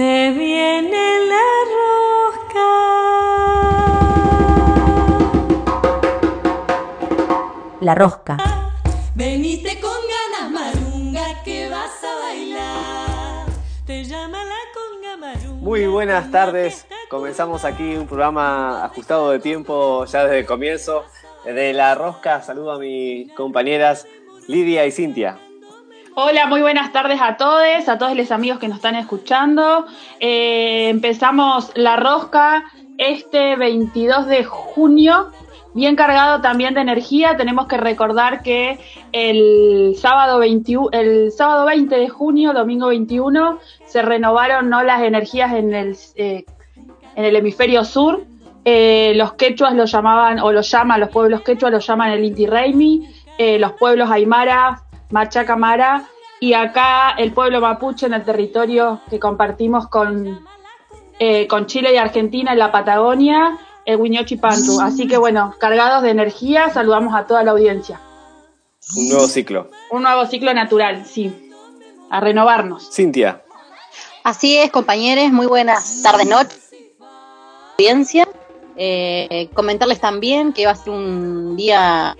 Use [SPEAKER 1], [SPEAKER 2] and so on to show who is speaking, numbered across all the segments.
[SPEAKER 1] Se viene la rosca.
[SPEAKER 2] La rosca.
[SPEAKER 1] Veniste con ganas, marunga, que vas a bailar. Te llama la conga marunga.
[SPEAKER 3] Muy buenas tardes. Comenzamos aquí un programa ajustado de tiempo ya desde el comienzo. De la rosca saludo a mis compañeras Lidia y Cintia.
[SPEAKER 4] Hola, muy buenas tardes a todos, a todos los amigos que nos están escuchando. Eh, empezamos la rosca este 22 de junio, bien cargado también de energía. Tenemos que recordar que el sábado, 21, el sábado 20 de junio, domingo 21, se renovaron ¿no? las energías en el, eh, en el hemisferio sur. Eh, los quechuas lo llamaban, o lo llaman, los pueblos quechuas lo llaman el Inti eh, los pueblos aymara, machacamara, y acá el pueblo mapuche en el territorio que compartimos con, eh, con Chile y Argentina en la Patagonia, el Huiñochi Pantu. Así que bueno, cargados de energía, saludamos a toda la audiencia.
[SPEAKER 3] Un nuevo ciclo.
[SPEAKER 4] Un nuevo ciclo natural, sí. A renovarnos.
[SPEAKER 3] Cintia.
[SPEAKER 5] Así es, compañeros, muy buenas tardes, noches. Audiencia. Eh, comentarles también que va a ser un día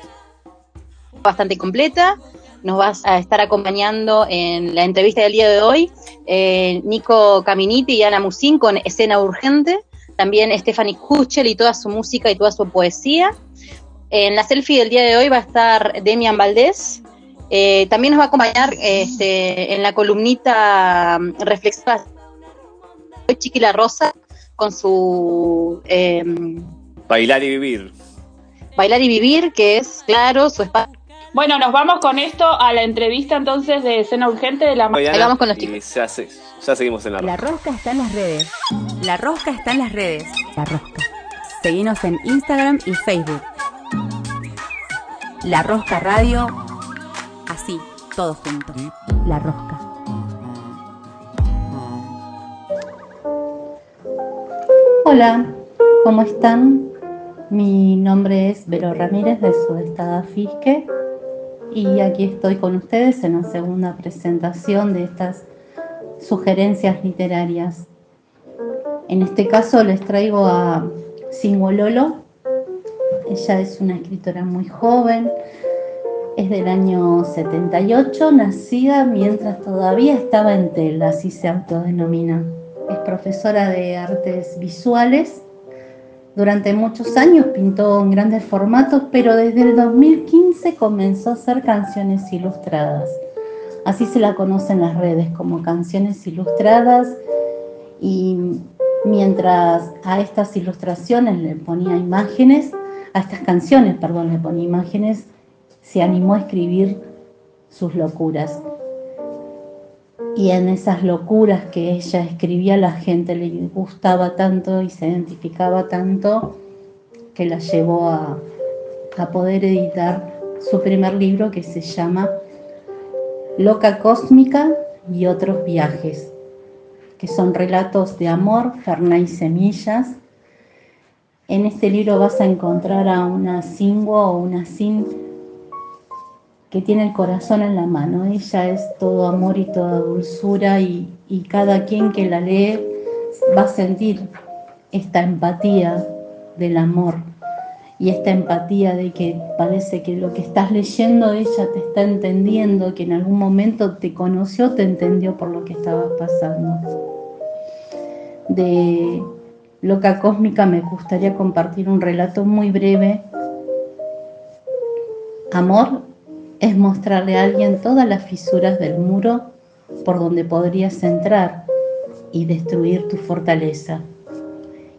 [SPEAKER 5] bastante completa. Nos va a estar acompañando en la entrevista del día de hoy eh, Nico Caminiti y Ana Musín con Escena Urgente. También Stephanie Kuchel y toda su música y toda su poesía. En la selfie del día de hoy va a estar Demian Valdés. Eh, también nos va a acompañar este, en la columnita reflexiva Chiquila Rosa con su eh,
[SPEAKER 3] Bailar y vivir.
[SPEAKER 5] Bailar y vivir, que es, claro, su espacio.
[SPEAKER 4] Bueno, nos vamos con esto a la entrevista entonces de escena urgente de la
[SPEAKER 3] Oye,
[SPEAKER 5] Ahí vamos con los
[SPEAKER 3] y
[SPEAKER 5] chicos.
[SPEAKER 3] Ya, se- ya seguimos en la
[SPEAKER 2] La
[SPEAKER 3] rosca.
[SPEAKER 2] rosca está en las redes. La rosca está en las redes. La rosca. Seguinos en Instagram y Facebook. La Rosca Radio. Así, todos juntos. La Rosca.
[SPEAKER 6] Hola, ¿cómo están? Mi nombre es Vero Ramírez de Sudestada Fisque y aquí estoy con ustedes en la segunda presentación de estas sugerencias literarias. En este caso les traigo a Singololo. Ella es una escritora muy joven, es del año 78, nacida mientras todavía estaba en tela, así se autodenomina. Es profesora de artes visuales. Durante muchos años pintó en grandes formatos, pero desde el 2015 comenzó a hacer canciones ilustradas. Así se la conoce en las redes como canciones ilustradas y mientras a estas ilustraciones le ponía imágenes, a estas canciones, perdón, le ponía imágenes, se animó a escribir sus locuras. Y en esas locuras que ella escribía, la gente le gustaba tanto y se identificaba tanto que la llevó a, a poder editar su primer libro que se llama Loca Cósmica y otros viajes, que son relatos de amor, ferná y semillas. En este libro vas a encontrar a una singua o una sin que tiene el corazón en la mano. Ella es todo amor y toda dulzura y, y cada quien que la lee va a sentir esta empatía del amor y esta empatía de que parece que lo que estás leyendo ella te está entendiendo, que en algún momento te conoció, te entendió por lo que estabas pasando. De Loca Cósmica me gustaría compartir un relato muy breve. Amor es mostrarle a alguien todas las fisuras del muro por donde podrías entrar y destruir tu fortaleza.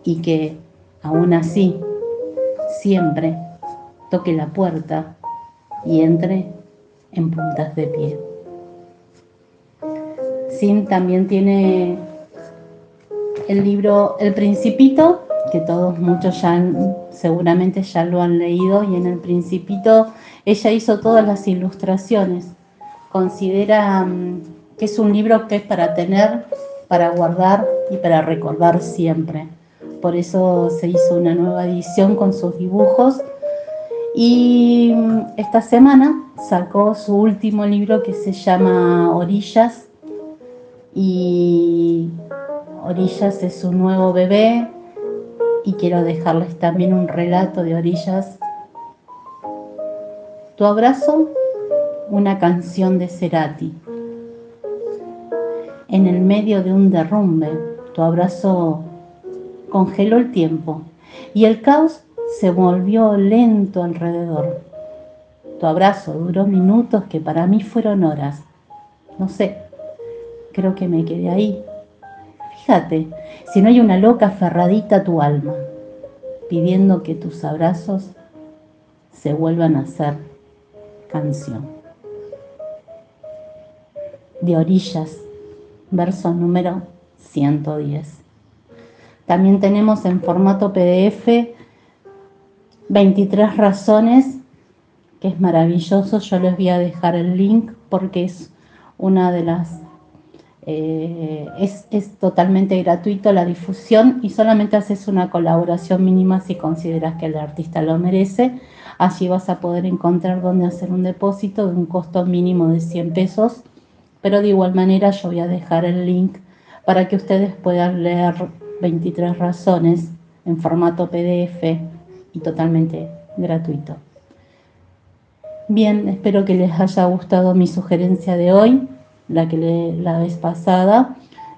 [SPEAKER 6] Y que, aún así, siempre toque la puerta y entre en puntas de pie. Sin también tiene el libro El Principito, que todos muchos ya seguramente ya lo han leído, y en El Principito ella hizo todas las ilustraciones. Considera mm, que es un libro que es para tener, para guardar y para recordar siempre. Por eso se hizo una nueva edición con sus dibujos. Y mm, esta semana sacó su último libro que se llama Orillas. Y Orillas es su nuevo bebé. Y quiero dejarles también un relato de Orillas. Tu abrazo, una canción de Cerati. En el medio de un derrumbe, tu abrazo congeló el tiempo y el caos se volvió lento alrededor. Tu abrazo duró minutos que para mí fueron horas. No sé, creo que me quedé ahí. Fíjate, si no hay una loca aferradita a tu alma, pidiendo que tus abrazos se vuelvan a ser canción. De orillas, verso número 110. También tenemos en formato PDF 23 razones, que es maravilloso. Yo les voy a dejar el link porque es una de las... Eh, es, es, totalmente gratuito la difusión y solamente haces una colaboración mínima si consideras que el artista lo merece. Allí vas a poder encontrar dónde hacer un depósito de un costo mínimo de 100 pesos, pero de igual manera yo voy a dejar el link para que ustedes puedan leer 23 razones en formato PDF y totalmente gratuito. Bien, espero que les haya gustado mi sugerencia de hoy, la que la vez pasada,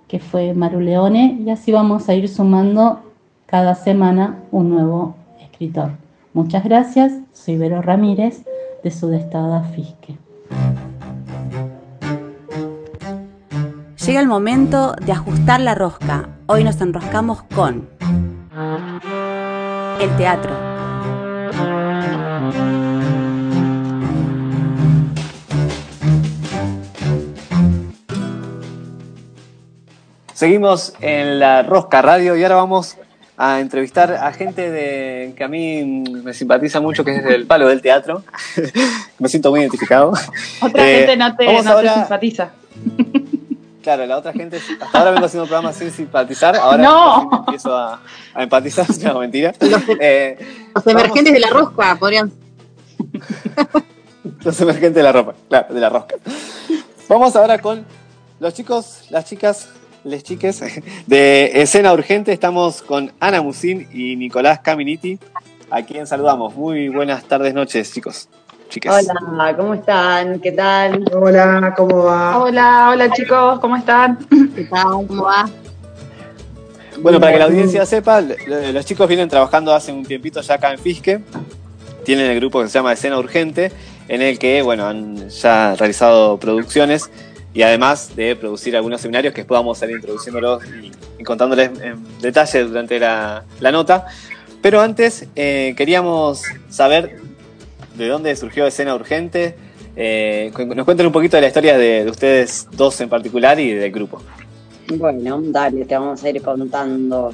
[SPEAKER 6] que fue Maru Leone, y así vamos a ir sumando cada semana un nuevo escritor. Muchas gracias, soy Vero Ramírez de Sudestada Fisque.
[SPEAKER 2] Llega el momento de ajustar la rosca. Hoy nos enroscamos con el teatro.
[SPEAKER 3] Seguimos en la Rosca Radio y ahora vamos a entrevistar a gente de, que a mí me simpatiza mucho, que es del palo del teatro. me siento muy identificado.
[SPEAKER 4] Otra eh, gente no te, no te simpatiza.
[SPEAKER 3] Claro, la otra gente, hasta ahora vengo haciendo programas sin simpatizar, ahora
[SPEAKER 4] no.
[SPEAKER 3] empiezo a, empatizar, no, mentira.
[SPEAKER 5] Los, eh, los emergentes de la rosca podrían.
[SPEAKER 3] los emergentes de la ropa, claro, de la rosca. Vamos ahora con los chicos, las chicas, les chiques de Escena Urgente. Estamos con Ana Musín y Nicolás Caminiti, a quien saludamos. Muy buenas tardes, noches, chicos.
[SPEAKER 7] Hola, ¿cómo están? ¿Qué tal?
[SPEAKER 8] Hola, ¿cómo va?
[SPEAKER 4] Hola, hola chicos, ¿cómo están?
[SPEAKER 5] ¿Qué tal? ¿Cómo va?
[SPEAKER 3] Bueno, para que la audiencia sepa, los chicos vienen trabajando hace un tiempito ya acá en Fisque. Tienen el grupo que se llama Escena Urgente, en el que, bueno, han ya realizado producciones y además de producir algunos seminarios que después vamos ir introduciéndolos y, contándoles en detalle durante la, nota. Pero antes eh, queríamos saber de dónde surgió Escena Urgente. Eh, nos cuenten un poquito de la historia de, ustedes dos en particular y del grupo.
[SPEAKER 7] Bueno, dale, te vamos a ir contando.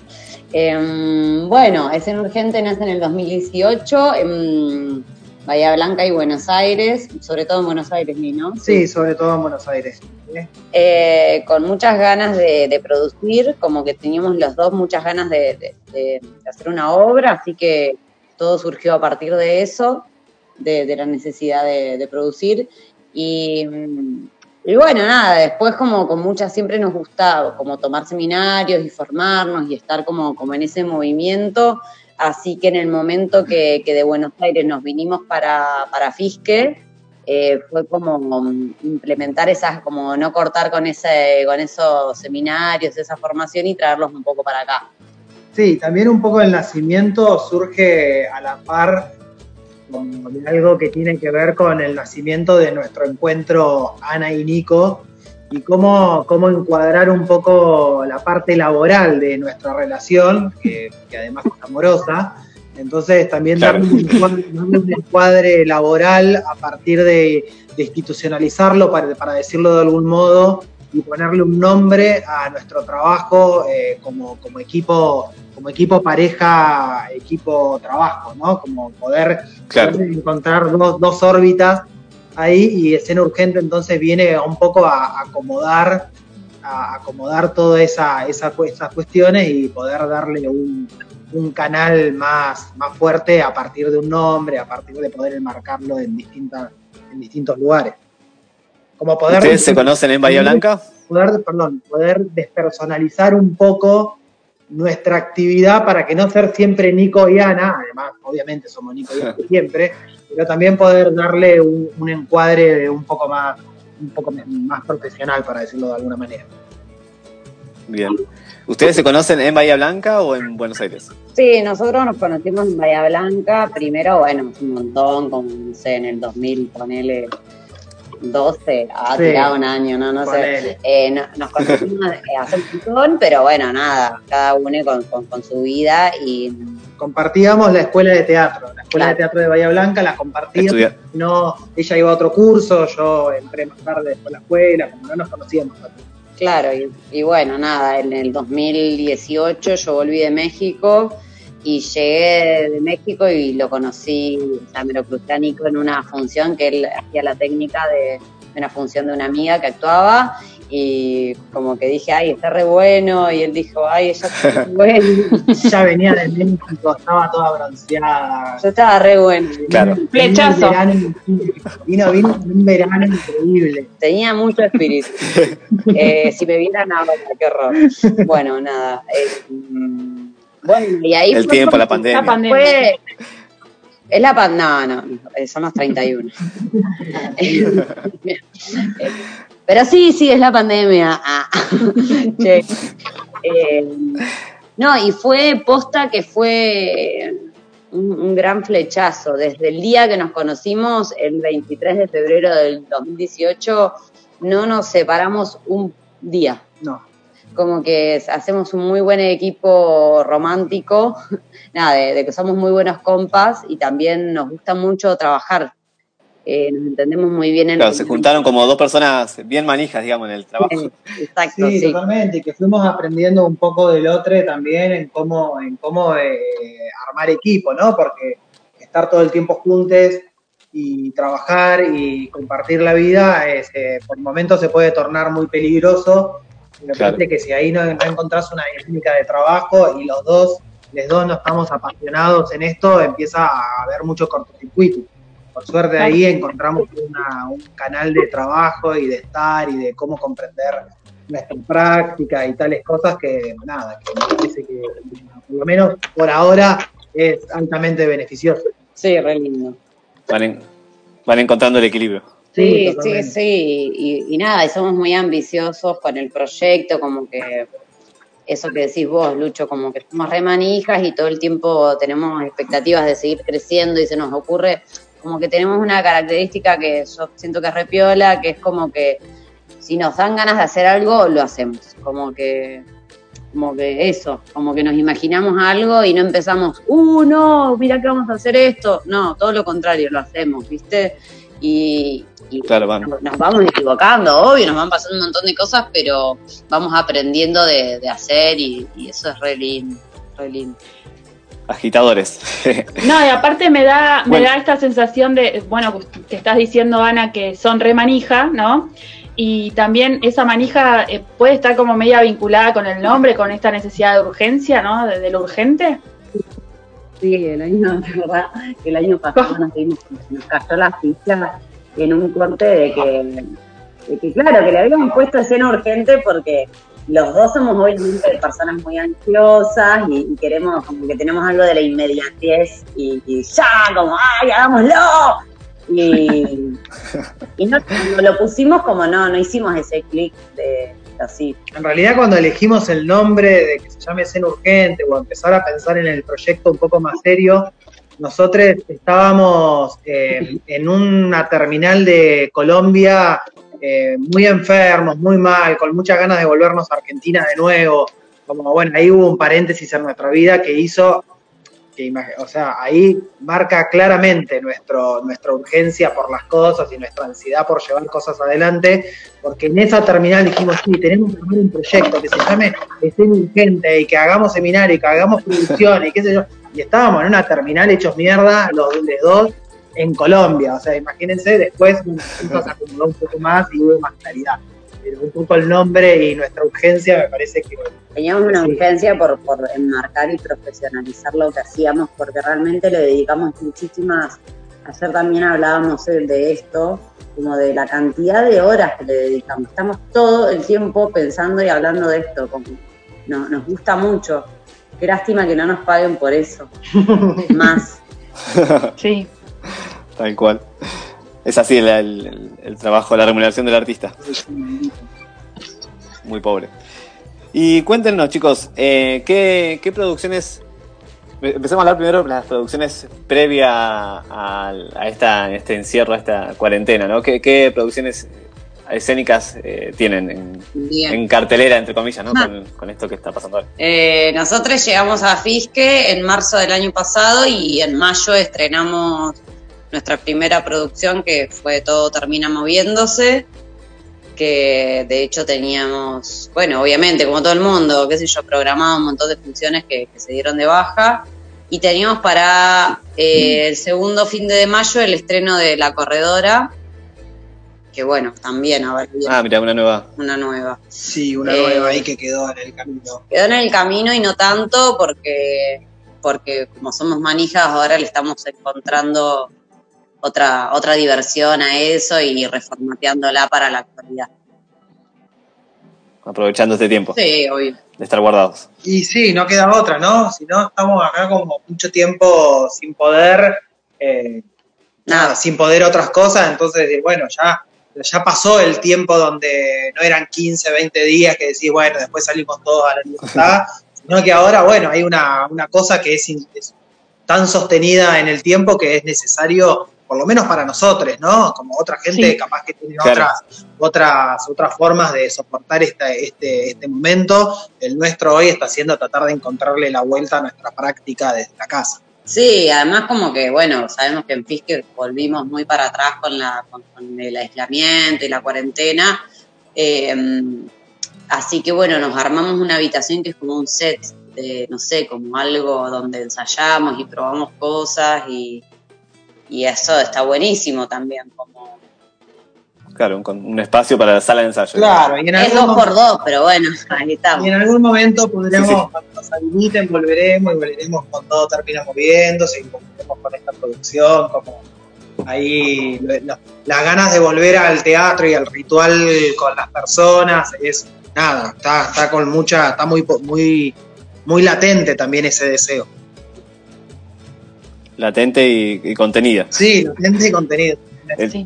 [SPEAKER 7] Em, bueno, Escena Urgente nace en el 2018 en Bahía Blanca y Buenos Aires, sobre todo en Buenos Aires, ¿no?
[SPEAKER 8] Sí, sobre todo en Buenos Aires.
[SPEAKER 7] Eh, con muchas ganas de, producir, como que teníamos los dos muchas ganas de hacer una obra, así que todo surgió a partir de eso de, la necesidad de, producir. Y, bueno, nada, después como con muchas siempre nos gustaba como tomar seminarios y formarnos y estar como, como en ese movimiento. Así que en el momento que, de Buenos Aires nos vinimos para, para Fisque, eh, fue como implementar esas, como no cortar con, ese, con esos seminarios, esa formación y traerlos un poco para acá.
[SPEAKER 8] Sí, también un poco el nacimiento surge a la par algo que tiene que ver con el nacimiento de nuestro encuentro Ana y Nico y cómo, cómo encuadrar un poco la parte laboral de nuestra relación, que, además es amorosa. Entonces también darle, un encuadre, laboral a partir de, institucionalizarlo, para, para, decirlo de algún modo, y ponerle un nombre a nuestro trabajo eh, como, como equipo como equipo pareja, equipo trabajo, ¿no? Como poder,
[SPEAKER 3] Claro.
[SPEAKER 8] poder encontrar dos, dos órbitas ahí y escena urgente entonces viene un poco a acomodar a acomodar todas esa, esas cuestiones y poder darle un, un canal más, más fuerte a partir de un nombre, a partir de poder enmarcarlo en, distintas, en distintos lugares. Como poder,
[SPEAKER 3] ¿Ustedes se conocen en Bahía Blanca?
[SPEAKER 8] poder, perdón, poder despersonalizar un poco nuestra actividad para que no ser siempre Nico y Ana, además obviamente somos Nico y Ana siempre, pero también poder darle un, un encuadre un poco más un poco más profesional, para decirlo de alguna manera.
[SPEAKER 3] Bien. ¿Ustedes se conocen en Bahía Blanca o en Buenos Aires?
[SPEAKER 7] Sí, nosotros nos conocimos en Bahía Blanca, primero, bueno, un montón, como, no sé, en el 2000, ponele 12, ha
[SPEAKER 8] Sí.
[SPEAKER 7] tirado un año, no, no sé. Eh, no- nos conocimos hace un montón, pero bueno, nada, cada uno con, con, con su vida y
[SPEAKER 8] Compartíamos la escuela de teatro, la escuela
[SPEAKER 7] Claro.
[SPEAKER 8] de teatro de Bahía Blanca la compartíamos, no, ella iba a otro curso, yo entré más tarde después a la escuela, como no nos conocíamos.
[SPEAKER 7] Claro, y, y bueno, nada, en el 2018 yo volví de México y llegué de México y lo conocí, ya me lo crucé a Nico en una función que él hacía la técnica de, una función de una amiga que actuaba y como que dije, ay, está re bueno y él dijo, ay, ella está re bueno.
[SPEAKER 8] Ya venía de México, estaba toda bronceada.
[SPEAKER 7] Yo estaba re bueno.
[SPEAKER 3] Claro.
[SPEAKER 4] Flechazo.
[SPEAKER 8] Vino, vino un verano increíble.
[SPEAKER 7] Tenía mucho espíritu. Eh, si me vieran ahora, qué horror. Bueno, nada. eh, bueno, y ahí
[SPEAKER 3] El
[SPEAKER 7] fue
[SPEAKER 3] tiempo, la pandemia.
[SPEAKER 4] La pandemia.
[SPEAKER 7] Fue, es la pan, no, no, eh, son los 31. Pero sí, sí, es la pandemia. Ah. Che. Eh, no, y fue posta que fue un, un gran flechazo. Desde el día que nos conocimos, el 23 de febrero del 2018, no nos separamos un día
[SPEAKER 8] No,
[SPEAKER 7] como que hacemos un muy buen equipo romántico, nada, de, de que somos muy buenos compas y también nos gusta mucho trabajar. Eh, nos entendemos muy bien en
[SPEAKER 3] Claro, se juntaron como dos personas bien manijas, digamos, en el trabajo.
[SPEAKER 7] Exacto,
[SPEAKER 8] sí,
[SPEAKER 7] sí.
[SPEAKER 8] totalmente, y que fuimos aprendiendo un poco del otro también en cómo, en cómo eh, armar equipo, ¿no? Porque estar todo el tiempo juntos y trabajar y compartir la vida, es, eh, por momentos se puede tornar muy peligroso. Y me
[SPEAKER 3] Claro.
[SPEAKER 8] parece que si ahí no, no encontrás una dinámica de trabajo y los dos, los dos no estamos apasionados en esto, empieza a haber mucho cortocircuito. Por suerte ahí encontramos una- un canal de trabajo y de estar y de cómo comprender nuestra práctica y tales cosas que nada, que me parece que por lo menos por ahora es altamente beneficioso.
[SPEAKER 7] Sí, re lindo.
[SPEAKER 3] Van, en- van encontrando el equilibrio.
[SPEAKER 7] Sí, sí, sí. Y, y nada, y somos muy ambiciosos con el proyecto, como que eso que decís vos, Lucho, como que somos re manijas y todo el tiempo tenemos expectativas de seguir creciendo y se nos ocurre, como que tenemos una característica que yo siento que es repiola, que es como que si nos dan ganas de hacer algo, lo hacemos. Como que, como que eso, como que nos imaginamos algo y no empezamos, uh, no, mira que vamos a hacer esto. No, todo lo contrario, lo hacemos, ¿viste? Y, y
[SPEAKER 3] Claro, van.
[SPEAKER 7] nos vamos equivocando, obvio, nos van pasando un montón de cosas, pero vamos aprendiendo de, de hacer y, y eso es re lindo, re lindo.
[SPEAKER 3] Agitadores.
[SPEAKER 4] No, y aparte me da, me
[SPEAKER 3] Bueno.
[SPEAKER 4] da esta sensación de, bueno, que estás diciendo, Ana, que son re manija, ¿no? Y también esa manija eh, puede estar como media vinculada con el nombre, con esta necesidad de urgencia, ¿no? De, de lo urgente.
[SPEAKER 7] Sí, el año, de verdad, el año pasado nos dimos, nos cayó la ficha en un corte de que, de que, claro, que le habíamos puesto escena urgente porque los dos somos obviamente personas muy ansiosas y, queremos, como que tenemos algo de la inmediatez y, ya, como, ¡ay, hagámoslo! Y, y no, lo pusimos como no, no hicimos ese clic de así.
[SPEAKER 8] En realidad cuando elegimos el nombre de que se llame Escena Urgente o empezar a pensar en el proyecto un poco más serio, nosotros estábamos eh, en una terminal de Colombia eh, muy enfermos, muy mal, con muchas ganas de volvernos a Argentina de nuevo. Como bueno, ahí hubo un paréntesis en nuestra vida que hizo que o sea, ahí marca claramente nuestro, nuestra urgencia por las cosas y nuestra ansiedad por llevar cosas adelante, porque en esa terminal dijimos, sí, tenemos que armar un proyecto que se llame Escena Urgente y que hagamos seminario y que hagamos producción y qué sé yo, y estábamos en una terminal hechos mierda, los dos, en Colombia, o sea, imagínense, después se acomodó un poco más y hubo más claridad, pero un poco el nombre y nuestra urgencia me parece que
[SPEAKER 7] Teníamos una
[SPEAKER 8] Sí.
[SPEAKER 7] urgencia por, por enmarcar y profesionalizar lo que hacíamos, porque realmente le dedicamos muchísimas. Ayer también hablábamos de esto, como de la cantidad de horas que le dedicamos. Estamos todo el tiempo pensando y hablando de esto, como no- nos gusta mucho. Qué lástima que no nos paguen por eso. Más.
[SPEAKER 4] Sí.
[SPEAKER 3] Tal cual. Es así el, el- el trabajo, la remuneración del artista. Muy pobre. Y cuéntenos, chicos, eh, ¿qué, qué producciones... Empecemos a hablar primero de las producciones previa a, a esta, este encierro, a esta cuarentena, ¿no? ¿Qué, qué producciones escénicas eh, tienen en, cartelera, entre comillas, ¿no?
[SPEAKER 7] Ah.
[SPEAKER 3] Con, con esto que está pasando ahora.
[SPEAKER 7] Eh, nosotros llegamos a Fisque en marzo del año pasado y en mayo estrenamos nuestra primera producción que fue Todo Termina Moviéndose, que de hecho teníamos, bueno, obviamente, como todo el mundo, qué sé yo, programado un montón de funciones que, que se dieron de baja y teníamos para eh, el segundo fin de mayo el estreno de La Corredora, que bueno, también a ver,
[SPEAKER 3] Ah, mira, una nueva.
[SPEAKER 7] una nueva.
[SPEAKER 8] Sí, una
[SPEAKER 7] Eh,
[SPEAKER 8] nueva ahí que quedó en el camino.
[SPEAKER 7] quedó en el camino y no tanto porque, porque como somos manijas ahora le estamos encontrando otra, otra diversión a eso y reformateándola para la actualidad.
[SPEAKER 3] Aprovechando este tiempo
[SPEAKER 7] Sí, obvio.
[SPEAKER 3] de estar guardados.
[SPEAKER 8] Y sí, no queda otra, ¿no? Si no, estamos acá como mucho tiempo sin poder, eh, nada, sin poder otras cosas, entonces, eh, bueno, ya, ya pasó el tiempo donde no eran 15, 20 días que decís, bueno, después salimos todos a la libertad, sino que ahora, bueno, hay una, una cosa que es, tan sostenida en el tiempo que es necesario, por lo menos para nosotros, ¿no? Como otra gente
[SPEAKER 4] Sí.
[SPEAKER 8] capaz que tiene
[SPEAKER 3] Claro.
[SPEAKER 8] otras, otras, otras formas de soportar esta, este, este momento. El nuestro hoy está haciendo tratar de encontrarle la vuelta a nuestra práctica desde la casa.
[SPEAKER 7] Sí, además como que, bueno, sabemos que en Fiske volvimos muy para atrás con, la, con, con el aislamiento y la cuarentena. Eh, así que, bueno, nos armamos una habitación que es como un set, de, no sé, como algo donde ensayamos y probamos cosas y, y eso está buenísimo también. Como,
[SPEAKER 3] Claro, con un espacio para la sala de ensayo.
[SPEAKER 8] Claro, y en
[SPEAKER 7] es
[SPEAKER 8] algún,
[SPEAKER 7] dos por dos, pero bueno, ahí estamos.
[SPEAKER 8] y en algún momento podremos,
[SPEAKER 3] Sí, sí.
[SPEAKER 8] Nos habiliten, volveremos y volveremos con todo termina moviéndose y volveremos con esta producción, como ahí lo- lo- las ganas de volver al teatro y al ritual con las personas, es nada, está, está con mucha, está muy, po- muy, muy latente también ese deseo.
[SPEAKER 3] Latente y, y contenida.
[SPEAKER 8] Sí, latente y contenido.
[SPEAKER 3] El-
[SPEAKER 4] Sí.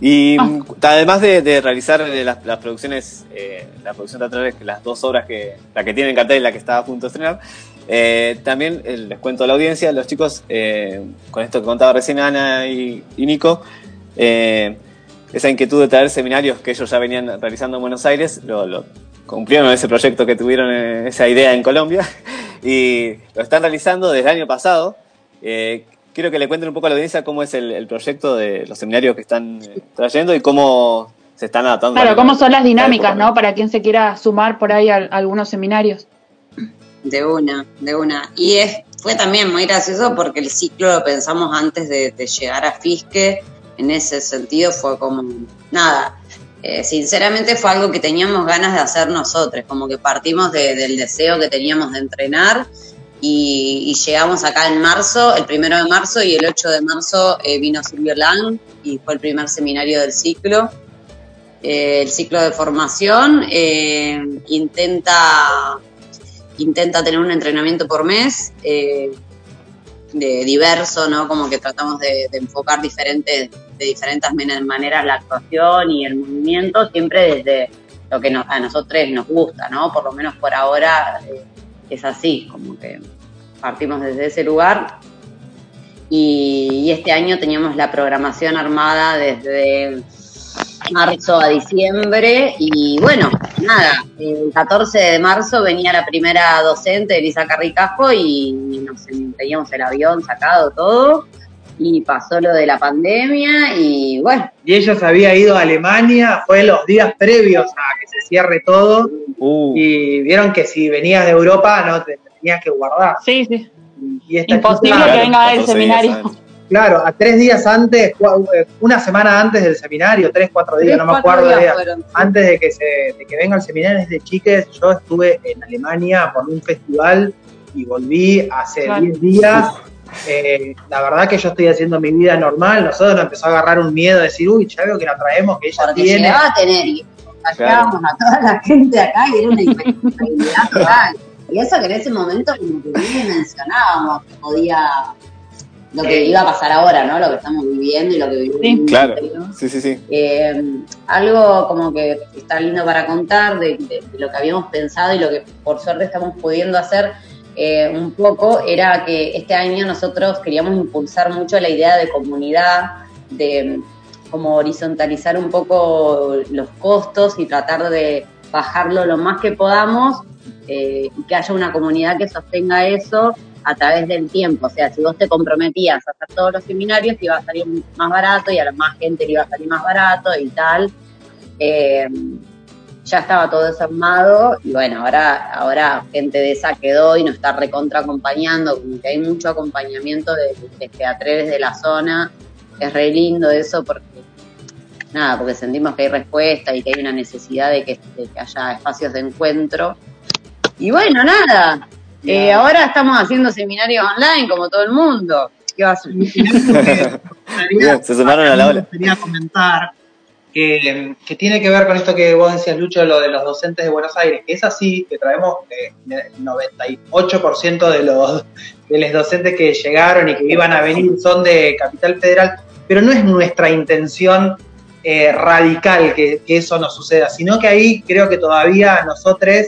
[SPEAKER 3] Y
[SPEAKER 4] Ah.
[SPEAKER 3] además de, de realizar eh, las, las producciones, eh, la producción teatral, las dos obras que, la que tiene en cartel y la que está a punto de estrenar, eh, también les cuento a la audiencia, los chicos, eh, con esto que contaba recién Ana y, y Nico, esa inquietud de traer seminarios que ellos ya venían realizando en Buenos Aires, lo, lo cumplieron ese proyecto que tuvieron, esa idea en Colombia, y lo están realizando desde el año pasado. Eh, quiero que le cuenten un poco a la audiencia cómo es el, el proyecto de los seminarios que están eh, trayendo y cómo se están adaptando.
[SPEAKER 4] Claro, cómo son las dinámicas,
[SPEAKER 3] época,
[SPEAKER 4] ¿no? Para quien se quiera sumar por ahí a, a algunos seminarios.
[SPEAKER 7] De una, de una. Y es, fue también muy gracioso porque el ciclo lo pensamos antes de, de llegar a Fisque. En ese sentido fue como, nada, eh, sinceramente fue algo que teníamos ganas de hacer nosotros, como que partimos de- del deseo que teníamos de entrenar y, llegamos acá en marzo, el primero de marzo y el 8 de marzo eh, vino Silvio Lang y fue el primer seminario del ciclo. Eh, el ciclo de formación eh, intenta intenta tener un entrenamiento por mes, de diverso, ¿no? Como que tratamos de, enfocar diferentes, de diferentes maneras la actuación y el movimiento, siempre desde lo que nos- a nosotros nos gusta, ¿no? Por lo menos por ahora es así, como que partimos desde ese lugar. Y, y este año teníamos la programación armada desde marzo a diciembre y bueno, nada, el 14 de marzo venía la primera docente, Elisa Carricajo, y nos teníamos el avión sacado todo y pasó lo de la pandemia y bueno.
[SPEAKER 8] Y ellos había ido a Alemania, fue los días previos a que se cierre todo
[SPEAKER 3] Uh,
[SPEAKER 8] y vieron que si venías de Europa no te tenías que guardar.
[SPEAKER 4] Sí, sí.
[SPEAKER 8] Y
[SPEAKER 4] Imposible
[SPEAKER 8] chica-
[SPEAKER 4] que venga del
[SPEAKER 3] 14 días
[SPEAKER 4] seminario.
[SPEAKER 8] Claro, a tres días antes, eh, una semana antes del seminario, tres, cuatro días, no me acuerdo.
[SPEAKER 7] días
[SPEAKER 8] de-
[SPEAKER 7] fueron.
[SPEAKER 8] antes de que, se, de que venga el seminario desde chiques, yo estuve en Alemania por un festival y volví hace
[SPEAKER 4] Claro.
[SPEAKER 8] 10 días. Eh, la verdad que yo estoy haciendo mi vida normal. Nosotros nos empezó a agarrar un miedo de decir, uy, ya veo que la traemos, que ella
[SPEAKER 7] Porque
[SPEAKER 8] tiene.
[SPEAKER 7] llegaba a tener y a toda la gente acá y era una total. Y eso que en ese momento como que ni mencionábamos que podía lo que iba a pasar ahora, ¿no? Lo que estamos viviendo y lo que vivimos.
[SPEAKER 4] Sí.
[SPEAKER 3] Claro, sí, sí, sí.
[SPEAKER 7] Eh, algo como que está lindo para contar de, de- de lo que habíamos pensado y lo que por suerte estamos pudiendo hacer eh, un poco era que este año nosotros queríamos impulsar mucho la idea de comunidad, de como horizontalizar un poco los costos y tratar de bajarlo lo más que podamos eh, y que haya una comunidad que sostenga eso a través del tiempo. O sea, si vos te comprometías a hacer todos los seminarios, te iba a salir más barato y a más gente le iba a salir más barato y tal. Eh, ya estaba todo desarmado y bueno, ahora, ahora gente de esa quedó y nos está recontra acompañando, que hay mucho acompañamiento de, de teatreles de la zona. Es re lindo eso porque, nada, porque sentimos que hay respuesta y que hay una necesidad de que, de que haya espacios de encuentro. Y bueno, nada, eh, ahora estamos haciendo seminarios online como todo el mundo. ¿Qué va a?
[SPEAKER 3] Bien, se sumaron a la ola.
[SPEAKER 8] Quería comentar que, que tiene que ver con esto que vos decías, Lucho, lo de los docentes de Buenos Aires. que Es así, que traemos eh, el 98% de los, de los docentes que llegaron y que iban a venir son de Capital Federal, pero no es nuestra intención eh, radical que, que eso no suceda, sino que ahí creo que todavía nosotros,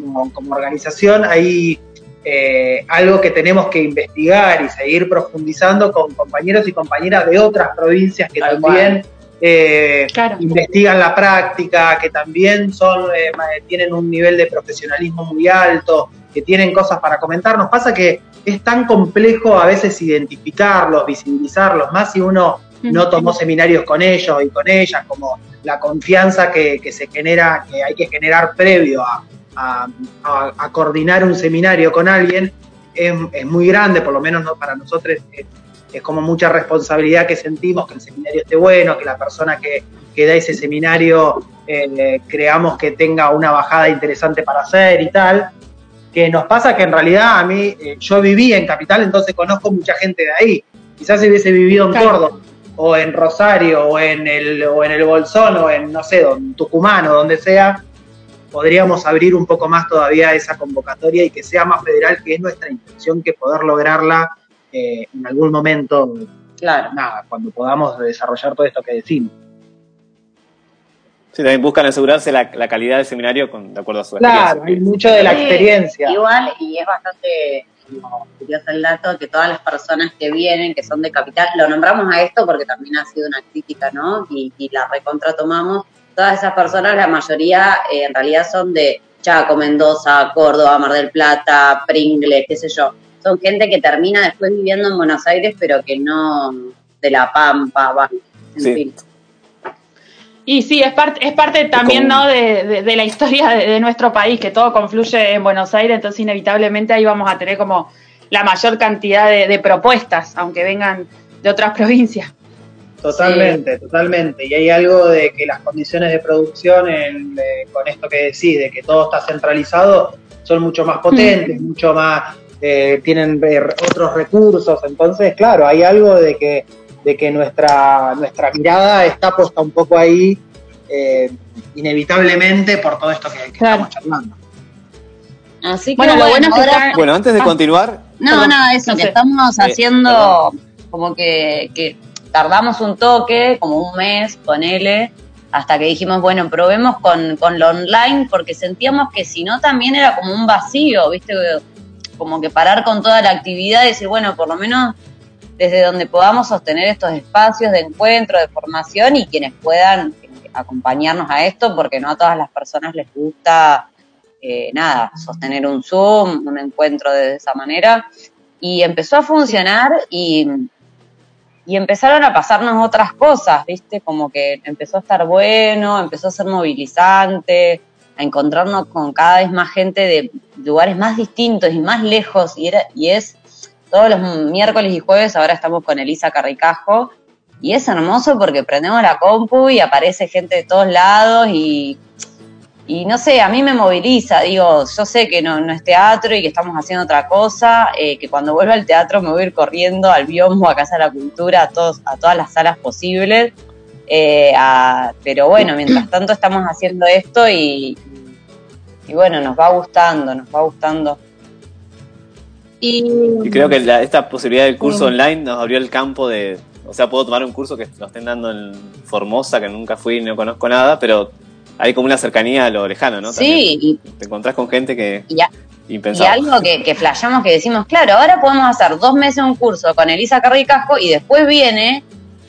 [SPEAKER 8] como, como organización, hay eh, algo que tenemos que investigar y seguir profundizando con compañeros y compañeras de otras provincias que
[SPEAKER 7] Tal
[SPEAKER 8] también eh,
[SPEAKER 4] Claro.
[SPEAKER 8] investigan la práctica, que también son eh, tienen un nivel de profesionalismo muy alto, que tienen cosas para comentar. Nos pasa que es tan complejo a veces identificarlos, visibilizarlos, más si uno no tomó seminarios con ellos y con ellas, como la confianza que, que se genera, que hay que generar previo a, a- a- a coordinar un seminario con alguien, es, es muy grande, por lo menos no para nosotros es, es como mucha responsabilidad que sentimos que el seminario esté bueno, que la persona que, que da ese seminario eh, creamos que tenga una bajada interesante para hacer y tal. Que nos pasa que en realidad a mí, eh, yo viví en Capital, entonces conozco mucha gente de ahí. Quizás si hubiese vivido en
[SPEAKER 4] Claro.
[SPEAKER 8] Córdoba, o en Rosario, o en el, o en el Bolsón, o en, no sé, don- Tucumán, o donde sea, podríamos abrir un poco más todavía esa convocatoria y que sea más federal, que es nuestra intención, que poder lograrla eh, en algún momento,
[SPEAKER 7] Claro.
[SPEAKER 8] nada, cuando podamos desarrollar todo esto que decimos.
[SPEAKER 3] Sí, también buscan asegurarse la, la calidad del seminario con, de acuerdo a su
[SPEAKER 8] Claro, hay
[SPEAKER 3] experiencia.
[SPEAKER 8] mucho de la
[SPEAKER 7] Sí,
[SPEAKER 8] experiencia.
[SPEAKER 7] Igual, y es bastante como, curioso el dato, que todas las personas que vienen, que son de capital, lo nombramos a esto porque también ha sido una crítica, ¿no? Y, y la recontra tomamos. Todas esas personas, la mayoría eh, en realidad son de Chaco, Mendoza, Córdoba, Mar del Plata, Pringles, qué sé yo. Son gente que termina después viviendo en Buenos Aires, pero que no de La Pampa, va, en
[SPEAKER 3] Sí.
[SPEAKER 7] fin.
[SPEAKER 4] Y sí, es parte, es parte también ¿no? de, de- de la historia de, de nuestro país, que todo confluye en Buenos Aires, entonces inevitablemente ahí vamos a tener como la mayor cantidad de, de propuestas, aunque vengan de otras provincias.
[SPEAKER 8] Totalmente, totalmente. Y hay algo de que las condiciones de producción, en, eh, con esto que decís, de que todo está centralizado, son mucho más potentes, mucho más, eh, tienen eh, otros recursos. Entonces, claro, hay algo de que, de que nuestra, nuestra mirada está puesta un poco ahí, eh, inevitablemente por todo esto que, que
[SPEAKER 4] Claro.
[SPEAKER 8] estamos charlando.
[SPEAKER 7] Así que
[SPEAKER 4] Bueno, lo bueno es que
[SPEAKER 7] ahora-
[SPEAKER 3] Bueno, antes de
[SPEAKER 4] Ah.
[SPEAKER 3] continuar,
[SPEAKER 7] No,
[SPEAKER 4] Perdón,
[SPEAKER 7] nada, eso,
[SPEAKER 4] no
[SPEAKER 7] que
[SPEAKER 4] sé.
[SPEAKER 7] estamos
[SPEAKER 3] Eh,
[SPEAKER 7] haciendo como que, que tardamos un toque, como un mes, ponele, hasta que dijimos, bueno, probemos con, con lo online, porque sentíamos que si no también era como un vacío, ¿viste? Como que parar con toda la actividad y decir, bueno, por lo menos desde donde podamos sostener estos espacios de encuentro, de formación y quienes puedan, acompañarnos a esto, porque no a todas las personas les gusta, eh, nada, sostener un Zoom, un encuentro de esa manera. Y empezó a funcionar y, y empezaron a pasarnos otras cosas, ¿viste? Como que empezó a estar bueno, empezó a ser movilizante, a encontrarnos con cada vez más gente de lugares más distintos y más lejos, y, era, y es todos los miércoles y jueves, ahora estamos con Elisa Carricajo, y es hermoso porque prendemos la compu y aparece gente de todos lados y, y no sé, a mí me moviliza, digo, yo sé que no, no es teatro y que estamos haciendo otra cosa, eh, que cuando vuelva al teatro me voy a ir corriendo al Biombo, a Casa de la Cultura, a, todos, a todas las salas posibles, eh, a- pero bueno, mientras tanto estamos haciendo esto y, y bueno, nos va gustando, nos va gustando. Y,
[SPEAKER 3] Y creo que la- esta posibilidad del curso online nos abrió el campo de. O sea, puedo tomar un curso que lo estén dando en Formosa, que nunca fui y no conozco nada, pero hay como una cercanía a lo lejano, ¿no?
[SPEAKER 7] sí, y,
[SPEAKER 3] También. Te encontrás con gente que.
[SPEAKER 7] y, a- y algo que, que flasheamos que decimos, claro, ahora podemos hacer dos meses un curso con Elisa Carricasco y después viene,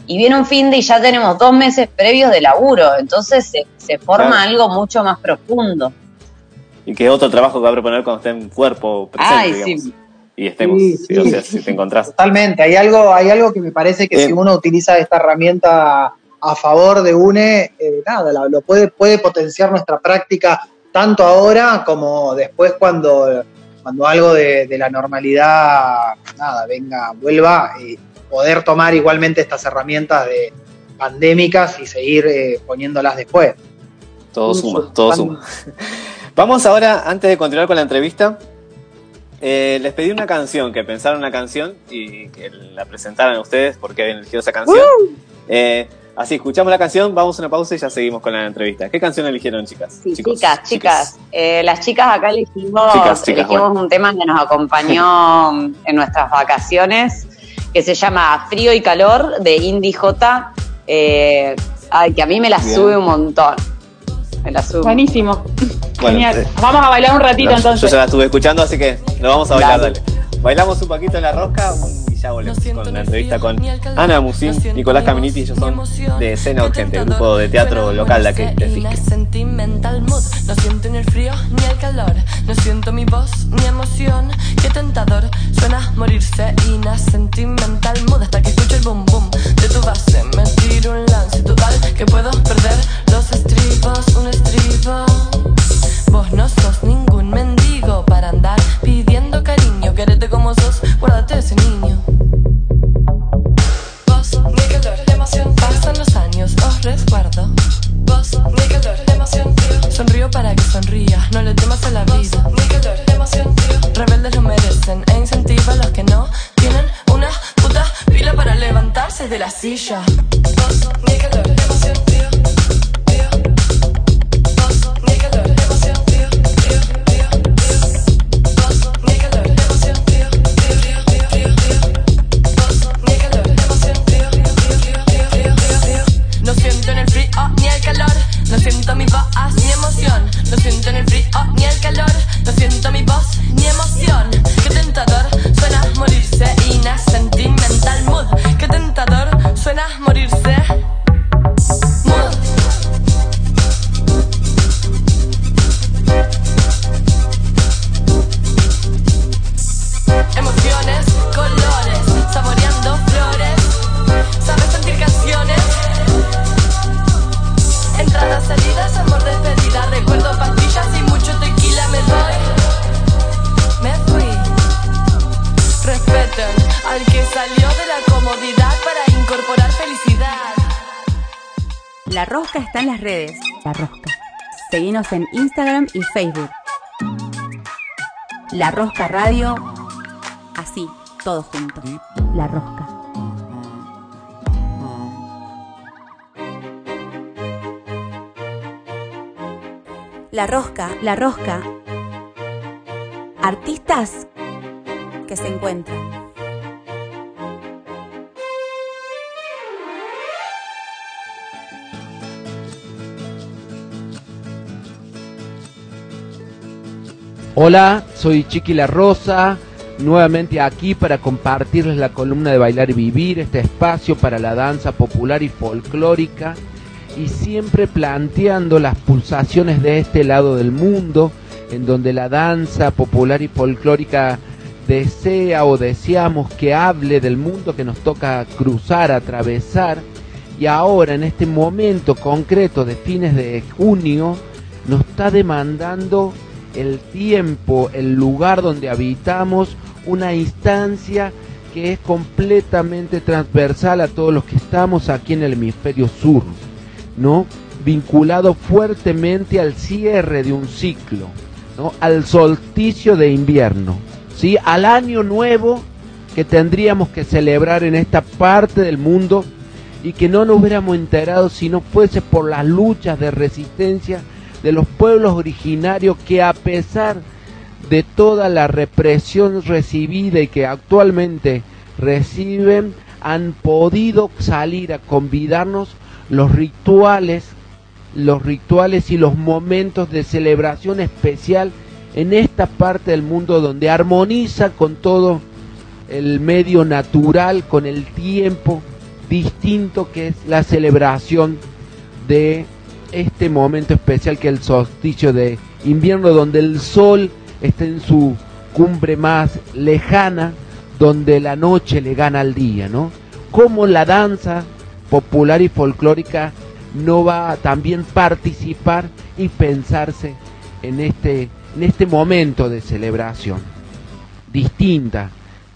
[SPEAKER 7] y viene un fin de y ya tenemos dos meses previos de laburo, entonces se, se forma
[SPEAKER 3] Claro.
[SPEAKER 7] algo mucho más profundo.
[SPEAKER 3] Y que es otro trabajo que va a proponer cuando esté en cuerpo presente,
[SPEAKER 7] Ay,
[SPEAKER 3] digamos.
[SPEAKER 7] sí.
[SPEAKER 3] Y estemos.
[SPEAKER 8] Sí,
[SPEAKER 3] sí, o sea, si te encontrás.
[SPEAKER 8] Totalmente, hay algo, hay algo que me parece que
[SPEAKER 3] Eh.
[SPEAKER 8] si uno utiliza esta herramienta a favor de UNE, eh, nada, la- lo puede, puede potenciar nuestra práctica tanto ahora como después cuando, cuando algo de, de la normalidad, nada, venga, vuelva, y poder tomar igualmente estas herramientas de pandémicas y seguir eh, poniéndolas después.
[SPEAKER 3] Todo suma, todo suma. Vamos ahora, antes de continuar con la entrevista, eh, les pedí una canción, que pensaran una canción y que la presentaran a ustedes porque habían elegido esa canción. Eh, así, escuchamos la canción, vamos a una pausa y ya seguimos con la entrevista. ¿Qué canción eligieron, chicas?
[SPEAKER 7] Sí,
[SPEAKER 3] Chicos,
[SPEAKER 7] chicas, chicas. Eh, las chicas acá elegimos,
[SPEAKER 3] Chicas, chicas,
[SPEAKER 7] elegimos
[SPEAKER 3] bueno.
[SPEAKER 7] un tema que nos acompañó en nuestras vacaciones, que se llama Frío y Calor, de Indie J. Eh, ay, que a mí me la
[SPEAKER 3] Bien.
[SPEAKER 7] sube un montón. Me la sube.
[SPEAKER 4] Buenísimo.
[SPEAKER 3] Bueno,
[SPEAKER 4] Genial.
[SPEAKER 3] eh,
[SPEAKER 4] Vamos a bailar un ratito
[SPEAKER 3] No,
[SPEAKER 4] entonces.
[SPEAKER 3] Yo ya la estuve escuchando, así que lo vamos a bailar,
[SPEAKER 7] Dale.
[SPEAKER 3] dale. Bailamos un poquito en la rosca ya volvemos con la entrevista con Ana Musín, Nicolás Caminiti, ellos son de Escena Urgente, el grupo de teatro local de aquí, de Fisque.
[SPEAKER 1] Sentimental mood, no siento ni el frío ni el calor, no siento mi voz ni emoción, qué tentador, suena morirse y na sentimental mood. Hasta que escucho el boom boom de tu base, me tiro un lance total que puedo perder los estribos, un estribo. Vos no sos ningún mendigo para andar querete como sos, guárdate ese niño. Vos, ni calor, emoción, pasan los años, os resguardo. Vos, ni calor, emoción, tío. Sonrío para que sonrías, no le temas a la vida. Ni calor, emoción, tío. Rebeldes lo merecen e incentiva a los que no tienen una puta pila para levantarse de la silla. Vos, ni calor, emoción, y
[SPEAKER 2] Facebook. La Rosca Radio. Así, todo junto. La Rosca. La Rosca, La Rosca. Artistas que se encuentran.
[SPEAKER 9] Hola, soy Chiqui La Rosa, nuevamente aquí para compartirles la columna de Bailar y Vivir, este espacio para la danza popular y folclórica. y siempre planteando las pulsaciones de este lado del mundo, en donde la danza popular y folclórica desea o deseamos que hable del mundo que nos toca cruzar, atravesar, y ahora en este momento concreto de fines de junio nos está demandando el tiempo, el lugar donde habitamos, una instancia que es completamente transversal a todos los que estamos aquí en el hemisferio sur, ¿no? Vinculado fuertemente al cierre de un ciclo, ¿no? Al solsticio de invierno, ¿sí? Al año nuevo que tendríamos que celebrar en esta parte del mundo y que no nos hubiéramos enterado si no fuese por las luchas de resistencia de los pueblos originarios que a pesar de toda la represión recibida y que actualmente reciben, han podido salir a convidarnos los rituales, los rituales y los momentos de celebración especial en esta parte del mundo donde armoniza con todo el medio natural, con el tiempo distinto que es la celebración de este momento especial que es el solsticio de invierno donde el sol está en su cumbre más lejana, donde la noche le gana al día, ¿no? Como la danza popular y folclórica no va a también participar y pensarse en este, en este momento de celebración. Distinta,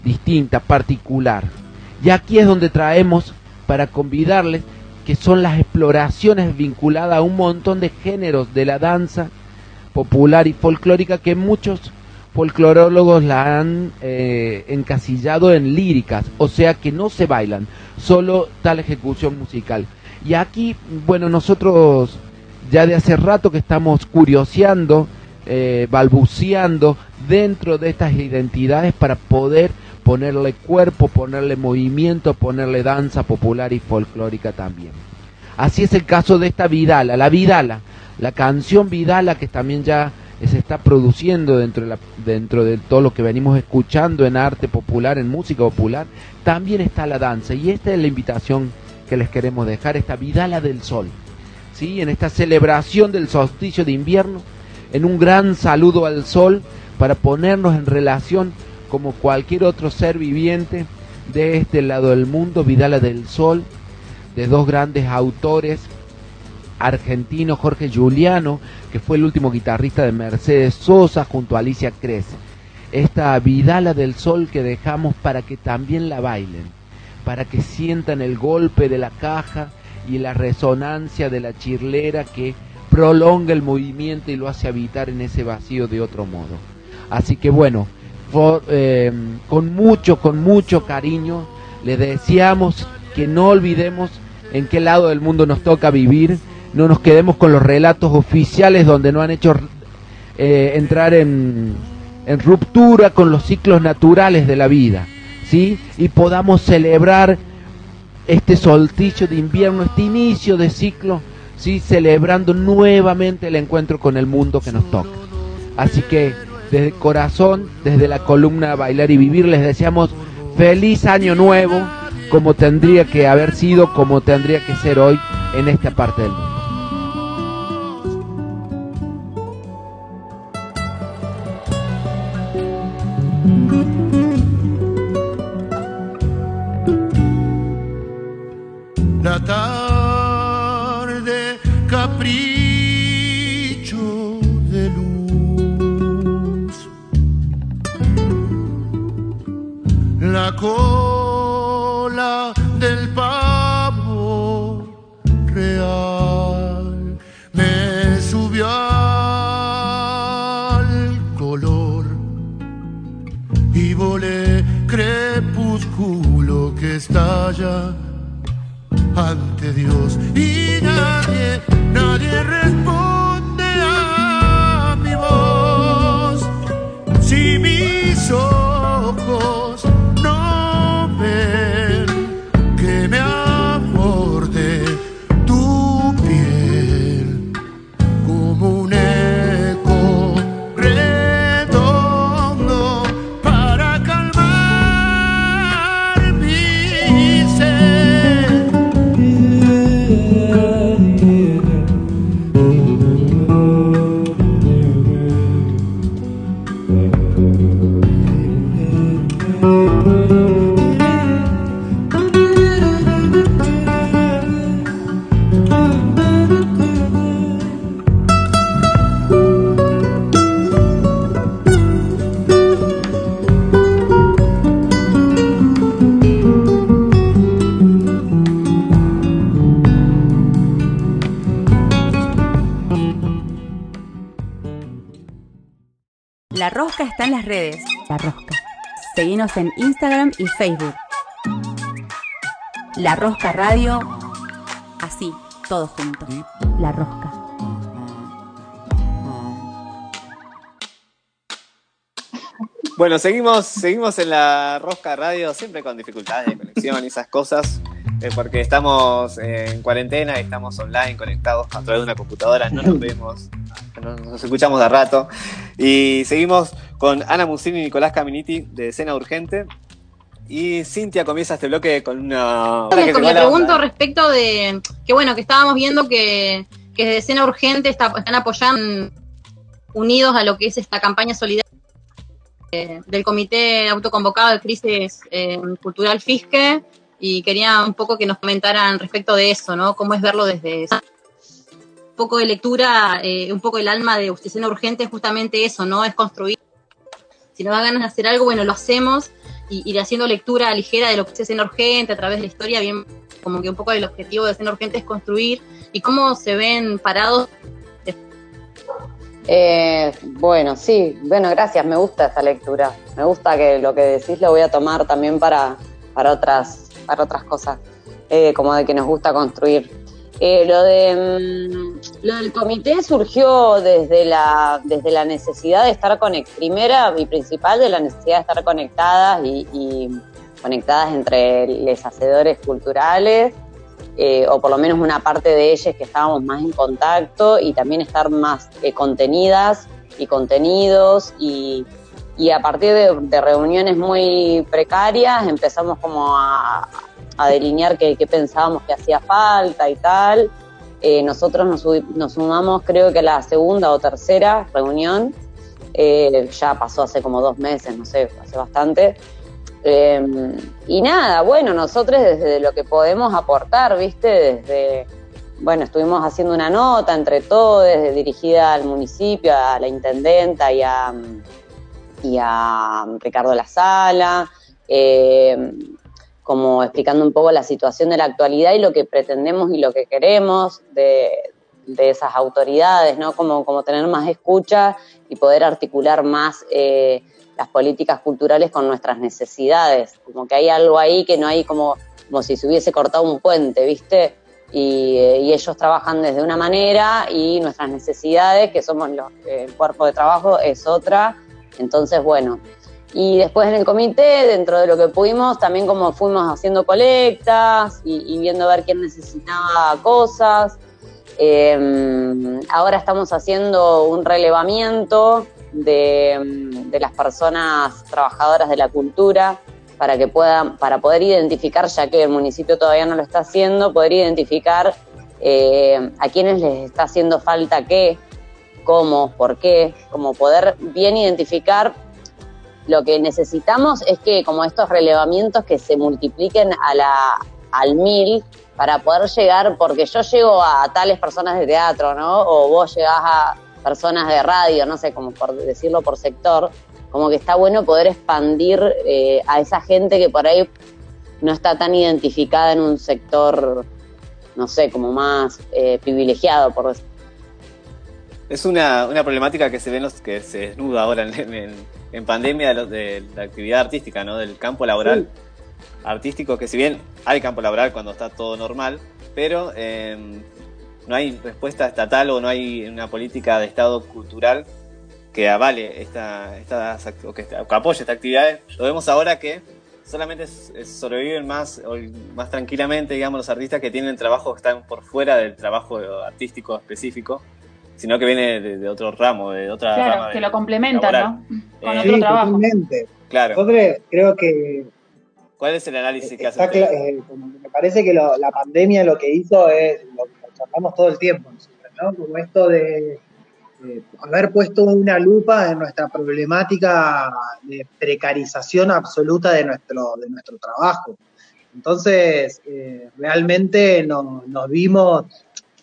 [SPEAKER 9] distinta, particular. Y aquí es donde traemos para convidarles que son las exploraciones vinculadas a un montón de géneros de la danza popular y folclórica que muchos folclorólogos la han eh, encasillado en líricas, o sea que no se bailan, solo tal ejecución musical. Y aquí, bueno, nosotros ya de hace rato que estamos curioseando, eh, balbuceando dentro de estas identidades para poder ponerle cuerpo, ponerle movimiento, ponerle danza popular y folclórica también. Así es el caso de esta Vidala, la Vidala, la canción Vidala que también ya se está produciendo dentro de, dentro de todo lo que venimos escuchando en arte popular, en música popular, también está la danza. Y esta es la invitación que les queremos dejar, esta Vidala del Sol. ¿sí? En esta celebración del solsticio de invierno, en un gran saludo al sol para ponernos en relación como cualquier otro ser viviente de este lado del mundo, Vidala del Sol, de dos grandes autores argentino Jorge Giuliano, que fue el último guitarrista de Mercedes Sosa junto a Alicia Cres. Esta Vidala del Sol que dejamos para que también la bailen, para que sientan el golpe de la caja y la resonancia de la chirlera que prolonga el movimiento y lo hace habitar en ese vacío de otro modo. Así que bueno, eh, con mucho, con mucho cariño, le deseamos que no olvidemos en qué lado del mundo nos toca vivir no nos quedemos con los relatos oficiales donde no han hecho eh, entrar en, en ruptura con los ciclos naturales de la vida, ¿sí? Y podamos celebrar este solsticio de invierno, este inicio de ciclo, ¿sí? Celebrando nuevamente el encuentro con el mundo que nos toca. Así que desde el corazón, desde la columna Bailar y Vivir, les deseamos feliz año nuevo, como tendría que haber sido, como tendría que ser hoy en esta parte del mundo.
[SPEAKER 2] la cola del pavo real.
[SPEAKER 10] Me subió al color y volé crepúsculo que estalla ante Dios.
[SPEAKER 2] Redes. La Rosca. Seguinos en Instagram y Facebook. La Rosca Radio. Así, todo junto. La Rosca.
[SPEAKER 3] Bueno, seguimos, seguimos en la Rosca Radio, siempre con dificultades de conexión y esas cosas, eh, porque estamos en cuarentena y estamos online conectados a través de una computadora, no nos vemos, no nos escuchamos de rato. Y seguimos con Ana Musini y Nicolás Caminiti de Escena Urgente. Y Cintia comienza este bloque con una... La
[SPEAKER 5] pregunto respecto de que bueno, que estábamos viendo que, que desde Escena Urgente está- están apoyando unidos a lo que es esta campaña solidaria del Comité Autoconvocado de Crisis eh, Cultural Fisque y quería un poco que nos comentaran respecto de eso, ¿no? Cómo es verlo desde un poco de lectura, eh, un poco el alma de Escena Urgente es justamente eso, ¿no? Es construir. Si nos da ganas de hacer algo, bueno, lo hacemos y haciendo lectura ligera de lo que es escena urgente a través de la historia, bien como que un poco el objetivo de escena urgente es construir y cómo se ven parados.
[SPEAKER 7] Eh, bueno, sí, bueno, gracias, me gusta esa lectura. Me gusta que lo que decís lo voy a tomar también para, para, otras, para otras cosas, eh, como de que nos gusta construir. Eh, lo, de, mm, lo del comité surgió desde la, desde la necesidad de estar conectadas, primera y principal de la necesidad de estar conectadas y, y conectadas entre los hacedores culturales eh, o por lo menos una parte de ellas que estábamos más en contacto y también estar más eh, contenidas y contenidos y, y a partir de, de reuniones muy precarias empezamos como a, a delinear qué, pensábamos que hacía falta y tal. Eh, nosotros nos, nos sumamos creo que a la segunda o tercera reunión, eh, ya pasó hace como dos meses, no sé, hace bastante. Eh, y nada, bueno, nosotros desde lo que podemos aportar, ¿viste? Desde, bueno, estuvimos haciendo una nota entre todos, dirigida al municipio, a la intendenta y a, y a Ricardo La Sala, eh, como explicando un poco la situación de la actualidad y lo que pretendemos y lo que queremos de, de esas autoridades, ¿no? Como, como tener más escucha y poder articular más eh, las políticas culturales con nuestras necesidades. Como que hay algo ahí que no hay como, como si se hubiese cortado un puente, ¿viste? Y, eh, y ellos trabajan desde una manera y nuestras necesidades, que somos los, eh, el cuerpo de trabajo, es otra. Entonces, bueno. Y después en el comité, dentro de lo que pudimos, también como fuimos haciendo colectas y, viendo a ver quién necesitaba cosas. Eh, ahora estamos haciendo un relevamiento de, de las personas trabajadoras de la cultura para que puedan, para poder identificar, ya que el municipio todavía no lo está haciendo, poder identificar eh, a quienes les está haciendo falta qué, cómo, por qué, como poder bien identificar lo que necesitamos es que como estos relevamientos que se multipliquen a la, al mil para poder llegar, porque yo llego a tales personas de teatro, ¿no? O vos llegás a personas de radio, no sé, como por decirlo por sector, como que está bueno poder expandir eh, a esa gente que por ahí no está tan identificada en un sector, no sé, como más eh, privilegiado, por.
[SPEAKER 3] Es una, una problemática que se ve en los, que se desnuda ahora en, en, en pandemia de, lo- de la actividad artística, ¿no? Del campo laboral artístico, que si bien hay campo laboral cuando está todo normal, pero eh, no hay respuesta estatal o no hay una política de Estado cultural que avale esta, estas o que, que apoye esta actividad. Lo vemos ahora que solamente sobreviven más, más tranquilamente, digamos, los artistas que tienen trabajo que están por fuera del trabajo artístico específico, sino que viene de, de otro ramo, de otra rama
[SPEAKER 4] Claro,
[SPEAKER 3] de-
[SPEAKER 4] que lo complementan,
[SPEAKER 3] laboral.
[SPEAKER 4] ¿no? Con
[SPEAKER 3] Eh,
[SPEAKER 4] otro
[SPEAKER 8] Sí,
[SPEAKER 4] trabajo.
[SPEAKER 8] totalmente.
[SPEAKER 3] Claro.
[SPEAKER 8] Nosotros creo que
[SPEAKER 3] ¿Cuál es el análisis que
[SPEAKER 8] eh, como que me parece que lo- la pandemia lo que hizo es lo que charlamos todo el tiempo, nosotros, ¿no? Como esto de eh, haber puesto una lupa en nuestra problemática de precarización absoluta de nuestro, de nuestro trabajo. Entonces, eh, realmente no- nos vimos,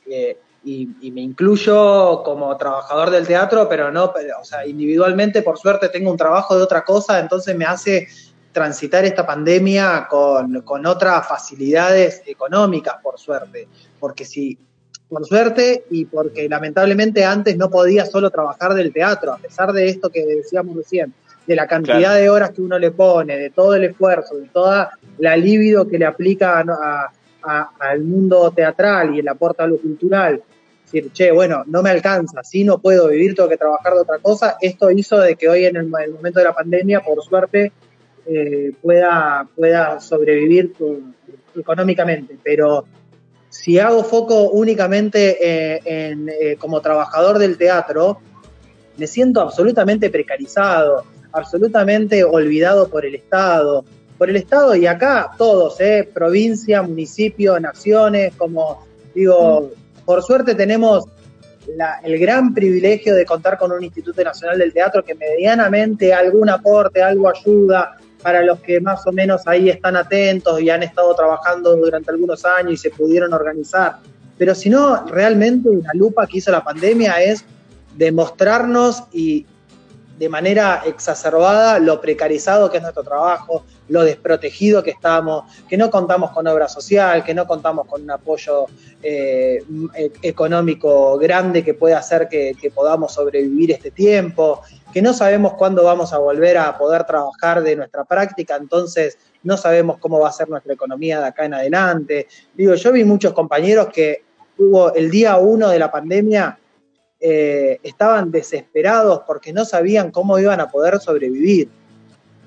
[SPEAKER 8] eh, y, y me incluyo como trabajador del teatro, pero no, o sea, individualmente, por suerte, tengo un trabajo de otra cosa, entonces me hace transitar esta pandemia con, con otras facilidades económicas, por suerte. Porque si por suerte, y porque lamentablemente antes no podía solo trabajar del teatro, a pesar de esto que decíamos recién, de la cantidad
[SPEAKER 3] Claro.
[SPEAKER 8] de horas que uno le pone, de todo el esfuerzo, de toda la libido que le aplica a- a- al mundo teatral y el aporte a lo cultural. Decir, che, bueno, no me alcanza, si no puedo vivir, tengo que trabajar de otra cosa. Esto hizo de que hoy en el, momento de la pandemia, por suerte, eh, pueda, pueda sobrevivir con- económicamente. Pero si hago foco únicamente eh, en, eh, como trabajador del teatro, me siento absolutamente precarizado, absolutamente olvidado por el Estado. Por el Estado y acá todos, eh, provincia, municipio, naciones, como digo, por suerte tenemos el gran privilegio de contar con un Instituto Nacional del Teatro que medianamente algún aporte, algo ayuda para los que más o menos ahí están atentos y han estado trabajando durante algunos años y se pudieron organizar. Pero si no, realmente una lupa que hizo la pandemia es demostrarnos y de manera exacerbada lo precarizado que es nuestro trabajo, lo desprotegido que estamos, que no contamos con obra social, que no contamos con un apoyo eh, e- económico grande que pueda hacer que, que podamos sobrevivir este tiempo, que no sabemos cuándo vamos a volver a poder trabajar de nuestra práctica, entonces no sabemos cómo va a ser nuestra economía de acá en adelante. Digo, yo vi muchos compañeros que hubo el día uno de la pandemia, eh, estaban desesperados porque no sabían cómo iban a poder sobrevivir.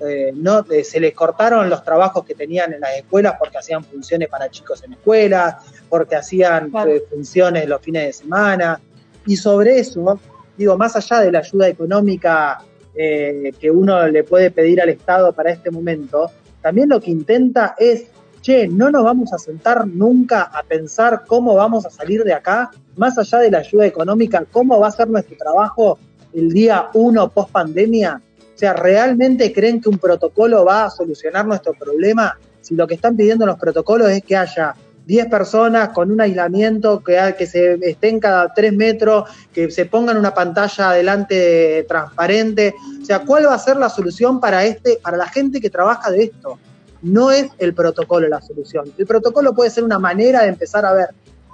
[SPEAKER 8] Eh, no, eh, se les cortaron los trabajos que tenían en las escuelas porque hacían funciones para chicos en escuelas, porque hacían
[SPEAKER 4] Claro.
[SPEAKER 8] funciones los fines de semana. Y sobre eso, digo, más allá de la ayuda económica que uno le puede pedir al Estado para este momento, también lo que intenta es, che, no nos vamos a sentar nunca a pensar cómo vamos a salir de acá, más allá de la ayuda económica, cómo va a ser nuestro trabajo el día uno post pandemia. O sea, ¿realmente creen que un protocolo va a solucionar nuestro problema? Si lo que están pidiendo los protocolos es que haya 10 personas con un aislamiento, que, que se estén cada 3 metros, que se pongan una pantalla adelante transparente. O sea, ¿cuál va a ser la solución para, este, para la gente que trabaja de esto? No es el protocolo la solución. El protocolo puede ser una manera de empezar a ver,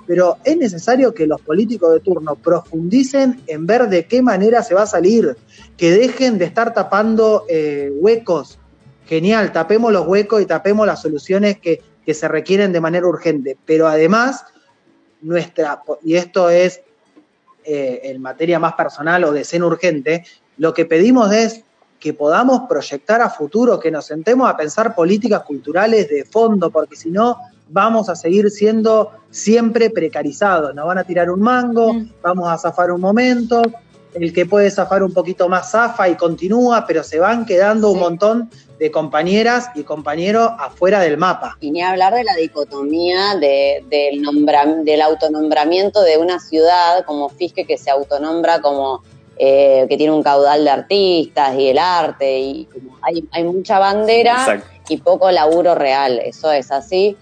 [SPEAKER 8] pero es necesario que los políticos de turno profundicen en ver de qué manera se va a salir, que dejen de estar tapando eh, huecos. Genial, tapemos los huecos y tapemos las soluciones que, que se requieren de manera urgente. Pero además, nuestra, y esto es eh, en materia más personal o de escena urgente, lo que pedimos es que podamos proyectar a futuro, que nos sentemos a pensar políticas culturales de fondo, porque si no vamos a seguir siendo siempre precarizados, nos van a tirar un mango,
[SPEAKER 4] Mm.
[SPEAKER 8] vamos a zafar un momento, el que puede zafar un poquito más zafa y continúa, pero se van quedando un montón de compañeras y compañeros afuera del mapa.
[SPEAKER 7] Y ni hablar de la dicotomía de- del, del autonombramiento de una ciudad como Fisque que se autonombra como eh, que tiene un caudal de artistas y el arte y hay, hay mucha bandera
[SPEAKER 3] Exacto.
[SPEAKER 7] y poco laburo real, eso es así.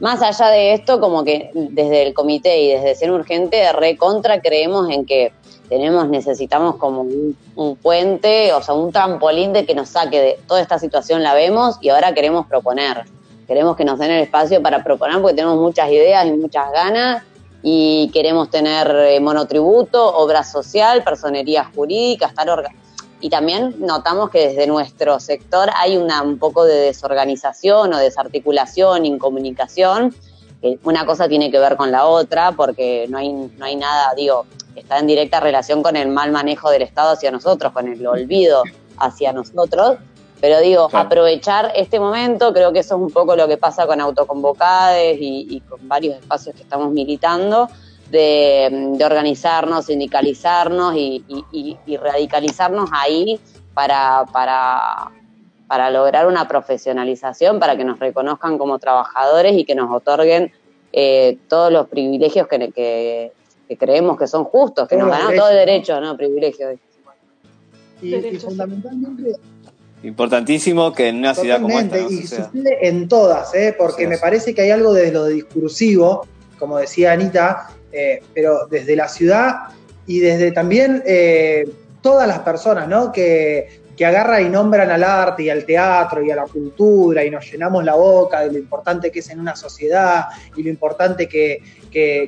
[SPEAKER 7] Más allá de esto, como que desde el comité y desde Ser Urgente, recontra creemos en que tenemos, necesitamos como un, un puente, o sea, un trampolín de que nos saque de toda esta situación, la vemos y ahora queremos proponer. Queremos que nos den el espacio para proponer porque tenemos muchas ideas y muchas ganas y queremos tener eh, monotributo, obra social, personería jurídica, estar y también notamos que desde nuestro sector hay una, un poco de desorganización o desarticulación, incomunicación. Una cosa tiene que ver con la otra porque no hay, no hay nada, digo, está en directa relación con el mal manejo del Estado hacia nosotros, con el olvido hacia nosotros. Pero digo,
[SPEAKER 3] Claro.
[SPEAKER 7] aprovechar este momento, creo que eso es un poco lo que pasa con autoconvocades y, y con varios espacios que estamos militando, de, de organizarnos, sindicalizarnos y, y- y- y radicalizarnos ahí para, para, para lograr una profesionalización, para que nos reconozcan como trabajadores y que nos otorguen eh, todos los privilegios que, que- que creemos que son justos, que
[SPEAKER 8] Todos
[SPEAKER 7] nos ganamos todos
[SPEAKER 8] derechos,
[SPEAKER 7] no privilegios.
[SPEAKER 8] Y, y fundamentalmente
[SPEAKER 3] Importantísimo que en una ciudad como esta no
[SPEAKER 8] y
[SPEAKER 3] suceda.
[SPEAKER 8] sucede en todas, ¿eh? porque
[SPEAKER 3] Sí,
[SPEAKER 8] me parece que hay algo desde lo discursivo, como decía Anita, eh, pero desde la ciudad y desde también eh, todas las personas ¿no? que, que que agarra y nombran al arte y al teatro y a la cultura y nos llenamos la boca de lo importante que es en una sociedad y lo importante que,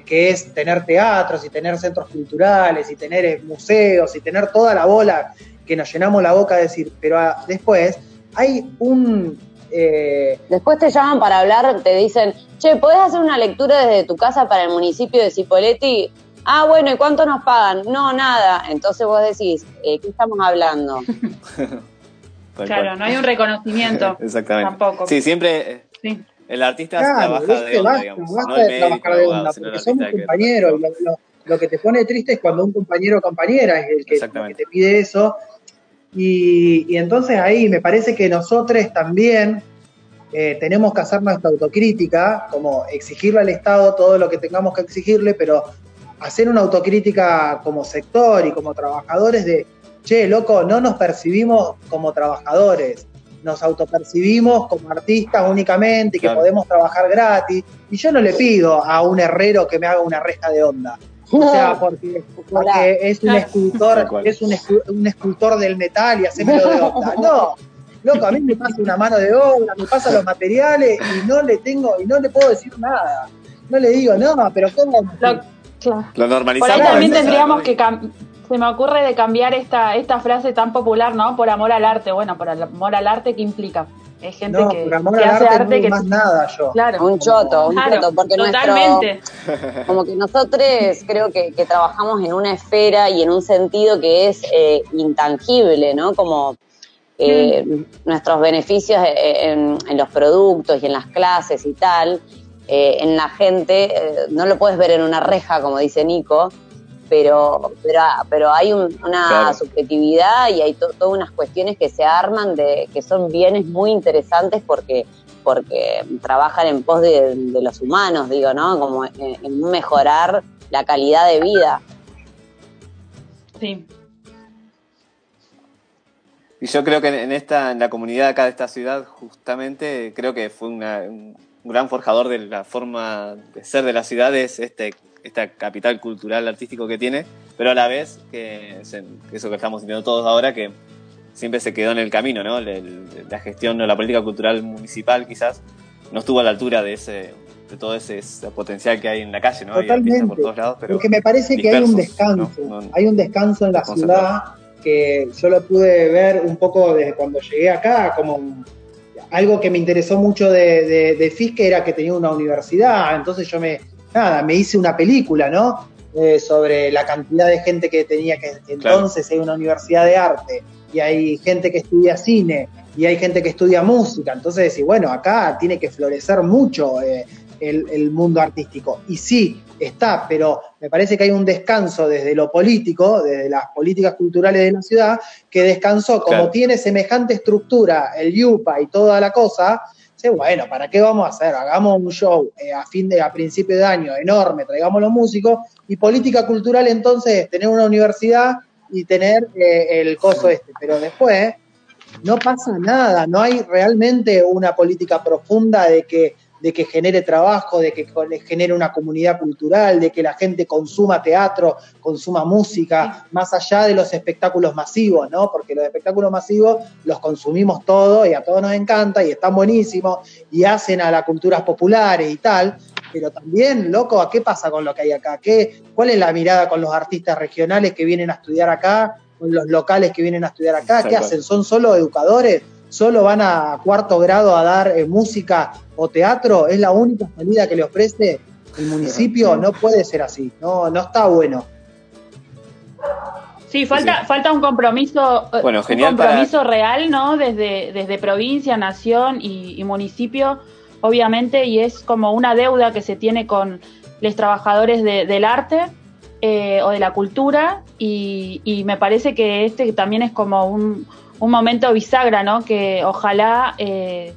[SPEAKER 8] es tener teatros y tener centros culturales y tener museos y tener toda la bola que nos llenamos la boca de decir, pero ah, después hay un...
[SPEAKER 7] Eh, después te llaman para hablar, te dicen, che, ¿podés hacer una lectura desde tu casa para el municipio de Cipolletti? Ah, bueno, ¿y cuánto nos pagan? No, nada. Entonces vos decís, eh, ¿qué estamos hablando?
[SPEAKER 4] claro, no hay un reconocimiento.
[SPEAKER 3] Exactamente.
[SPEAKER 4] Tampoco.
[SPEAKER 3] Sí, siempre eh, el artista trabaja de onda, digamos. no
[SPEAKER 8] de trabajar de onda, porque somos compañeros. Lo, que te pone triste es cuando un compañero o compañera es el que, te pide eso. Y, y, entonces ahí me parece que nosotros también eh, tenemos que hacer nuestra autocrítica, como exigirle al Estado todo lo que tengamos que exigirle, pero hacer una autocrítica como sector y como trabajadores de, che, loco, no nos percibimos como trabajadores, nos autopercibimos como artistas únicamente y que podemos trabajar gratis. Y yo no le pido a un herrero que me haga una resta de onda. O sea, porque, es un escultor, es un, escultor del metal y hacémelo de onda. No, loco, a mí me pasa una mano de obra, me pasa los materiales y no le tengo, y no le puedo decir nada. No le digo, no, pero ¿cómo?
[SPEAKER 3] Lo normalizamos.
[SPEAKER 4] Por ahí también tendríamos que se me ocurre de cambiar esta, esta frase tan popular, ¿no? Por amor al arte. Bueno, por amor al arte, ¿qué implica? Es gente
[SPEAKER 8] no,
[SPEAKER 4] que,
[SPEAKER 8] por amor al hace arte, no más nada yo.
[SPEAKER 7] Claro. Un choto, un choto, porque totalmente. como que nosotros creo que, trabajamos en una esfera y en un sentido que es eh, intangible, ¿no? Como eh, mm. nuestros beneficios eh, en, en, los productos y en las clases y tal, eh, en la gente, eh, no lo puedes ver en una reja, como dice Nico, pero, pero, pero hay una subjetividad y hay todas unas cuestiones que se arman de que son bienes muy interesantes porque porque trabajan en pos de, los humanos, digo, ¿no? Como en, mejorar la calidad de vida.
[SPEAKER 4] Sí.
[SPEAKER 3] Y yo creo que en esta, en la comunidad acá de esta ciudad, justamente, creo que fue una, un gran forjador de la forma de ser de la ciudad es este, esta capital cultural artístico que tiene, pero a la vez que eso que estamos viendo todos ahora, que siempre se quedó en el camino, ¿no? La, gestión o la política cultural municipal quizás no estuvo a la altura de ese de todo ese, potencial que hay en la calle, ¿no?
[SPEAKER 8] Totalmente. Por todos lados, pero Porque me parece que hay un descanso, hay un descanso en la ciudad que yo lo pude ver un poco desde cuando llegué acá, como algo que me interesó mucho de, de, Fiske era que tenía una universidad, entonces yo me, nada, me hice una película, ¿no? Eh, sobre la cantidad de gente que tenía que entonces hay una universidad de arte y hay gente que estudia cine y hay gente que estudia música, entonces, y bueno, acá tiene que florecer mucho eh, el, mundo artístico. Y sí, está, pero me parece que hay un descanso desde lo político, desde las políticas culturales de la ciudad, que descansó, como tiene semejante estructura el yupa y toda la cosa, bueno, ¿para qué vamos a hacer? Hagamos un show eh, a fin de, a principio de año enorme, traigamos los músicos, y política cultural entonces tener una universidad y tener eh, el coso este, pero después no pasa nada, no hay realmente una política profunda de que de que genere trabajo, de que genere una comunidad cultural, de que la gente consuma teatro, consuma música, más allá de los espectáculos masivos, ¿no? Porque los espectáculos masivos los consumimos todos y a todos nos encanta y están buenísimos y hacen a las culturas populares y tal, pero también, loco, ¿a qué pasa con lo que hay acá? ¿Qué, ¿Cuál es la mirada con los artistas regionales que vienen a estudiar acá, con los locales que vienen a estudiar acá? ¿Qué hacen? ¿Son solo educadores? Solo van a cuarto grado a dar eh, música o teatro, es la única salida que le ofrece el municipio, no puede ser así, no, no está bueno.
[SPEAKER 4] Sí, falta, falta un compromiso, eh, un compromiso real, ¿no? Desde, desde provincia, nación y, municipio, obviamente, y es como una deuda que se tiene con los trabajadores del arte eh, o de la cultura, y, y me parece que este también es como un, un momento bisagra, ¿no? Que ojalá eh,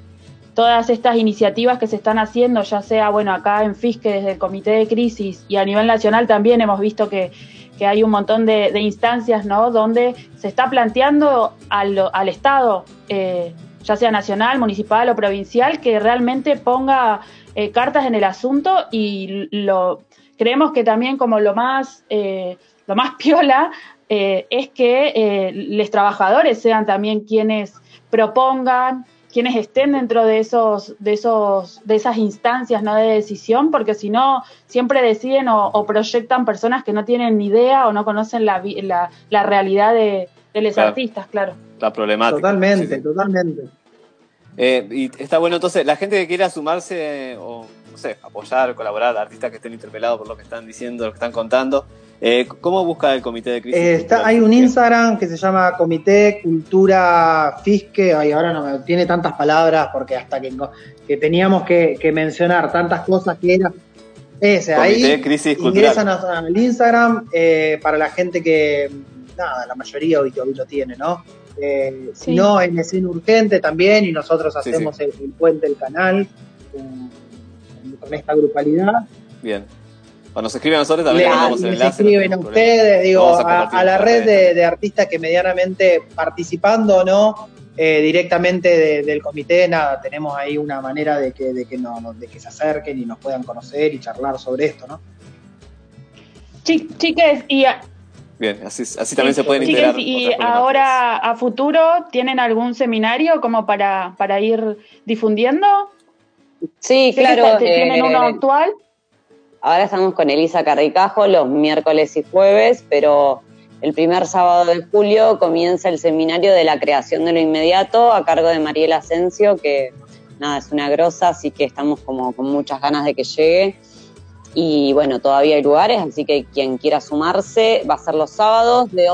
[SPEAKER 4] todas estas iniciativas que se están haciendo, ya sea, bueno, acá en FISCE desde el Comité de Crisis y a nivel nacional también hemos visto que, hay un montón de, instancias, ¿no? Donde se está planteando al, al Estado, eh, ya sea nacional, municipal o provincial, que realmente ponga eh, cartas en el asunto y lo creemos que también como lo más, lo más piola eh, es que eh, los trabajadores sean también quienes propongan, quienes estén dentro de esos, de esos, de esas instancias ¿no? de decisión, porque si no, siempre deciden o, proyectan personas que no tienen ni idea o no conocen la, la, realidad de, los artistas, claro.
[SPEAKER 3] La problemática.
[SPEAKER 8] Totalmente, totalmente.
[SPEAKER 3] Eh, y está bueno, entonces, la gente que quiera sumarse o, no sé, apoyar, colaborar, artistas que estén interpelados por lo que están diciendo, lo que están contando, eh, ¿Cómo busca el Comité de Crisis?
[SPEAKER 8] Eh, está, hay un Instagram que se llama Comité Cultura Fisque, y ahora no me tiene tantas palabras porque hasta que, que teníamos que, mencionar tantas cosas que era ese, Comité ahí Crisis ingresan al Instagram eh, para la gente que, nada, la mayoría hoy, lo tiene, ¿no? Si no, en escena urgente también, y nosotros hacemos El, puente del canal con esta grupalidad.
[SPEAKER 3] Bien. O nos escriben a nosotros también
[SPEAKER 8] el enlace. escriben a ustedes, digo, a, la red de, artistas que medianamente participando o no eh, directamente del comité, nada, tenemos ahí una manera de que, de que, no, de que se acerquen y nos puedan conocer y charlar sobre esto, ¿no?
[SPEAKER 4] Chiques, y
[SPEAKER 3] Bien, así, así también se pueden integrar.
[SPEAKER 4] Y ahora a futuro, ¿tienen algún seminario como para, para ir difundiendo?
[SPEAKER 7] Sí, claro.
[SPEAKER 4] ¿Tienen uno actual?
[SPEAKER 7] Ahora estamos con Elisa Carricajo los miércoles y jueves, pero el primer sábado de julio comienza el seminario de la creación de lo inmediato a cargo de Mariela Asensio, que nada, es una grosa, así que estamos como con muchas ganas de que llegue. Y bueno, todavía hay lugares, así que quien quiera sumarse va a ser los sábados de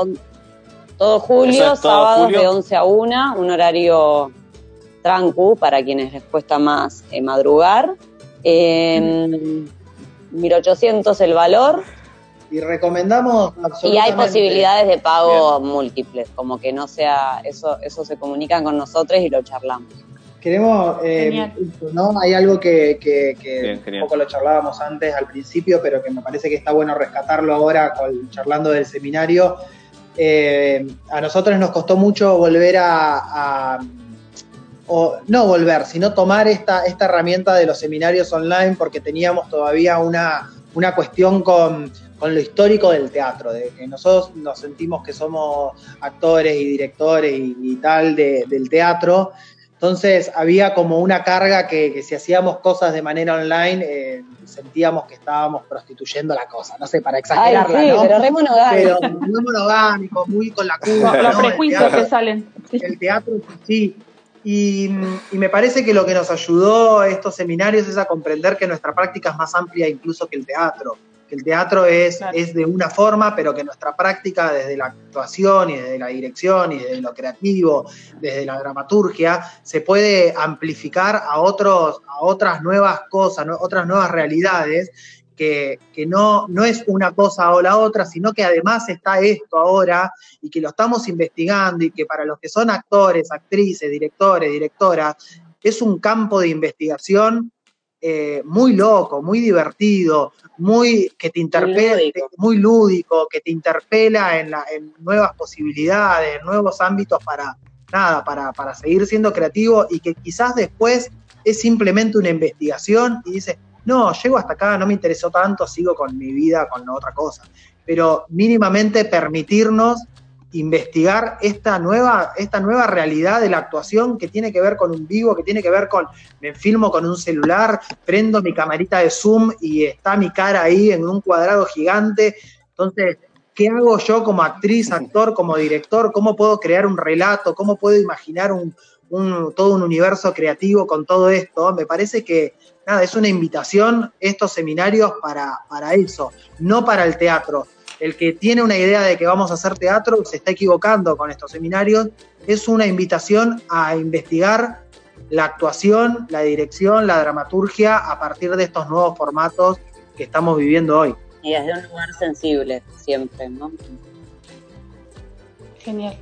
[SPEAKER 7] todo julio, sábados de 11 a 1, un horario trancu para quienes les cuesta más eh, madrugar. Eh, 1800 el valor.
[SPEAKER 8] Y recomendamos
[SPEAKER 7] Y hay posibilidades de pago múltiples, como que no sea, eso, eso se comunican con nosotros y lo charlamos.
[SPEAKER 8] Queremos, eh, ¿no? Hay algo que, que, un poco lo charlábamos antes al principio, pero que me parece que está bueno rescatarlo ahora con, charlando del seminario. Eh, a nosotros nos costó mucho volver a o no volver, sino tomar esta, esta herramienta de los seminarios online porque teníamos todavía una, una cuestión con, lo histórico del teatro, de que nosotros nos sentimos que somos actores y directores y, tal del teatro. Entonces había como una carga que, si hacíamos cosas de manera online eh, sentíamos que estábamos prostituyendo la cosa, no sé, para exagerarla,
[SPEAKER 7] sí,
[SPEAKER 8] ¿no?
[SPEAKER 7] Pero re monogámico.
[SPEAKER 8] Pero muy monogámico, muy con la cuba.
[SPEAKER 4] Los prejuicios que salen.
[SPEAKER 8] El teatro, sí, y, me parece que lo que nos ayudó a estos seminarios es a comprender que nuestra práctica es más amplia incluso que el teatro. Que el teatro es, es de una forma, pero que nuestra práctica desde la actuación y desde la dirección y desde lo creativo, desde la dramaturgia, se puede amplificar a, otros, a otras nuevas cosas, otras nuevas realidades que, no, no es una cosa o la otra, sino que además está esto ahora y que lo estamos investigando y que para los que son actores, actrices, directores, directoras, es un campo de investigación eh, muy loco, muy divertido, muy que te interpela, muy lúdico, que te interpela en, nuevas posibilidades, en nuevos ámbitos para nada, para, para seguir siendo creativo y que quizás después es simplemente una investigación y dices, no, llego hasta acá, no me interesó tanto, sigo con mi vida, con otra cosa. Pero mínimamente permitirnos investigar esta nueva, esta nueva realidad de la actuación que tiene que ver con un vivo, que tiene que ver con, me filmo con un celular, prendo mi camarita de Zoom y está mi cara ahí en un cuadrado gigante. Entonces, ¿qué hago yo como actriz, actor, como director? ¿Cómo puedo crear un relato? ¿Cómo puedo imaginar un, todo un universo creativo con todo esto? Me parece que nada, es una invitación estos seminarios para, para eso, no para el teatro. El que tiene una idea de que vamos a hacer teatro se está equivocando con estos seminarios. Es una invitación a investigar la actuación, la dirección, la dramaturgia a partir de estos nuevos formatos que estamos viviendo hoy.
[SPEAKER 7] Y desde un lugar sensible, siempre, ¿no?
[SPEAKER 4] Genial.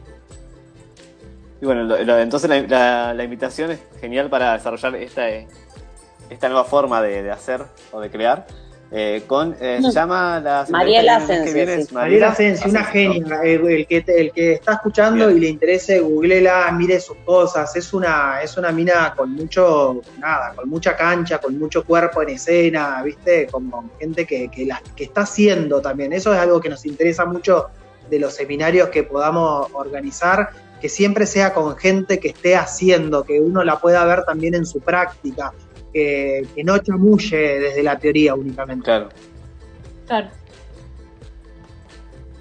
[SPEAKER 3] Y bueno, entonces la, la, invitación es genial para desarrollar esta, esta nueva forma de, hacer o de crear. Eh, con, eh, se llama la
[SPEAKER 7] Mariela Asensio.
[SPEAKER 8] Mariela Asensio, una genia. El, que, el que está escuchando y le interese, googlela, mire sus cosas. Es una, es una mina con mucho, nada, con mucha cancha, con mucho cuerpo en escena, ¿viste? Como gente que, que, la, que está haciendo también. Eso es algo que nos interesa mucho de los seminarios que podamos organizar, que siempre sea con gente que esté haciendo, que uno la pueda ver también en su práctica, que, que no chamulle desde la teoría únicamente.
[SPEAKER 3] Claro.
[SPEAKER 4] Claro.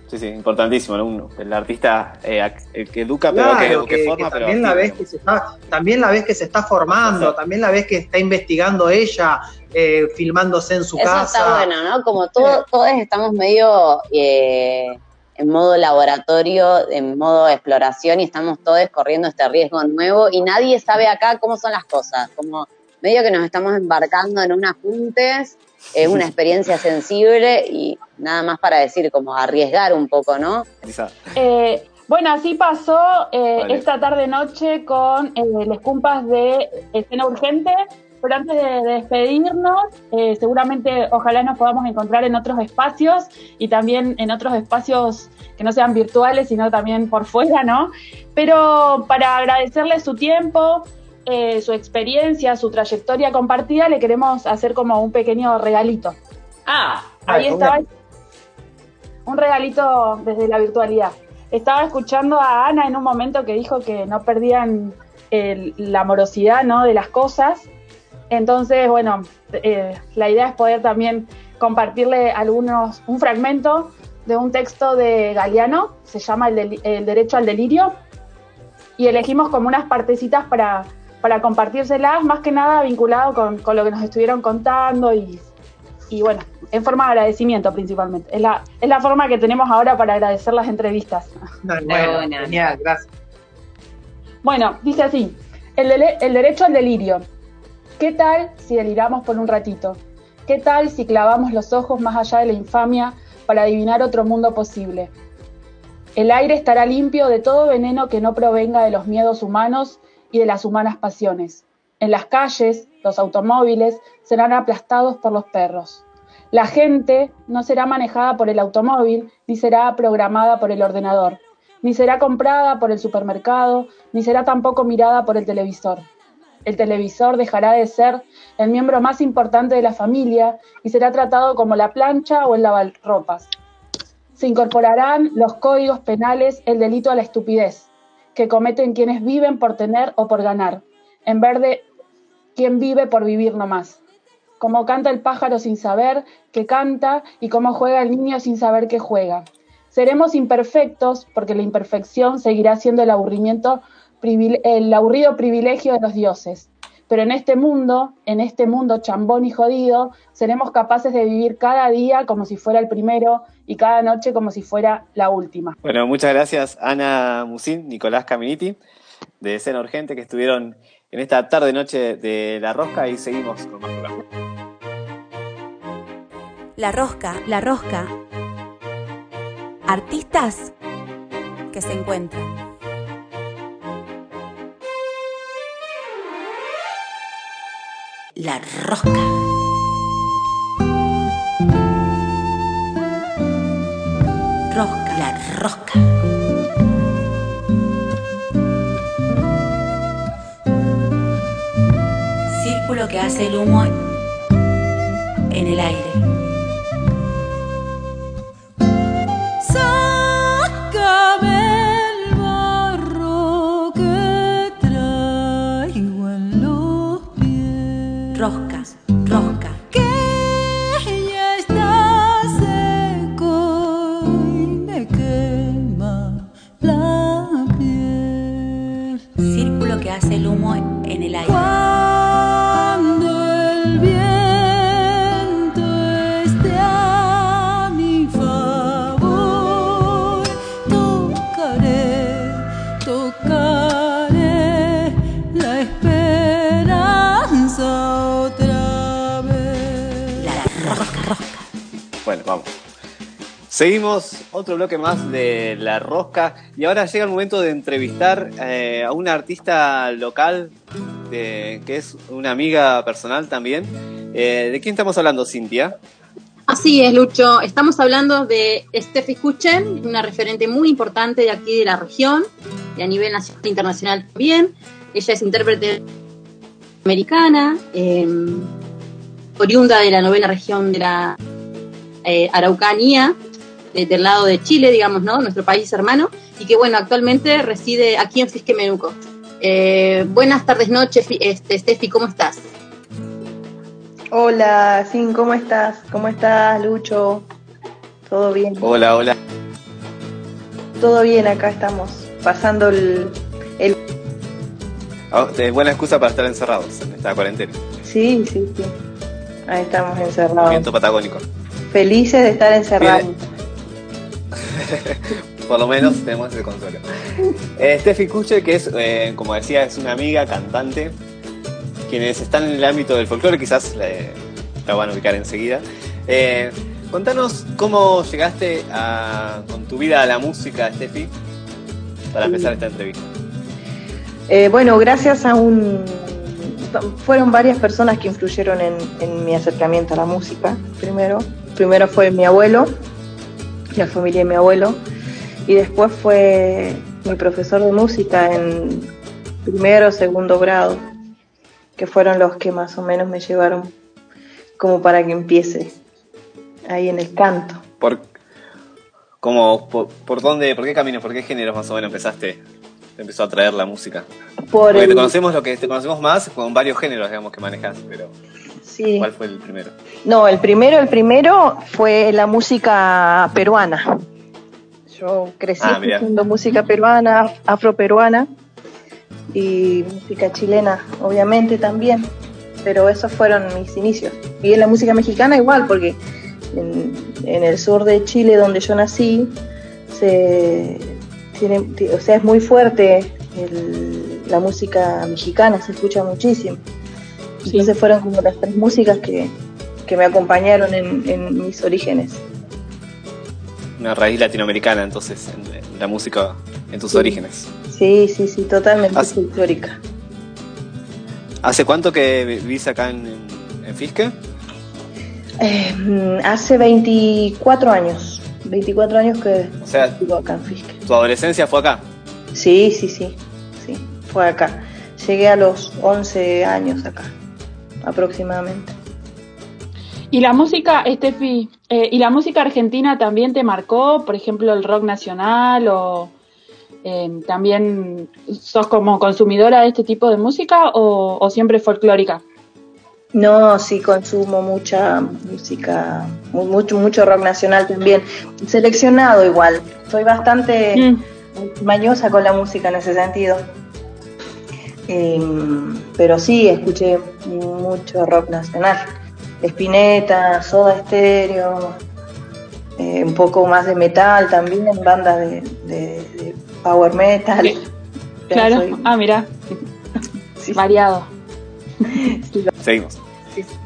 [SPEAKER 3] Sí, sí, importantísimo, ¿no? El artista eh, el que educa,
[SPEAKER 8] Claro,
[SPEAKER 3] pero que,
[SPEAKER 8] que-
[SPEAKER 3] que forma,
[SPEAKER 8] que
[SPEAKER 3] pero
[SPEAKER 8] también la ves que se está, también la ves que se está formando,
[SPEAKER 3] Exacto.
[SPEAKER 8] también la ves que está investigando ella, eh, filmándose en su
[SPEAKER 7] Eso
[SPEAKER 8] casa.
[SPEAKER 7] está bueno, ¿no? Como todo, todos estamos medio eh, en modo laboratorio, en modo exploración y estamos todos corriendo este riesgo nuevo y nadie sabe acá cómo son las cosas. Como medio que nos estamos embarcando en unas juntes, eh, una experiencia sensible y nada más para decir, como arriesgar un poco, ¿no?
[SPEAKER 4] Eh, bueno, así pasó eh,
[SPEAKER 3] Vale.
[SPEAKER 4] esta tarde-noche con eh, los cumpas de Escena Urgente. Pero antes de, de despedirnos, eh, seguramente ojalá nos podamos encontrar en otros espacios y también en otros espacios que no sean virtuales, sino también por fuera, ¿no? Pero para agradecerle su tiempo, eh, su experiencia, su trayectoria compartida, le queremos hacer como un pequeño regalito. Ah, ahí estaba un regalito desde la virtualidad. Estaba escuchando a Ana en un momento que dijo que no perdían el- la morosidad ¿no? de las cosas. Entonces, bueno, eh, la idea es poder también compartirle algunos, un fragmento de un texto de Galeano, se llama El, Del- El Derecho al Delirio, y elegimos como unas partecitas para, para compartírselas, más que nada vinculado con, con lo que nos estuvieron contando y, y bueno, en forma de agradecimiento principalmente. Es la, es la forma que tenemos ahora para agradecer las entrevistas.
[SPEAKER 8] Bueno, genial, gracias.
[SPEAKER 4] Bueno, dice así, el, dele- el derecho al delirio. ¿Qué tal si deliramos por un ratito? ¿Qué tal si clavamos los ojos más allá de la infamia para adivinar otro mundo posible? El aire estará limpio de todo veneno que no provenga de los miedos humanos y de las humanas pasiones. En las calles, los automóviles serán aplastados por los perros. La gente no será manejada por el automóvil ni será programada por el ordenador, ni será comprada por el supermercado, ni será tampoco mirada por el televisor. El televisor dejará de ser el miembro más importante de la familia y será tratado como la plancha o el lavarropas. Se incorporarán los códigos penales el delito a la estupidez, que cometen quienes viven por tener o por ganar, en vez de quien vive por vivir nomás. Como canta el pájaro sin saber que canta y cómo juega el niño sin saber que juega. Seremos imperfectos porque la imperfección seguirá siendo el aburrimiento, el aburrido privilegio de los dioses. Pero en este mundo, en este mundo chambón y jodido, seremos capaces de vivir cada día como si fuera el primero y cada noche como si fuera la última.
[SPEAKER 3] Bueno, muchas gracias Ana Musín, Nicolás Caminiti, de Escena Urgente, que estuvieron en esta tarde-noche de La Rosca y seguimos con más programa.
[SPEAKER 2] La rosca, la rosca. Artistas que se encuentran. La rosca. Rosca, la rosca. Círculo que hace el humo en el aire.
[SPEAKER 3] Seguimos otro bloque más de La Rosca y ahora llega el momento de entrevistar eh, a una artista local que es una amiga personal también. Eh, ¿De quién estamos hablando, Cintia?
[SPEAKER 5] Así es, Lucho. Estamos hablando de Steffi Kuchen, una referente muy importante de aquí de la región y a nivel nacional e internacional también. Ella es intérprete americana, eh, oriunda de la novena región de la eh, Araucanía. De- del lado de Chile, digamos, ¿no? Nuestro país hermano, y que bueno, actualmente reside aquí en Fisque Menuco. Eh, buenas tardes, noches, este, Steffi, ¿cómo estás?
[SPEAKER 11] Hola, Sin, ¿cómo estás? ¿Cómo estás, Lucho? ¿Todo bien?
[SPEAKER 3] Hola, hola.
[SPEAKER 11] Todo bien, acá estamos pasando el... el...
[SPEAKER 3] Es buena excusa para estar encerrados en esta cuarentena.
[SPEAKER 11] Sí, sí, sí. Ahí estamos encerrados.
[SPEAKER 3] Viento patagónico.
[SPEAKER 11] Felices de estar encerrados.
[SPEAKER 3] Por lo menos tenemos ese consuelo. Eh, Steffi Kuche, que es, eh, como decía, es una amiga cantante. Quienes están en el ámbito del folclore quizás eh, la van a ubicar enseguida. Eh, contanos cómo llegaste con tu vida a la música, Steffi, para empezar esta entrevista.
[SPEAKER 11] Bueno, gracias a un... Fueron varias personas que influyeron en, en mi acercamiento a la música, primero. Primero fue mi abuelo, la familia de mi abuelo, y después fue mi profesor de música en primero o segundo grado, que fueron los que más o menos me llevaron como para que empiece ahí en el canto.
[SPEAKER 3] ¿Por, cómo, por, por dónde, por qué caminos, por qué géneros más o menos empezaste? Te empezó a traer la música.
[SPEAKER 11] Por
[SPEAKER 3] Porque
[SPEAKER 11] el-
[SPEAKER 3] te conocemos lo que te conocemos más con varios géneros, digamos, que manejas, pero
[SPEAKER 11] sí.
[SPEAKER 3] ¿cuál fue el primero?
[SPEAKER 11] No, el primero, el primero fue la música peruana. Yo crecí
[SPEAKER 3] Ah,
[SPEAKER 11] escuchando música peruana, afroperuana y música chilena, obviamente también. Pero esos fueron mis inicios. Y en la música mexicana igual, porque en, en el sur de Chile, donde yo nací, se tiene, ti- o sea, es muy fuerte el- la música mexicana, se escucha muchísimo. Entonces fueron como las tres músicas que, que me acompañaron en, en mis orígenes.
[SPEAKER 3] Una raíz latinoamericana, entonces, en, en la música, en tus
[SPEAKER 11] Sí.
[SPEAKER 3] orígenes.
[SPEAKER 11] Sí, sí, sí, totalmente folclórica.
[SPEAKER 3] ¿Hace cuánto que vivís acá en, en, Fisque?
[SPEAKER 11] Eh, mm, hace 24 años, 24 años que
[SPEAKER 3] O sea,
[SPEAKER 11] vivo acá en Fisque.
[SPEAKER 3] tu adolescencia fue acá.
[SPEAKER 11] Sí, sí, sí, sí, fue acá. Llegué a los 11 años acá, aproximadamente.
[SPEAKER 4] Y la música, Estefi, eh, ¿y la música argentina también te marcó? Por ejemplo, el rock nacional o eh, también sos como consumidora de este tipo de música o, o siempre folclórica?
[SPEAKER 11] No, sí, consumo mucha música, mu- mucho, mucho rock nacional también. Seleccionado igual. Soy bastante
[SPEAKER 4] Mm.
[SPEAKER 11] mañosa con la música en ese sentido. Em, pero sí, escuché mucho rock nacional. Spinetta, Soda Stereo, eh, un poco más de metal también, bandas de, de- de power metal.
[SPEAKER 4] Sí. Claro,
[SPEAKER 11] soy-
[SPEAKER 4] ah, mira, variado.
[SPEAKER 3] Seguimos.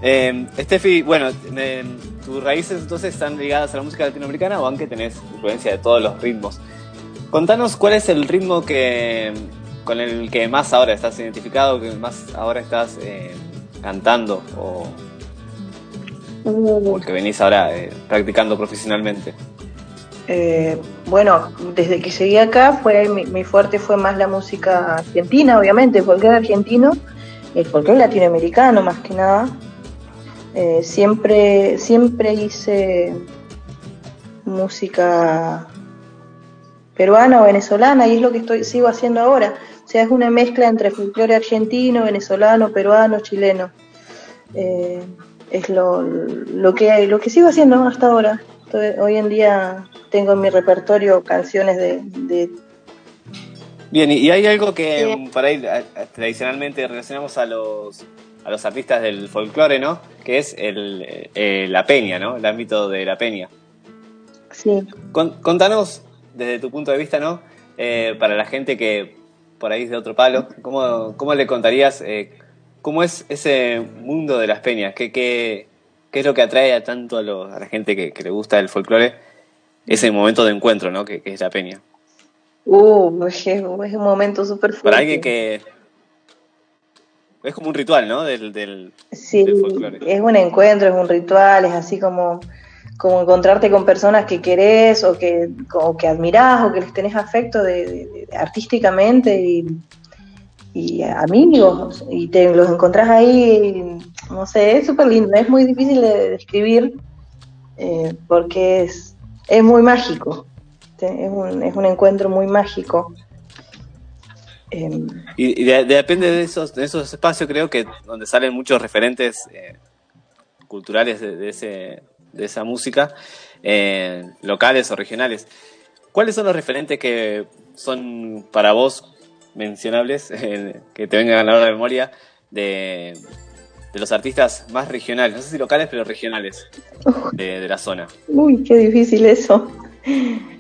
[SPEAKER 3] Eh, Steffi, bueno, me- tus raíces entonces están ligadas a la música latinoamericana o aunque tenés influencia de todos los ritmos. Contanos cuál es el ritmo que con el que más ahora estás identificado, que más ahora estás eh, cantando o,
[SPEAKER 11] Uh,
[SPEAKER 3] o el que venís ahora eh, practicando profesionalmente.
[SPEAKER 11] Eh, bueno, desde que llegué acá fue mi, mi fuerte fue más la música argentina, obviamente, el folclore argentino, el folclore latinoamericano más que nada. Eh, siempre, siempre hice música peruana o venezolana y es lo que estoy sigo haciendo ahora. O sea, es una mezcla entre folclore argentino, venezolano, peruano, chileno. Eh, es lo, lo que lo que sigo haciendo hasta ahora. Hoy en día tengo en mi repertorio canciones de, de
[SPEAKER 3] Bien, y hay algo que mm, por ahí a- tradicionalmente relacionamos a los, a los artistas del folclore, ¿no? Que es el, eh, la peña, ¿no? El ámbito de la peña.
[SPEAKER 11] sí.
[SPEAKER 3] Con- contanos, desde tu punto de vista, ¿no? Eh, para la gente que por ahí de otro palo, ¿cómo, cómo le contarías eh, cómo es ese mundo de las peñas? ¿Qué, qué, qué es lo que atrae a tanto a, lo- a la gente que, que le gusta el folclore? Ese momento de encuentro, ¿no? Que, que es la peña.
[SPEAKER 11] Uh, es, es un momento súper fuerte.
[SPEAKER 3] Para alguien que... Es como un ritual, ¿no? Del, del,
[SPEAKER 11] Sí,
[SPEAKER 3] del folclore.
[SPEAKER 11] es un encuentro, es un ritual, es así como, como encontrarte con personas que querés o que, o que admirás o que les tenés afecto de, artísticamente y, amigos y te los encontrás ahí, no sé, es súper lindo, es muy difícil de describir eh, porque es, es muy mágico. Es, un, es un encuentro muy mágico. Em,
[SPEAKER 3] Y, y de- depende de esos, de esos espacios, creo que donde salen muchos referentes eh, culturales de ese, de esa música, eh, locales o regionales. ¿Cuáles son los referentes que son para vos mencionables, eh, que te vengan a la hora de memoria, de, de los artistas más regionales? No sé si locales, pero regionales de, de la zona.
[SPEAKER 11] uy, qué difícil eso.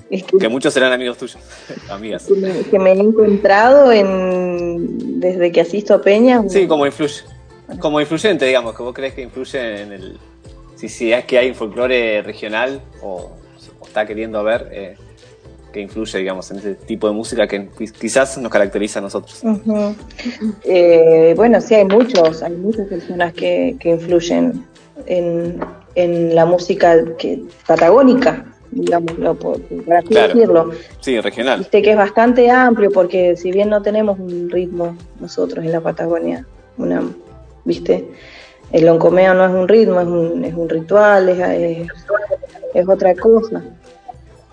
[SPEAKER 11] Es que,
[SPEAKER 3] Que muchos serán amigos tuyos, amigas.
[SPEAKER 11] que me, que me he encontrado en, desde que asisto a Peña.
[SPEAKER 3] Sí, como influye. Como influyente, digamos, que vos crees que influye en el. Si, si es que hay un folclore regional o, o está queriendo ver eh, que influye, digamos, en ese tipo de música que qui- quizás nos caracteriza a nosotros.
[SPEAKER 11] Eh, bueno, sí, hay muchos, hay muchas personas que, que influyen en, en la música que, patagónica, digámoslo, por, por así
[SPEAKER 3] Claro.
[SPEAKER 11] decirlo.
[SPEAKER 3] Sí, regional.
[SPEAKER 11] Viste que es bastante amplio porque si bien no tenemos un ritmo nosotros en la Patagonia, una, viste, el loncomeo no es un ritmo, es un, es un ritual, es, es, otra cosa.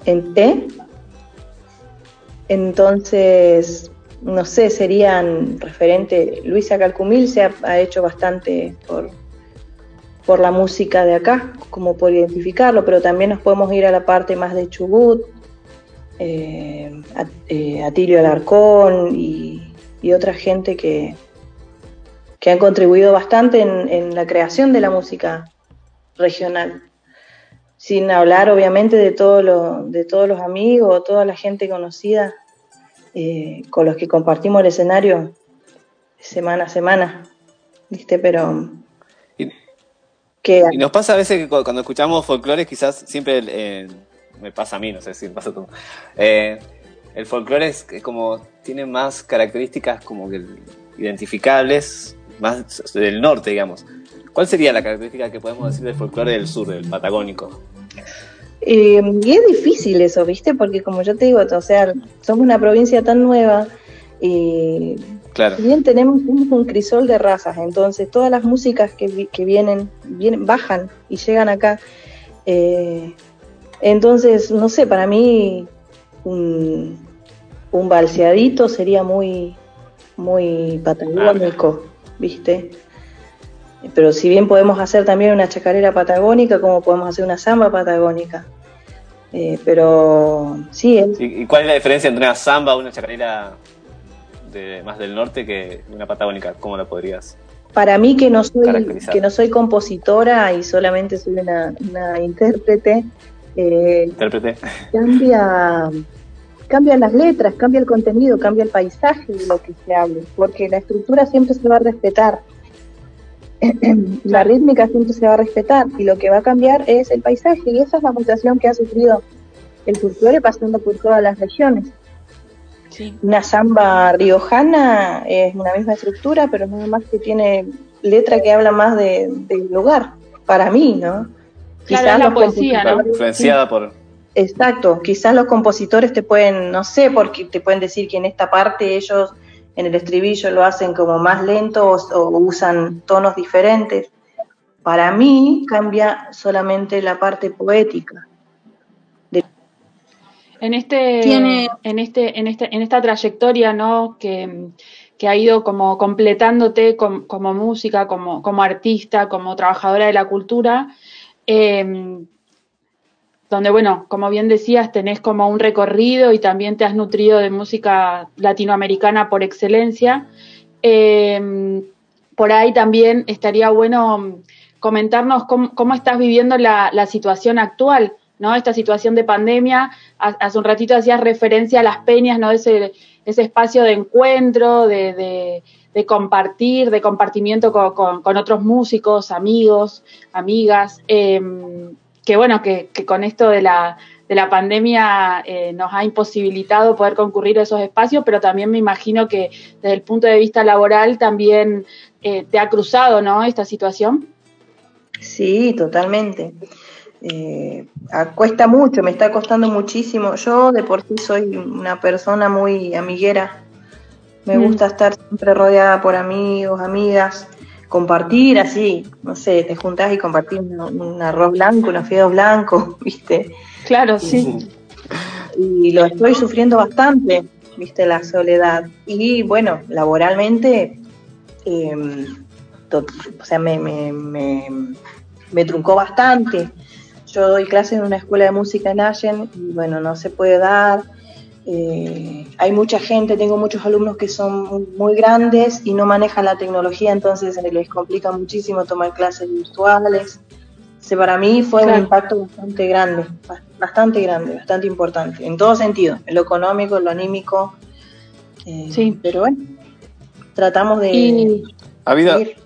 [SPEAKER 11] En. Entonces, no sé, serían referente, Luisa Calcumil se ha, hecho bastante por, por la música de acá, como por identificarlo, pero también nos podemos ir a la parte más de Chubut, eh, eh, Atilio Alarcón y, y otra gente que, que han contribuido bastante en, en la creación de la música regional. Sin hablar, obviamente, de, todo lo, de todos los amigos, toda la gente conocida eh, con los que compartimos el escenario semana a semana, ¿viste? Pero
[SPEAKER 3] Y-
[SPEAKER 11] que
[SPEAKER 3] Y nos pasa a veces que cu- cuando escuchamos folclore, quizás siempre eh, me pasa a mí, no sé si me pasa a tú. Eh, el folclore es que como tiene más características como que identificables, más del norte, digamos. ¿Cuál sería la característica que podemos decir del folclore del sur, del patagónico?
[SPEAKER 11] Eh, y es difícil eso, ¿viste? Porque como yo te digo, o sea, somos una provincia tan nueva y
[SPEAKER 3] Claro.
[SPEAKER 11] bien tenemos un crisol de razas, entonces todas las músicas que, que vienen, vienen, bajan y llegan acá. eh, entonces, no sé, para mí un, un balseadito sería muy, muy patagónico, ¿viste? Pero si bien podemos hacer también una chacarera patagónica, como podemos hacer una samba patagónica. Eh, pero sí, es,
[SPEAKER 3] ¿Y, cuál es la diferencia entre una samba o una chacarera de, más del norte que una patagónica? ¿Cómo la podrías?
[SPEAKER 11] para mí que no soy que no soy compositora y solamente soy una, una intérprete, eh,
[SPEAKER 3] Intérprete.
[SPEAKER 11] cambia cambian las letras, cambia el contenido, cambia el paisaje de lo que se hable, porque la estructura siempre se va a respetar, la rítmica siempre se va a respetar y lo que va a cambiar es el paisaje y esa es la mutación que ha sufrido el folclore pasando por todas las regiones.
[SPEAKER 4] Sí.
[SPEAKER 11] Una samba riojana es una misma estructura, pero nada más que tiene letra que habla más de, del lugar, para mí, ¿no?
[SPEAKER 4] Claro, es la
[SPEAKER 11] los
[SPEAKER 4] poesía, ¿no?
[SPEAKER 3] Influenciada por.
[SPEAKER 11] Exacto, quizás los compositores te pueden, no sé, porque te pueden decir que en esta parte ellos en el estribillo lo hacen como más lento o, o usan tonos diferentes. Para mí cambia solamente la parte poética.
[SPEAKER 4] En este,
[SPEAKER 5] Tiene-
[SPEAKER 4] en este, en este, en esta trayectoria, ¿no? Que, que ha ido como completándote com- como música, como, como artista, como trabajadora de la cultura, eh, donde, bueno, como bien decías, tenés como un recorrido y también te has nutrido de música latinoamericana por excelencia. Eh, por ahí también estaría bueno comentarnos cómo, estás viviendo la, situación actual, ¿no? Esta situación de pandemia. Ha- Hace un ratito hacías referencia a las peñas, ¿no? Ese, ese espacio de encuentro, de, de- compartir, de compartimiento con, con- otros músicos, amigos, amigas. eh, que bueno, que, que con esto de la, de la pandemia eh, nos ha imposibilitado poder concurrir a esos espacios, pero también me imagino que desde el punto de vista laboral también eh, te ha cruzado, ¿no? Esta situación.
[SPEAKER 11] Sí, totalmente. Eh, cuesta mucho, me está costando muchísimo. Yo de por sí soy una persona muy amiguera. Me
[SPEAKER 4] Mm.
[SPEAKER 11] gusta estar siempre rodeada por amigos, amigas, compartir así, no sé, te juntás y compartís un, un arroz blanco, unos fideos blancos, ¿viste?
[SPEAKER 4] Claro, sí.
[SPEAKER 11] Y lo estoy sufriendo bastante, ¿viste? La soledad. Y bueno, laboralmente, eh, to- o sea, me, me, me, me truncó bastante. Yo doy clases en una escuela de música en Allen y bueno, no se puede dar. Eh, hay mucha gente, tengo muchos alumnos que son muy, grandes y no manejan la tecnología, entonces se les complica muchísimo tomar clases virtuales. O sea, para mí fue
[SPEAKER 4] Claro.
[SPEAKER 11] un impacto bastante grande, ba- bastante grande, bastante importante, en todo sentido, en lo económico, en lo anímico. eh,
[SPEAKER 4] Sí.
[SPEAKER 11] Pero bueno, tratamos de...
[SPEAKER 4] Y
[SPEAKER 3] ¿Ha habido,
[SPEAKER 11] ir.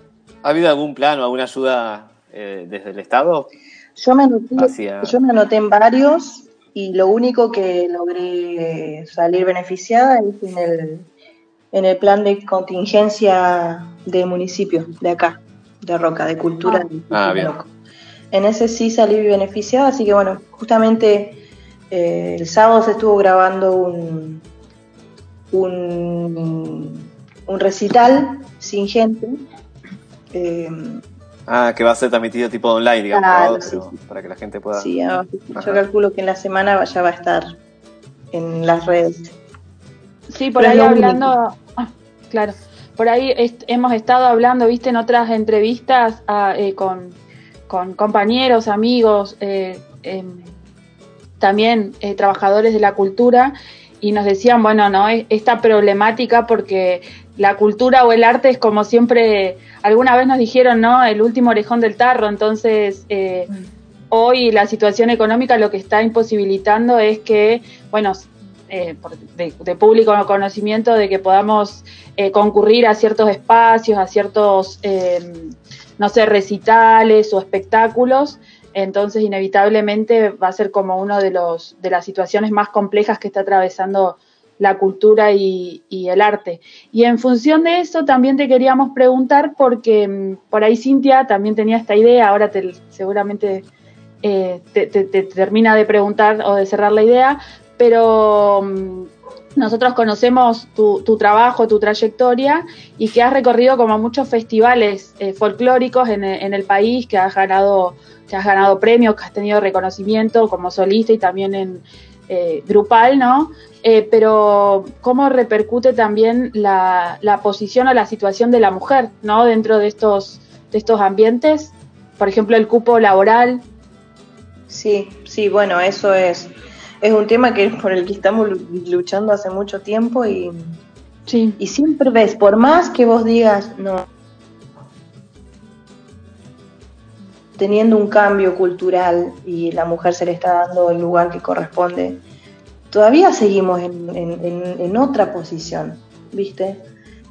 [SPEAKER 3] ¿Ha habido algún plan o alguna ayuda eh, desde el Estado?
[SPEAKER 11] Yo me, anoté,
[SPEAKER 3] Hacia-
[SPEAKER 11] yo me anoté en varios y lo único que logré salir beneficiada es en el, en el plan de contingencia de municipio de acá, de Roca, de cultura. de
[SPEAKER 3] Ah, bien.
[SPEAKER 11] Loco. En ese sí salí beneficiada, así que bueno, justamente eh, el sábado se estuvo grabando un, un, un recital sin gente. eh,
[SPEAKER 3] Ah, que va a ser transmitido tipo online, digamos,
[SPEAKER 11] sí,
[SPEAKER 3] para que la gente pueda...
[SPEAKER 11] Sí, ah,
[SPEAKER 3] Ajá.
[SPEAKER 11] yo calculo que en la semana ya va a estar en las redes.
[SPEAKER 4] Sí, por
[SPEAKER 11] Pero
[SPEAKER 4] ahí hablando, ah, claro, por ahí est- hemos estado hablando, viste, en otras entrevistas ah, eh, con, con compañeros, amigos, eh, em, también eh, trabajadores de la cultura, y nos decían, bueno, no, Es- esta problemática porque la cultura o el arte es como siempre, alguna vez nos dijeron, ¿no? El último orejón del tarro, entonces... eh, hoy la situación económica lo que está imposibilitando es que, bueno, eh, de, de público conocimiento de que podamos eh, concurrir a ciertos espacios, a ciertos, eh, no sé, recitales o espectáculos. Entonces, inevitablemente va a ser como uno de los de las situaciones más complejas que está atravesando la cultura y, el arte. Y en función de eso, también te queríamos preguntar, porque mm, por ahí Cintia también tenía esta idea, ahora te, seguramente eh, te, te- te termina de preguntar o de cerrar la idea, pero mm, nosotros conocemos tu, trabajo, tu trayectoria y que has recorrido como muchos festivales eh, folclóricos en, en el país, que has ganado, que has ganado premios, que has tenido reconocimiento como solista y también en eh, grupal, ¿no? Eh, pero cómo repercute también la, la posición o la situación de la mujer, ¿no? Dentro de estos, de estos ambientes, por ejemplo, el cupo laboral.
[SPEAKER 11] Sí, sí, bueno, eso es, es un tema que por el que estamos lu- luchando hace mucho tiempo y,
[SPEAKER 4] Sí,
[SPEAKER 11] y siempre ves, por más que vos digas, no, teniendo un cambio cultural y la mujer se le está dando el lugar que corresponde, todavía seguimos en, en- en- en otra posición, ¿viste?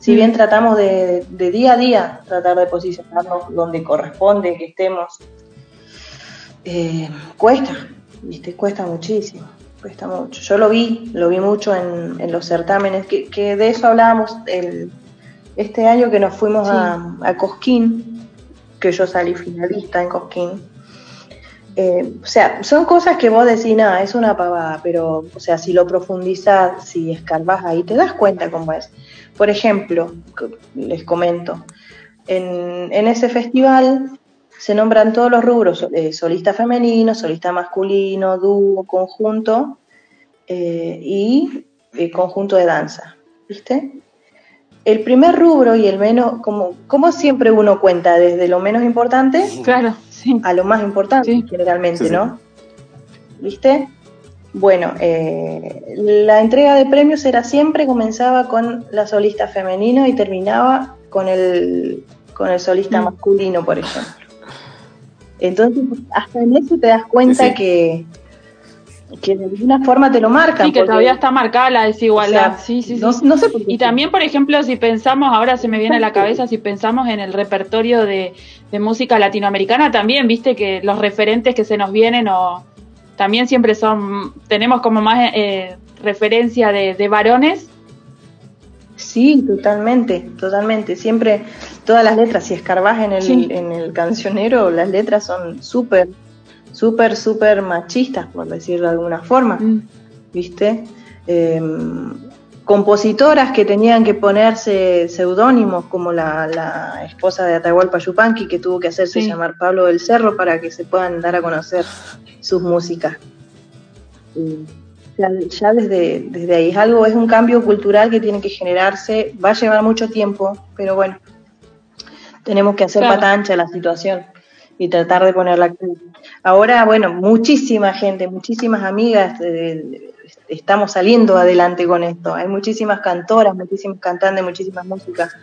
[SPEAKER 11] Si bien tratamos de, de día a día tratar de posicionarnos donde corresponde que estemos, eh, cuesta, ¿viste? Cuesta muchísimo, cuesta mucho. Yo lo vi, lo vi mucho en, en los certámenes, que, que de eso hablábamos el, este año que nos fuimos
[SPEAKER 4] Sí.
[SPEAKER 11] a, a Cosquín, que yo salí finalista en Cosquín. Eh, o sea, son cosas que vos decís, nada, es una pavada, pero, o sea, si lo profundizás, si escarbás ahí, te das cuenta cómo es. Por ejemplo, les comento, en, ese festival se nombran todos los rubros, eh, solista femenino, solista masculino, dúo, conjunto eh, y conjunto de danza, ¿viste? El primer rubro y el menos, como, como siempre uno cuenta desde lo menos importante
[SPEAKER 4] claro, sí.
[SPEAKER 11] a lo más importante,
[SPEAKER 4] Sí.
[SPEAKER 11] generalmente,
[SPEAKER 3] Sí, sí.
[SPEAKER 11] ¿no? ¿Viste? Bueno, eh, la entrega de premios era siempre, comenzaba con la solista femenino y terminaba con el, con el solista
[SPEAKER 4] Mm.
[SPEAKER 11] masculino, por ejemplo. Entonces, hasta en eso te das cuenta
[SPEAKER 3] Sí, sí.
[SPEAKER 11] que, que de alguna forma te lo marcan.
[SPEAKER 4] Sí, que
[SPEAKER 11] porque,
[SPEAKER 4] todavía está marcada la desigualdad.
[SPEAKER 11] o sea,
[SPEAKER 4] sí, sí, sí.
[SPEAKER 11] no, no sé por qué.
[SPEAKER 4] Y también, por ejemplo, si pensamos, ahora se me viene a la cabeza, si pensamos en el repertorio de, de música latinoamericana, también, viste que los referentes que se nos vienen o también siempre son, tenemos como más eh, referencia de, de varones.
[SPEAKER 11] Sí, totalmente, totalmente. Siempre todas las letras, si escarbás en el,
[SPEAKER 4] Sí.
[SPEAKER 11] en el cancionero, las letras son súper, súper, súper machistas, por decirlo de alguna forma,
[SPEAKER 4] Mm,
[SPEAKER 11] ¿viste? Eh, compositoras que tenían que ponerse seudónimos, como la, la esposa de Atahualpa Yupanqui, que tuvo que hacerse
[SPEAKER 4] Sí.
[SPEAKER 11] llamar Pablo del Cerro para que se puedan dar a conocer sus músicas. Ya, ya desde, desde ahí es algo, es un cambio cultural que tiene que generarse, va a llevar mucho tiempo, pero bueno, tenemos que hacer
[SPEAKER 4] Claro.
[SPEAKER 11] pata ancha la situación y tratar de ponerla. Ahora, bueno, muchísima gente, muchísimas amigas, eh, estamos saliendo adelante con esto. Hay muchísimas cantoras, muchísimos cantantes, muchísimas músicas,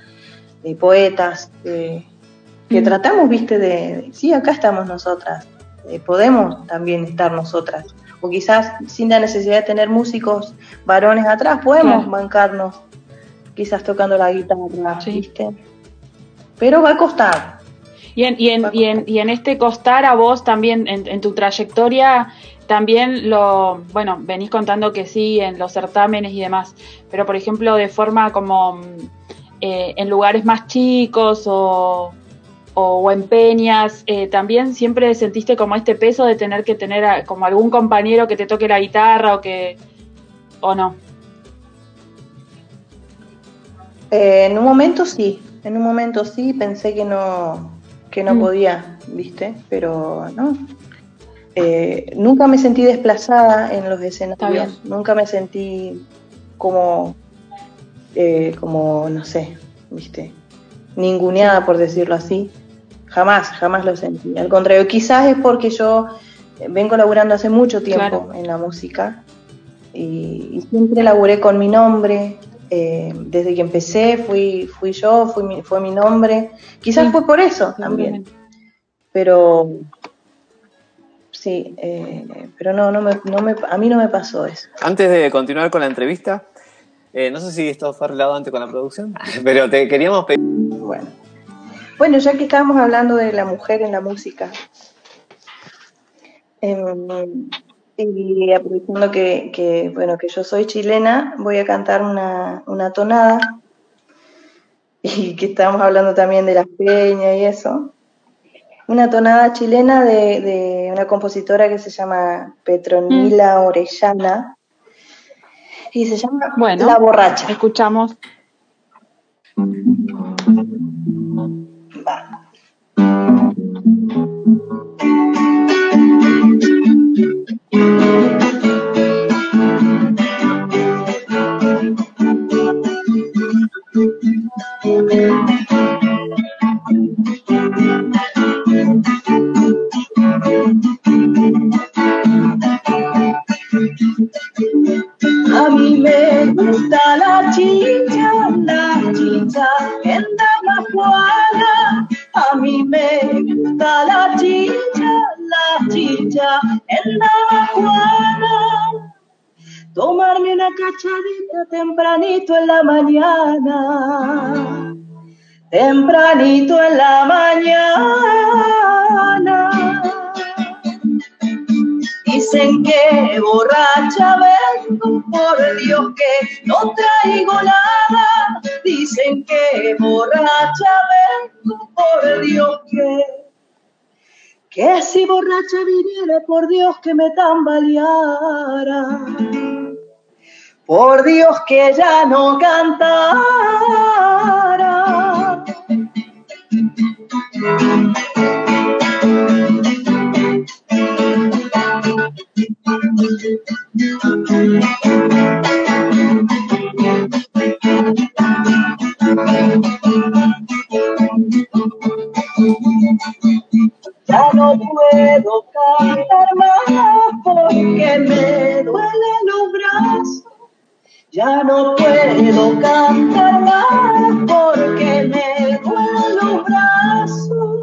[SPEAKER 11] eh, poetas, eh, que
[SPEAKER 4] Mm.
[SPEAKER 11] tratamos, viste, de, de- sí, acá estamos nosotras, podemos también estar nosotras. O quizás sin la necesidad de tener músicos varones atrás, podemos bancarnos, quizás tocando la guitarra,
[SPEAKER 4] Sí.
[SPEAKER 11] ¿viste? Pero va a costar.
[SPEAKER 4] Y en, y, en, y, en, y en este costar a vos también, en, tu trayectoria, también lo, bueno, venís contando que sí, en los certámenes y demás, pero por ejemplo de forma como mm, eh, en lugares más chicos o, o, o en peñas, eh, también siempre sentiste como este peso de tener que tener a- como algún compañero que te toque la guitarra o que, o no.
[SPEAKER 11] Eh, en un momento sí, en un momento sí, pensé que no, que no
[SPEAKER 4] Mm.
[SPEAKER 11] podía, ¿viste? Pero no. Eh, nunca me sentí desplazada en los escenarios, nunca me sentí como, eh, como, no sé, ¿viste? Ninguneada, por decirlo así. Jamás, jamás lo sentí. Al contrario, quizás es porque yo vengo laburando hace mucho tiempo
[SPEAKER 4] Claro.
[SPEAKER 11] en la música y, y siempre laburé con mi nombre. Eh, desde que empecé fui, fui yo, fui mi- fue mi nombre. Quizás
[SPEAKER 4] Sí.
[SPEAKER 11] fue por eso también. Pero sí, eh, pero no, no me, no me, a mí no me pasó eso.
[SPEAKER 3] Antes de continuar con la entrevista, eh, no sé si esto fue arreglado antes con la producción, pero te queríamos pedir.
[SPEAKER 11] Bueno. Bueno, ya que estábamos hablando de la mujer en la música, em, y aprovechando que, que, bueno, que yo soy chilena, voy a cantar una, una tonada, y que estábamos hablando también de las peñas y eso. Una tonada chilena de, de una compositora que se llama Petronila Orellana, y se llama
[SPEAKER 4] Bueno.
[SPEAKER 11] La Borracha.
[SPEAKER 4] Escuchamos.
[SPEAKER 11] A Cachadita tempranito en la mañana. Tempranito en la mañana. Dicen que borracha vengo, por Dios que no traigo nada. Dicen que borracha vengo, por Dios que... Que si borracha viniera, por Dios que me tambaleara. Por Dios que ya no cantara. Ya no puedo cantar más porque me brazos. Ya no puedo cantar más porque me duelen los brazos.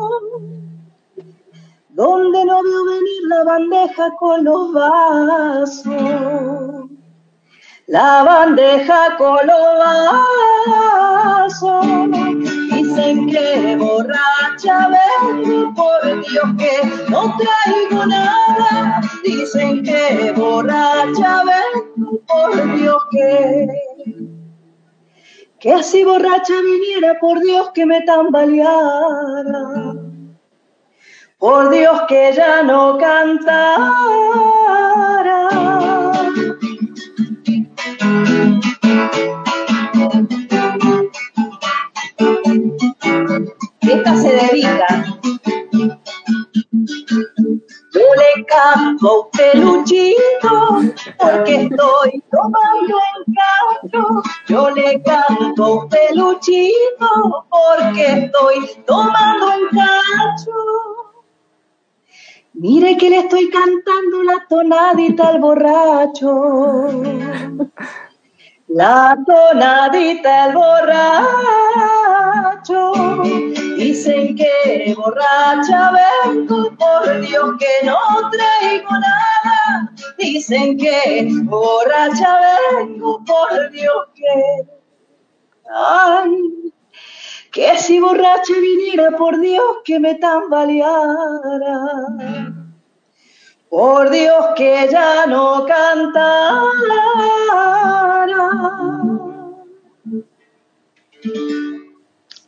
[SPEAKER 11] Donde no veo venir la bandeja con los vasos. La bandeja vasos. Dicen que borracha vengo, por Dios que no traigo nada. Dicen que borracha vengo, por Dios que. Que si borracha viniera, por Dios que me tambaleara. Por Dios que ya no cantara.
[SPEAKER 12] Esta se dedica. Yo le canto peluchito porque estoy tomando en cacho. Yo le canto peluchito porque estoy tomando en cacho. Mire que le estoy cantando la tonadita al borracho. La tonadita al borracho. Dicen que borracha vengo, por Dios que no traigo nada. Dicen que borracha vengo, por Dios que. Ay, que si borracha viniera, por Dios que me tambaleara. Por Dios que ya no cantara.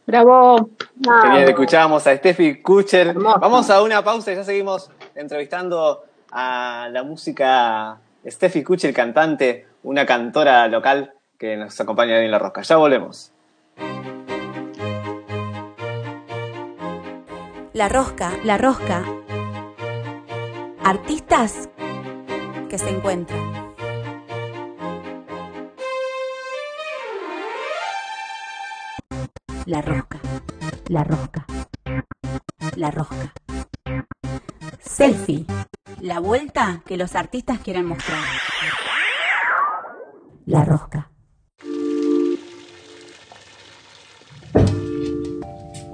[SPEAKER 4] Bravo.
[SPEAKER 3] Qué bien, escuchábamos a Steffi Kucher. Vamos a una pausa y ya seguimos entrevistando a la música Steffi Kucher, cantante, una cantora local que nos acompaña hoy en La Rosca. Ya volvemos.
[SPEAKER 2] La rosca, la rosca. Artistas que se encuentran. La rosca, la rosca, la rosca. Selfie, la vuelta que los artistas quieren mostrar. La rosca.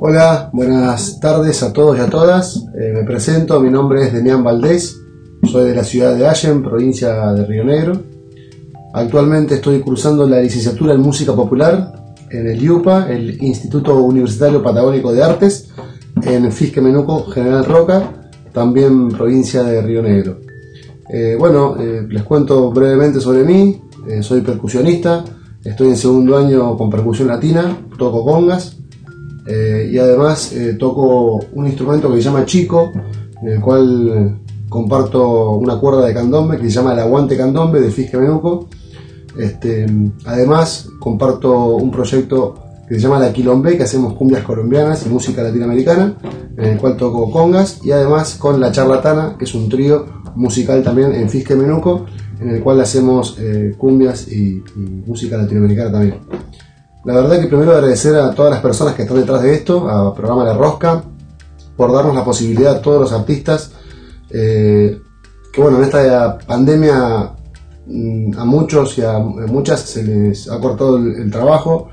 [SPEAKER 13] Hola, buenas tardes a todos y a todas. Eh, me presento, mi nombre es Demián Valdés, soy de la ciudad de Allen, provincia de Río Negro. Actualmente estoy cursando la licenciatura en música popular en el IUPA, el Instituto Universitario Patagónico de Artes, en Fisque Menuco, General Roca, también provincia de Río Negro. Eh, bueno, eh, les cuento brevemente sobre mí. Soy percusionista, estoy en segundo año con percusión latina, toco congas eh, y además eh, toco un instrumento que se llama chico, en el cual comparto una cuerda de candombe que se llama el aguante candombe de Fisque Menuco. Este, además, comparto un proyecto que se llama La Quilombe, que hacemos cumbias colombianas y música latinoamericana, en el cual toco congas, y además con La Charlatana, que es un trío musical también en Fisque Menuco, en el cual hacemos eh, cumbias y, y música latinoamericana también. La verdad que primero agradecer a todas las personas que están detrás de esto, a Programa La Rosca, por darnos la posibilidad a todos los artistas, eh, que bueno, en esta pandemia mm, a muchos y a muchas se les ha cortado el, trabajo.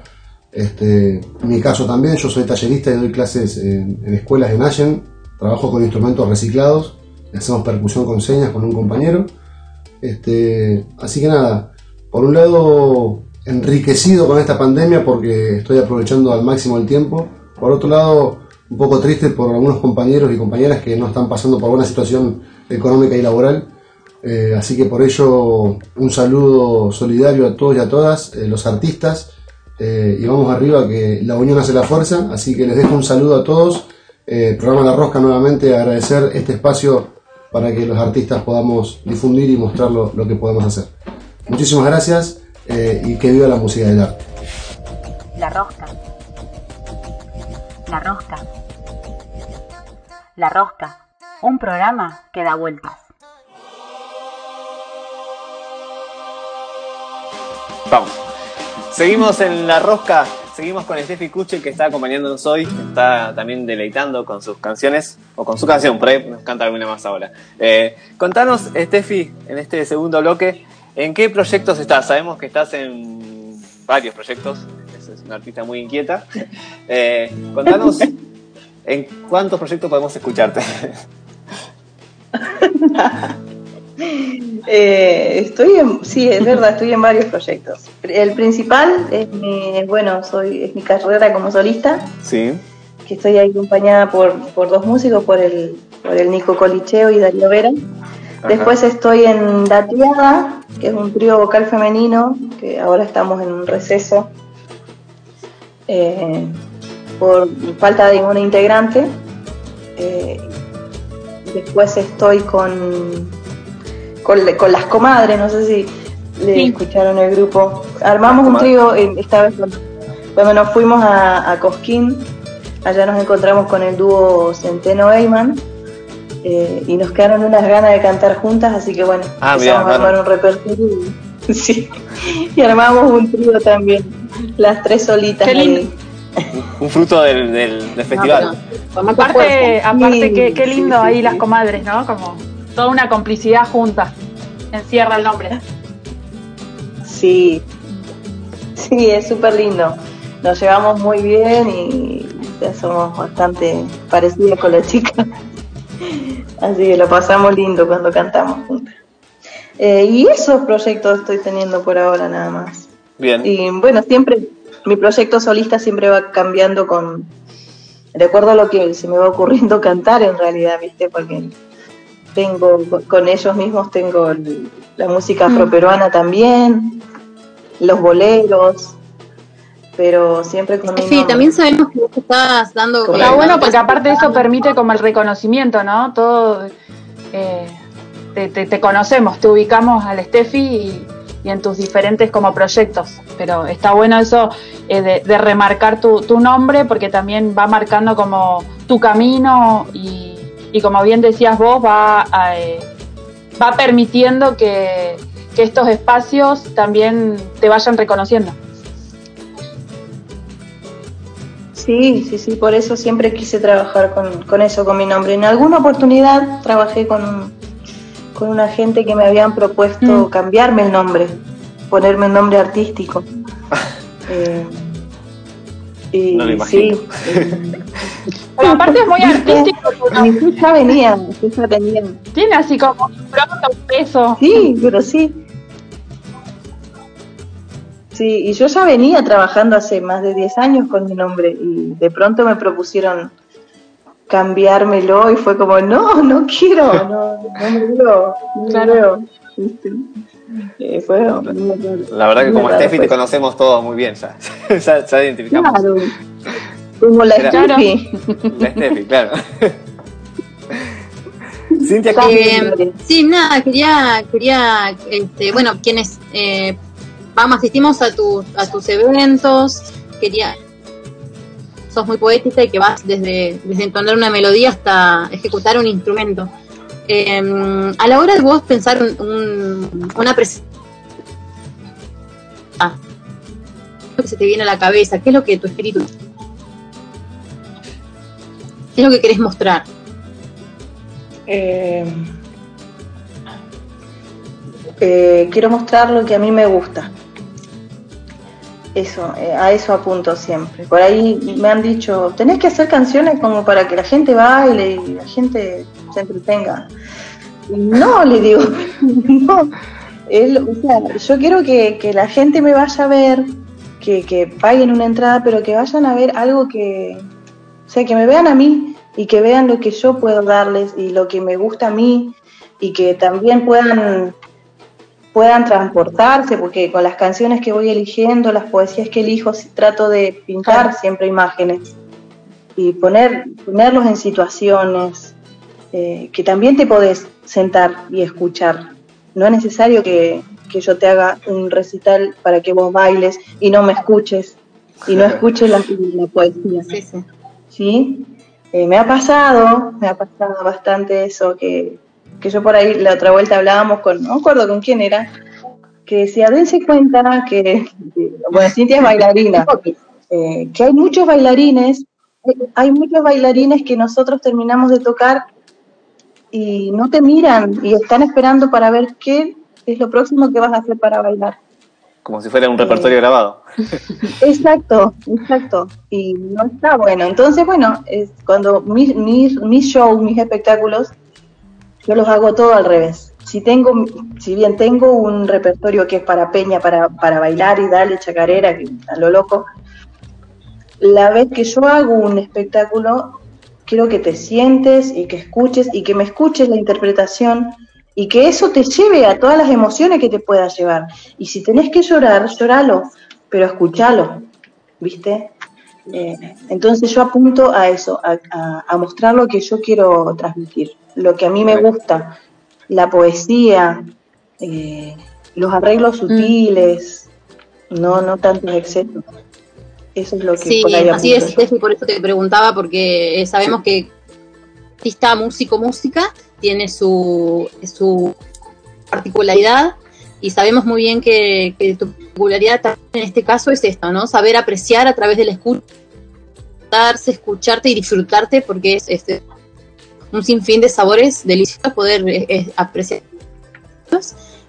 [SPEAKER 13] Este, en mi caso también, yo soy tallerista y doy clases en, en escuelas en Allen, trabajo con instrumentos reciclados, hacemos percusión con señas con un compañero. Este, así que nada, por un lado enriquecido con esta pandemia porque estoy aprovechando al máximo el tiempo. Por otro lado, un poco triste por algunos compañeros y compañeras que no están pasando por buena situación económica y laboral. Eh, así que por ello un saludo solidario a todos y a todas, eh, los artistas, eh, y vamos arriba que la unión hace la fuerza, así que les dejo un saludo a todos. Eh, programa La Rosca nuevamente, agradecer este espacio para que los artistas podamos difundir y mostrar lo, lo que podemos hacer. Muchísimas gracias eh, y que viva la música del arte.
[SPEAKER 2] La rosca. La rosca. La rosca. Un programa que da vueltas.
[SPEAKER 3] Vamos. Seguimos en la rosca, seguimos con Steffi Kuchel que está acompañándonos hoy, está también deleitando con sus canciones, o con su canción, por ahí nos canta alguna más ahora. Eh, contanos, Steffi, en este segundo bloque, ¿en qué proyectos estás? Sabemos que estás en varios proyectos, es una artista muy inquieta. Eh, contanos, ¿en cuántos proyectos podemos escucharte?
[SPEAKER 11] Eh, estoy en, sí, es verdad, estoy en varios proyectos. El principal es mi, bueno, soy, es mi carrera como solista,
[SPEAKER 3] Sí.
[SPEAKER 11] que estoy ahí acompañada por, por dos músicos, por el, por el Nico Colicheo y Darío Vera. Después estoy en Dateada, que es un trío vocal femenino, que ahora estamos en un receso eh, por falta de una integrante. Eh, después estoy con, con, con las comadres, no sé si le escucharon el grupo. Armamos un trío eh, esta vez cuando, cuando nos fuimos a, a Cosquín. Allá nos encontramos con el dúo Centeno Eyman eh, y nos quedaron unas ganas de cantar juntas, así que bueno,
[SPEAKER 3] Ah,
[SPEAKER 11] empezamos a armar un repertorio y, sí, y armamos un trío también, las tres solitas.
[SPEAKER 4] Qué lindo.
[SPEAKER 3] Un fruto del, del, del festival.
[SPEAKER 4] Aparte, aparte
[SPEAKER 11] Sí,
[SPEAKER 4] qué, qué lindo
[SPEAKER 11] sí, sí,
[SPEAKER 4] ahí las comadres, ¿no? Como toda una complicidad junta. Encierra el nombre.
[SPEAKER 11] Sí, sí, es súper lindo. Nos llevamos muy bien y ya somos bastante parecidas con las chicas. Así que lo pasamos lindo cuando cantamos juntas. Eh, y esos proyectos estoy teniendo por ahora nada más.
[SPEAKER 3] Bien.
[SPEAKER 11] Y bueno, siempre, mi proyecto solista siempre va cambiando con, de acuerdo a lo que se me va ocurriendo cantar en realidad, ¿viste? Porque tengo, con ellos mismos tengo el- la música afroperuana también, los boleros, pero siempre con
[SPEAKER 5] Sí, también sabemos que vos estás dando.
[SPEAKER 4] Está bueno porque aparte eso permite como el reconocimiento, ¿no? Todo eh, te, te- te conocemos, te ubicamos al Steffi y, y en tus diferentes como proyectos. Pero está bueno eso eh, de, de remarcar tu, tu nombre porque también va marcando como tu camino y, y como bien decías vos, va, a, eh, va permitiendo que, que estos espacios también te vayan reconociendo.
[SPEAKER 11] Sí, sí, sí, por eso siempre quise trabajar con, con eso, con mi nombre. En alguna oportunidad trabajé con, un- con una gente que me habían propuesto cambiarme el nombre, ponerme un nombre artístico. Eh, y
[SPEAKER 3] No lo imagino.
[SPEAKER 11] sí, eh,
[SPEAKER 4] Pero aparte es muy artístico.
[SPEAKER 11] sí ya venía, ya venía.
[SPEAKER 4] Tiene así como un pronto, un peso.
[SPEAKER 11] Sí, pero sí. Sí, y yo ya venía trabajando hace más de 10 años con mi nombre y de pronto me propusieron cambiármelo y fue como, no, no quiero, no, no me veo, no me
[SPEAKER 4] Claro.
[SPEAKER 11] veo. ¿viste? Eh, fue
[SPEAKER 3] La verdad que como Steffi te
[SPEAKER 11] pues.
[SPEAKER 3] conocemos todos muy bien ya. ya, ya identificamos.
[SPEAKER 11] Claro, como la Steffi.
[SPEAKER 3] La Steffi, claro. Cintia,
[SPEAKER 5] Eh, sí, nada, quería, quería, este, bueno, quienes eh, vamos, asistimos a, tus a tus eventos, quería, sos muy poética y que vas desde, desde entonar una melodía hasta ejecutar un instrumento. Eh, a la hora de vos pensar un, un- una presentación, ah, ¿qué es lo que se te viene a la cabeza? ¿Qué es lo que tu espíritu, qué es lo que querés mostrar?
[SPEAKER 11] Eh, eh, quiero mostrar lo que a mí me gusta. Eso, eh, a eso apunto siempre. Por ahí me han dicho, tenés que hacer canciones como para que la gente baile y la gente se entretenga. Y No, le digo, no. Lo- o sea, yo quiero que, que la gente me vaya a ver, que, que paguen una entrada, pero que vayan a ver algo que, o sea, que me vean a mí y que vean lo que yo puedo darles y lo que me gusta a mí y que también puedan puedan transportarse, porque con las canciones que voy eligiendo, las poesías que elijo, trato de pintar siempre imágenes y poner, ponerlos en situaciones eh, que también te podés sentar y escuchar. No es necesario que, que yo te haga un recital para que vos bailes y no me escuches y no escuches la, la poesía.
[SPEAKER 5] Sí, sí.
[SPEAKER 11] ¿sí? Eh, me ha pasado, me ha pasado bastante eso, que, que yo por ahí la otra vuelta hablábamos con, no me acuerdo con quién era, que decía, dense cuenta que, bueno, Cintia es bailarina, eh, que hay muchos bailarines, hay- muchos bailarines que nosotros terminamos de tocar y no te miran y están esperando para ver qué es lo próximo que vas a hacer para bailar.
[SPEAKER 3] Como si fuera un repertorio grabado.
[SPEAKER 11] Exacto, exacto. Y no está bueno. Entonces, bueno, es cuando mis, mis, mis shows, mis espectáculos, yo los hago todo al revés. Si tengo, si bien tengo un repertorio que es para peña, para, para bailar y darle chacarera, a lo loco, la vez que yo hago un espectáculo, quiero que te sientes y que escuches y que me escuches la interpretación y que eso te lleve a todas las emociones que te pueda llevar. Y si tenés que llorar, lloralo, pero escuchalo, ¿viste? Eh, entonces yo apunto a eso, a- a mostrar lo que yo quiero transmitir, lo que a mí me gusta, la poesía, eh, los arreglos sutiles, no, no tantos excesos. Eso es lo que
[SPEAKER 5] Sí,
[SPEAKER 11] por ahí
[SPEAKER 5] así es. Steffi, por eso te preguntaba, porque eh, sabemos que artista, músico, música tiene su, su particularidad y sabemos muy bien que, que tu particularidad en este caso es esto, ¿no? Saber apreciar a través del escucha, darse, escucharte y disfrutarte porque es este, un sinfín de sabores deliciosos poder eh, eh, apreciar.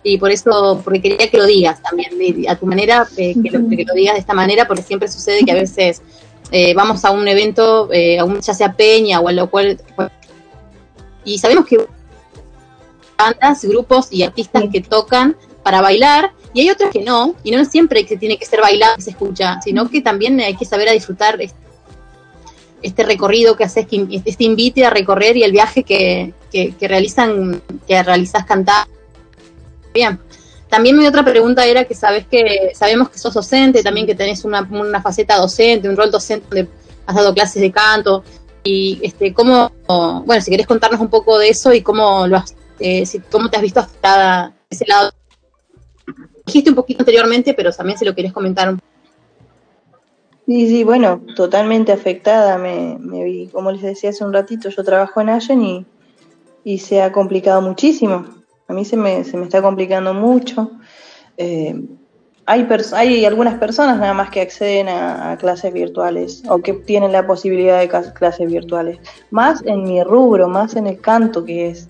[SPEAKER 5] Y por eso, porque quería que lo digas también, a tu manera, eh, que, lo, que lo digas de esta manera, porque siempre sucede que a veces eh, vamos a un evento, a un, ya sea peña o a lo cual, y sabemos que bandas, grupos y artistas que tocan para bailar, y hay otros que no, y no siempre que tiene que ser bailado que se escucha, sino que también hay que saber a disfrutar este, este recorrido que haces, que este invite a recorrer y el viaje que, que, realizan, que realizas cantar. Bien. También mi otra pregunta era que sabes que sabemos que sos docente, también que tenés una, una faceta docente, un rol docente donde has dado clases de canto y este cómo, bueno, si querés contarnos un poco de eso y cómo lo has, eh, cómo te has visto afectada ese lado. Dijiste un poquito anteriormente, pero también si lo querés comentar un
[SPEAKER 11] Sí, sí, bueno, totalmente afectada. Me, me vi, como les decía hace un ratito, yo trabajo en Allen y, y se ha complicado muchísimo. A mí se me, se me está complicando mucho. Eh, hay, hay algunas personas nada más que acceden a, a clases virtuales o que tienen la posibilidad de clases virtuales. Más en mi rubro, más en el canto, que es,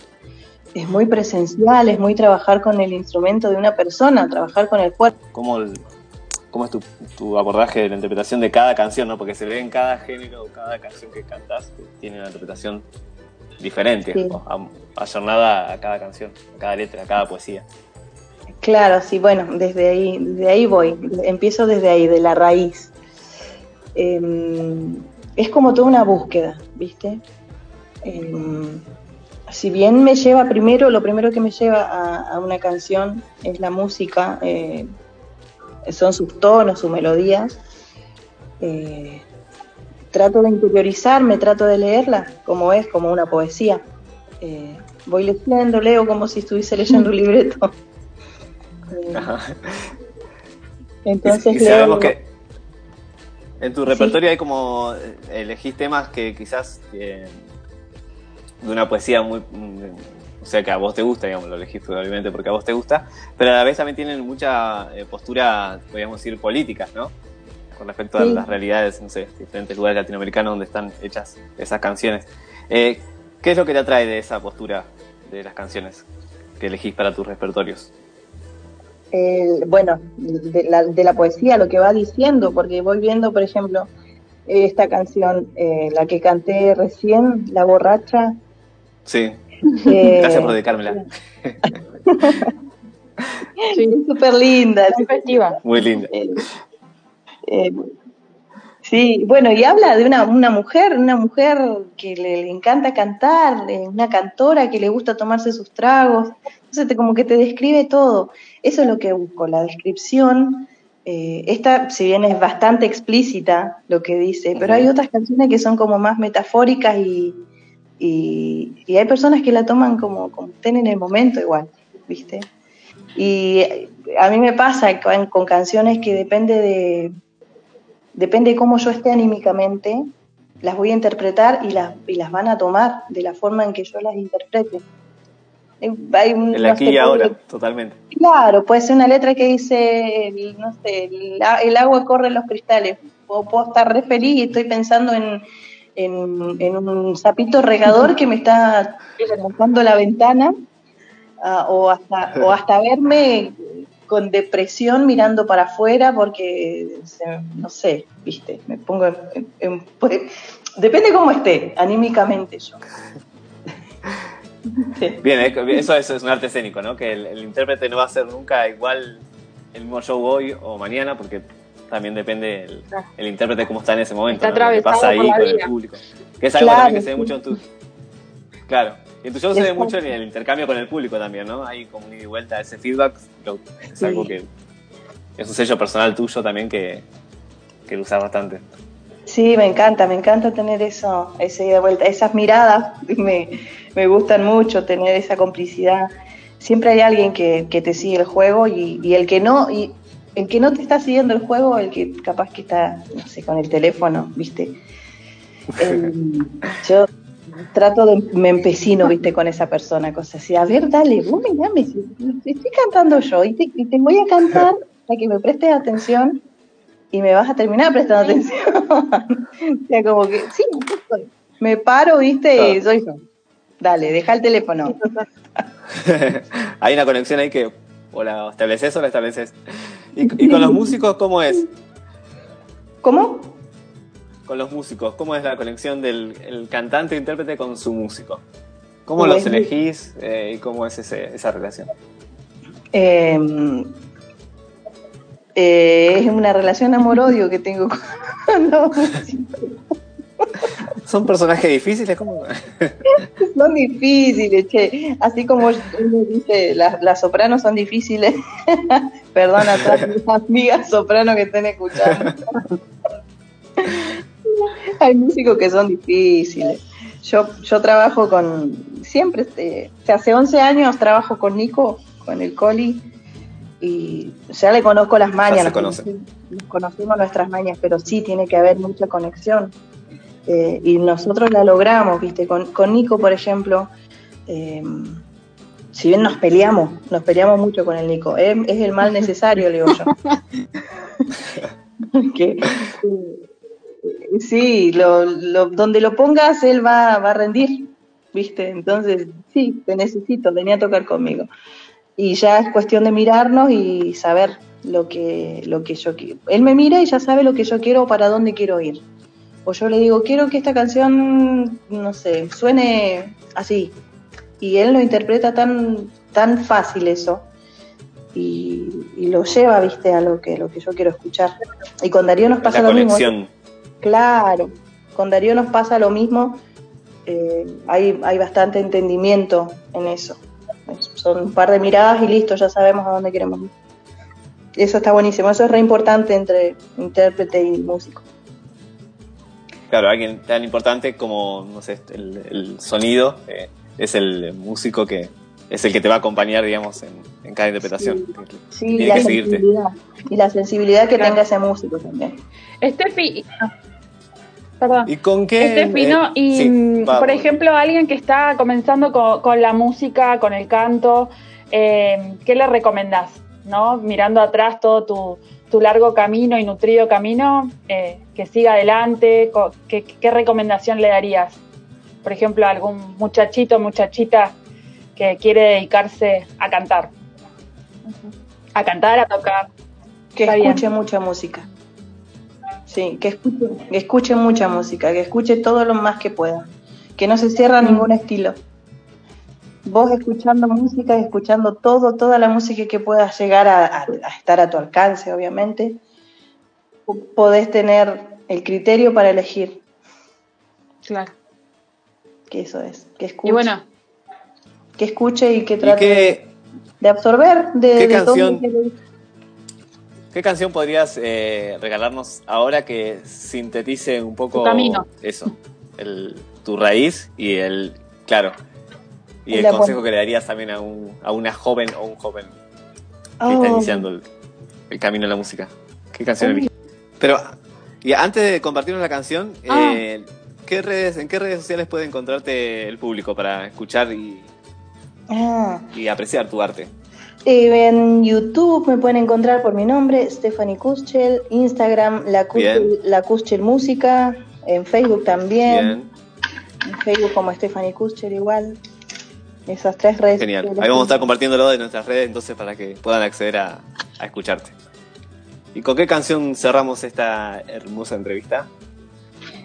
[SPEAKER 11] es muy presencial, es muy trabajar con el instrumento de una persona, trabajar con el cuerpo.
[SPEAKER 3] ¿Cómo, el- cómo es tu, tu abordaje de la interpretación de cada canción? ¿no? Porque se ve en cada género cada canción que cantas que tiene una interpretación diferente,
[SPEAKER 11] Sí.
[SPEAKER 3] ayornada a cada canción, a cada letra, a cada poesía.
[SPEAKER 11] Claro, sí, bueno, desde ahí, desde ahí voy, empiezo desde ahí, de la raíz. Em, es como toda una búsqueda, ¿viste? Em, si bien me lleva primero, lo primero que me lleva a, a una canción es la música, eh, son sus tonos, sus melodías. eh, trato de interiorizarme, trato de leerla como es, como una poesía. Eh, voy leyendo, leo como si estuviese leyendo un libreto. Eh, Entonces
[SPEAKER 3] y, y sabemos que en tu repertorio hay como elegís temas que quizás eh, de una poesía muy o sea que a vos te gusta digamos lo elegís probablemente porque a vos te gusta pero a la vez también tienen mucha eh, postura podríamos decir políticas no con respecto a las realidades no sé diferentes lugares latinoamericanos donde están hechas esas canciones. Eh, qué es lo que te atrae de esa postura de las canciones que elegís para tus repertorios
[SPEAKER 11] el- bueno, de la, de la poesía, lo que va diciendo, porque voy viendo, por ejemplo, esta canción, eh, la que canté recién, La borracha.
[SPEAKER 3] sí
[SPEAKER 11] eh,
[SPEAKER 3] gracias por dedicármela
[SPEAKER 11] es súper linda.
[SPEAKER 4] Muy
[SPEAKER 3] linda
[SPEAKER 11] Eh, eh, sí, bueno, y habla de una, una mujer, una mujer que le, le encanta cantar, una cantora que le gusta tomarse sus tragos. Entonces, te- como que te describe todo. Eso es lo que busco, la descripción. Eh, esta, si bien es bastante explícita lo que dice, pero hay otras canciones que son como más metafóricas y, y, y hay personas que la toman como, como estén en el momento igual, ¿viste? Y eh, a mí me pasa con, con canciones que depende de depende de cómo yo esté anímicamente, las voy a interpretar y las, y las van a tomar de la forma en que yo las interprete. Eh, hay un-
[SPEAKER 3] el
[SPEAKER 11] no
[SPEAKER 3] aquí
[SPEAKER 11] sé,
[SPEAKER 3] y ahora
[SPEAKER 11] puede-
[SPEAKER 3] totalmente
[SPEAKER 11] Claro, puede ser una letra que dice, el- no sé, el, agua corre en los cristales. O puedo estar re feliz y estoy pensando en, en, en un sapito regador que me está remojando la ventana. ah, o, hasta, o hasta verme con depresión mirando para afuera porque, no sé, viste, me pongo en- en- en- pues, depende cómo esté, anímicamente yo.
[SPEAKER 3] Bien, eh, eso es, es un arte escénico, ¿no? Que el, el intérprete no va a ser nunca igual el mismo show hoy o mañana, porque también depende el, el intérprete cómo está en ese momento,
[SPEAKER 4] Está
[SPEAKER 3] ¿no? Lo que pasa ahí con el público. Que es algo
[SPEAKER 11] Claro,
[SPEAKER 3] también que se ve mucho en tu... Claro, y en tu show se ve mucho en el intercambio con el público también, ¿no? Hay como ida y vuelta, ese feedback lo- es algo que es un sello personal tuyo también que, que lo usas bastante.
[SPEAKER 11] Sí, me encanta, me encanta tener eso, ese ida y vuelta, esas miradas me, me gustan mucho, tener esa complicidad. siempre hay alguien que, que te sigue el juego y, y el que no, y el que no te está siguiendo el juego, el que capaz que está, no sé, con el teléfono, ¿viste? Eh, yo trato de, me empecino, ¿viste? Con esa persona, cosas así. A ver, dale, vos mirame, si, si estoy cantando yo y te, y te voy a cantar para que me prestes atención y me vas a terminar prestando atención. o sea, como que, sí, me paro, ¿viste? Y soy yo. Dale, deja el teléfono.
[SPEAKER 3] Hay una conexión ahí que o la estableces o la estableces. ¿Y, y con los músicos cómo es?
[SPEAKER 11] ¿Cómo?
[SPEAKER 3] Con los músicos, ¿cómo es la conexión del el cantante e intérprete con su músico? ¿Cómo
[SPEAKER 11] Pues,
[SPEAKER 3] los elegís eh, y cómo es ese- esa relación?
[SPEAKER 11] Eh, eh, es una relación amor-odio que tengo con los músicos.
[SPEAKER 3] ¿Son personajes difíciles? ¿Cómo?
[SPEAKER 11] Son difíciles, che. Así como uno dice, las, las sopranos son difíciles. Perdón a todas mis amigas sopranos que estén escuchando. Hay músicos que son difíciles. Yo, yo trabajo con, siempre, este, o sea, hace 11 años trabajo con Nico, con el Coli, y ya le conozco las mañas. nos conocemos nuestras mañas, pero sí tiene que haber mucha conexión. Eh, y nosotros la logramos, ¿viste? Con, con Nico, por ejemplo, eh, si bien nos peleamos, nos peleamos mucho con el Nico, es, es el mal necesario, le digo yo. Que, sí, lo, lo- donde lo pongas, él va, va a rendir, ¿viste? Entonces, sí, te necesito, venía a tocar conmigo. Y ya es cuestión de mirarnos y saber lo que, lo que yo quiero. Él me mira y ya sabe lo que yo quiero o para dónde quiero ir. O yo le digo, quiero que esta canción, no sé, suene así. Y él lo interpreta tan, tan fácil eso. Y, y lo lleva, viste, a lo que, lo que yo quiero escuchar. Y con Darío nos pasa
[SPEAKER 3] La
[SPEAKER 11] lo mismo.
[SPEAKER 3] conexión.
[SPEAKER 11] Claro, con Darío nos pasa lo mismo. eh, hay, hay bastante entendimiento en eso. Es- Son un par de miradas y listo, ya sabemos a dónde queremos ir. Eso está buenísimo, eso es re importante entre intérprete y músico.
[SPEAKER 3] Claro, alguien tan importante como, no sé, el, el sonido eh, es el músico que es el que te va a acompañar, digamos, en, en cada interpretación.
[SPEAKER 11] Sí, y la
[SPEAKER 3] que seguirte.
[SPEAKER 11] sensibilidad. Y la sensibilidad que
[SPEAKER 4] Claro.
[SPEAKER 11] tenga ese músico también.
[SPEAKER 4] Steffi, ah, perdón.
[SPEAKER 3] ¿Y con qué?
[SPEAKER 4] Steffi, ¿no?
[SPEAKER 3] eh,
[SPEAKER 4] Y,
[SPEAKER 3] sí,
[SPEAKER 4] mm,
[SPEAKER 3] va,
[SPEAKER 4] por ejemplo, alguien que está comenzando con, con la música, con el canto, eh, ¿qué le recomendás? ¿No? Mirando atrás todo tu, tu largo camino y nutrido camino, eh, que siga adelante, ¿qué, qué recomendación le darías? Por ejemplo, a algún muchachito, muchachita que quiere dedicarse a cantar. A cantar, a tocar.
[SPEAKER 11] Que
[SPEAKER 4] Está bien.
[SPEAKER 11] escuche mucha música. Sí, que escuche, que escuche mucha música, que escuche todo lo más que pueda. Que no se cierra a ningún estilo. Vos escuchando música y escuchando todo, toda la música que puedas llegar a, a- a estar a tu alcance, obviamente, po- podés tener el criterio para elegir,
[SPEAKER 4] Claro.
[SPEAKER 11] que eso es, que escuche,
[SPEAKER 4] Y bueno,
[SPEAKER 11] que escuche y que
[SPEAKER 3] ¿Y
[SPEAKER 11] trate
[SPEAKER 3] qué,
[SPEAKER 11] de absorber de,
[SPEAKER 3] qué
[SPEAKER 11] de
[SPEAKER 3] canción?
[SPEAKER 11] que
[SPEAKER 3] qué canción podrías eh, regalarnos ahora que sintetice un poco
[SPEAKER 4] Tu camino.
[SPEAKER 3] eso? El, tu raíz y el, claro, y el consejo que le darías también a, un, a una joven o un joven que está
[SPEAKER 11] Oh.
[SPEAKER 3] iniciando el, el camino en la música. ¿Qué canción
[SPEAKER 11] Oh.
[SPEAKER 3] Pero, y antes de compartirnos la canción,
[SPEAKER 4] Ah.
[SPEAKER 3] eh, ¿qué redes, ¿en qué redes sociales puede encontrarte el público para escuchar y,
[SPEAKER 11] Ah.
[SPEAKER 3] y apreciar tu arte?
[SPEAKER 11] Eh, en YouTube me pueden encontrar por mi nombre, Stephanie Kuschel, Instagram, la Kuschel, la Kuschel Música, en Facebook también,
[SPEAKER 3] Bien,
[SPEAKER 11] en Facebook como Stephanie Kuschel igual. Esas tres redes.
[SPEAKER 3] genial. Ahí vamos a estar compartiéndolo de nuestras redes entonces para que puedan acceder a, a escucharte. ¿Y con qué canción cerramos esta hermosa entrevista?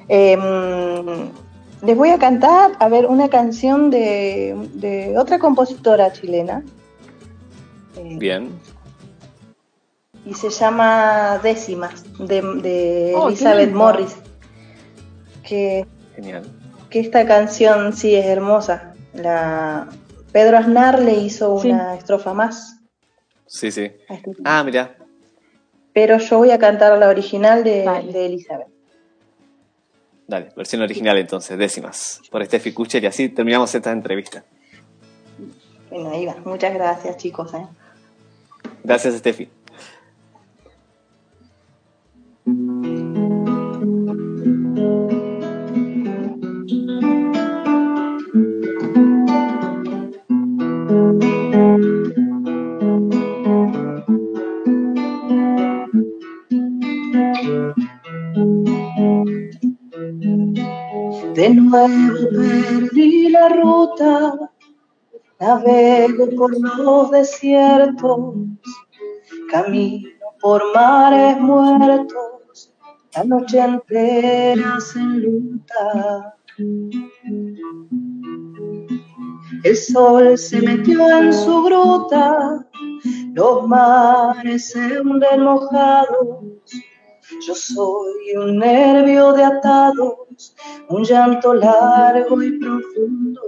[SPEAKER 11] Eh, mm, les voy a cantar, a ver, una canción de, de otra compositora chilena. Eh,
[SPEAKER 3] Bien.
[SPEAKER 11] y se llama Décimas, de, de
[SPEAKER 4] Oh,
[SPEAKER 11] Elizabeth. Morris. Que
[SPEAKER 3] Genial.
[SPEAKER 11] que esta canción sí es hermosa. La Pedro Aznar le hizo
[SPEAKER 4] Sí.
[SPEAKER 11] una estrofa más.
[SPEAKER 3] Sí, sí.
[SPEAKER 11] este.
[SPEAKER 3] Ah, mira.
[SPEAKER 11] Pero yo voy a cantar la original de,
[SPEAKER 4] Vale.
[SPEAKER 11] de Elizabeth.
[SPEAKER 3] Dale, versión original entonces, décimas. Por Steffi Kucher y así terminamos esta entrevista.
[SPEAKER 14] Bueno, ahí va. Muchas gracias, chicos. ¿eh?
[SPEAKER 3] Gracias, Steffi.
[SPEAKER 11] Nuevo perdí la ruta, navego por los desiertos, camino por mares muertos, la noche entera se enluta. El sol se metió en su gruta, los mares se hunden mojados, yo soy un nervio de un llanto largo y profundo.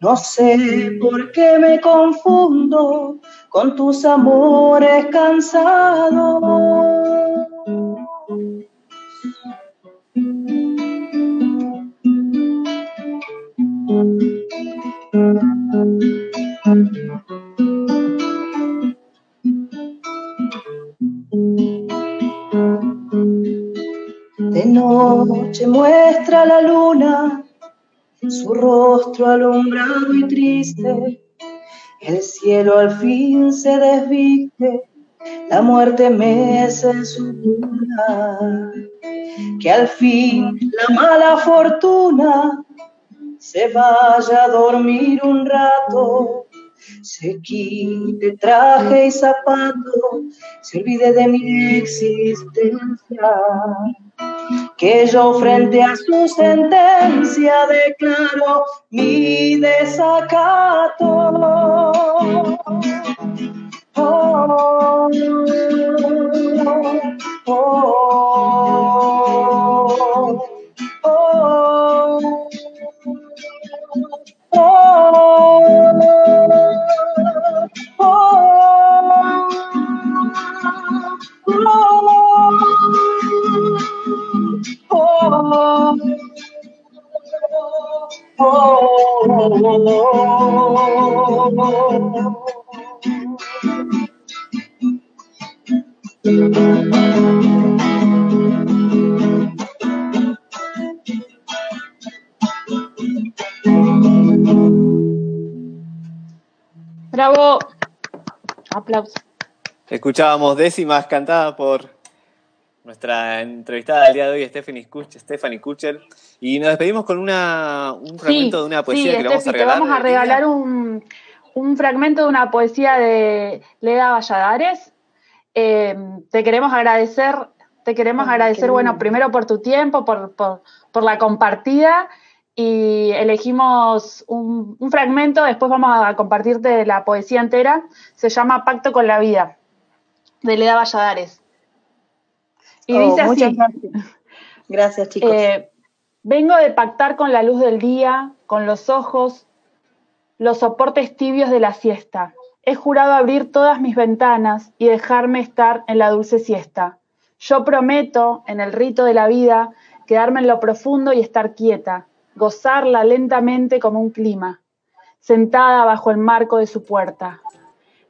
[SPEAKER 11] No sé por qué me confundo con tus amores cansados. Noche muestra la luna su rostro alumbrado y triste. El cielo al fin se desviste, la muerte mece su luna. Que al fin la mala fortuna se vaya a dormir un rato, se quite traje y zapato, se olvide de mi existencia que yo frente a su sentencia declaro mi desacato. Oh, oh, oh,
[SPEAKER 3] Escuchábamos décimas cantadas por nuestra entrevistada del día de hoy, Stephanie, Kuch- Stephanie Kuchel. Y nos despedimos con una, un fragmento de una poesía
[SPEAKER 4] sí,
[SPEAKER 3] que le vamos a regalar.
[SPEAKER 4] Te vamos a regalar un, un fragmento de una poesía de Leda Valladares. Eh, te queremos agradecer, te queremos
[SPEAKER 14] Ay,
[SPEAKER 4] agradecer, bueno, primero por tu tiempo, por, por, por la compartida y elegimos un, un fragmento, después vamos a compartirte la poesía entera. Se llama Pacto con la Vida, de Leda Valladares. Y
[SPEAKER 14] Oh,
[SPEAKER 4] dice así.
[SPEAKER 14] muchas gracias. Gracias, chicos.
[SPEAKER 4] Eh, vengo de pactar con la luz del día, con los ojos, los soportes tibios de la siesta. He jurado abrir todas mis ventanas y dejarme estar en la dulce siesta. Yo prometo, en el rito de la vida, quedarme en lo profundo y estar quieta, gozarla lentamente como un clima, sentada bajo el marco de su puerta.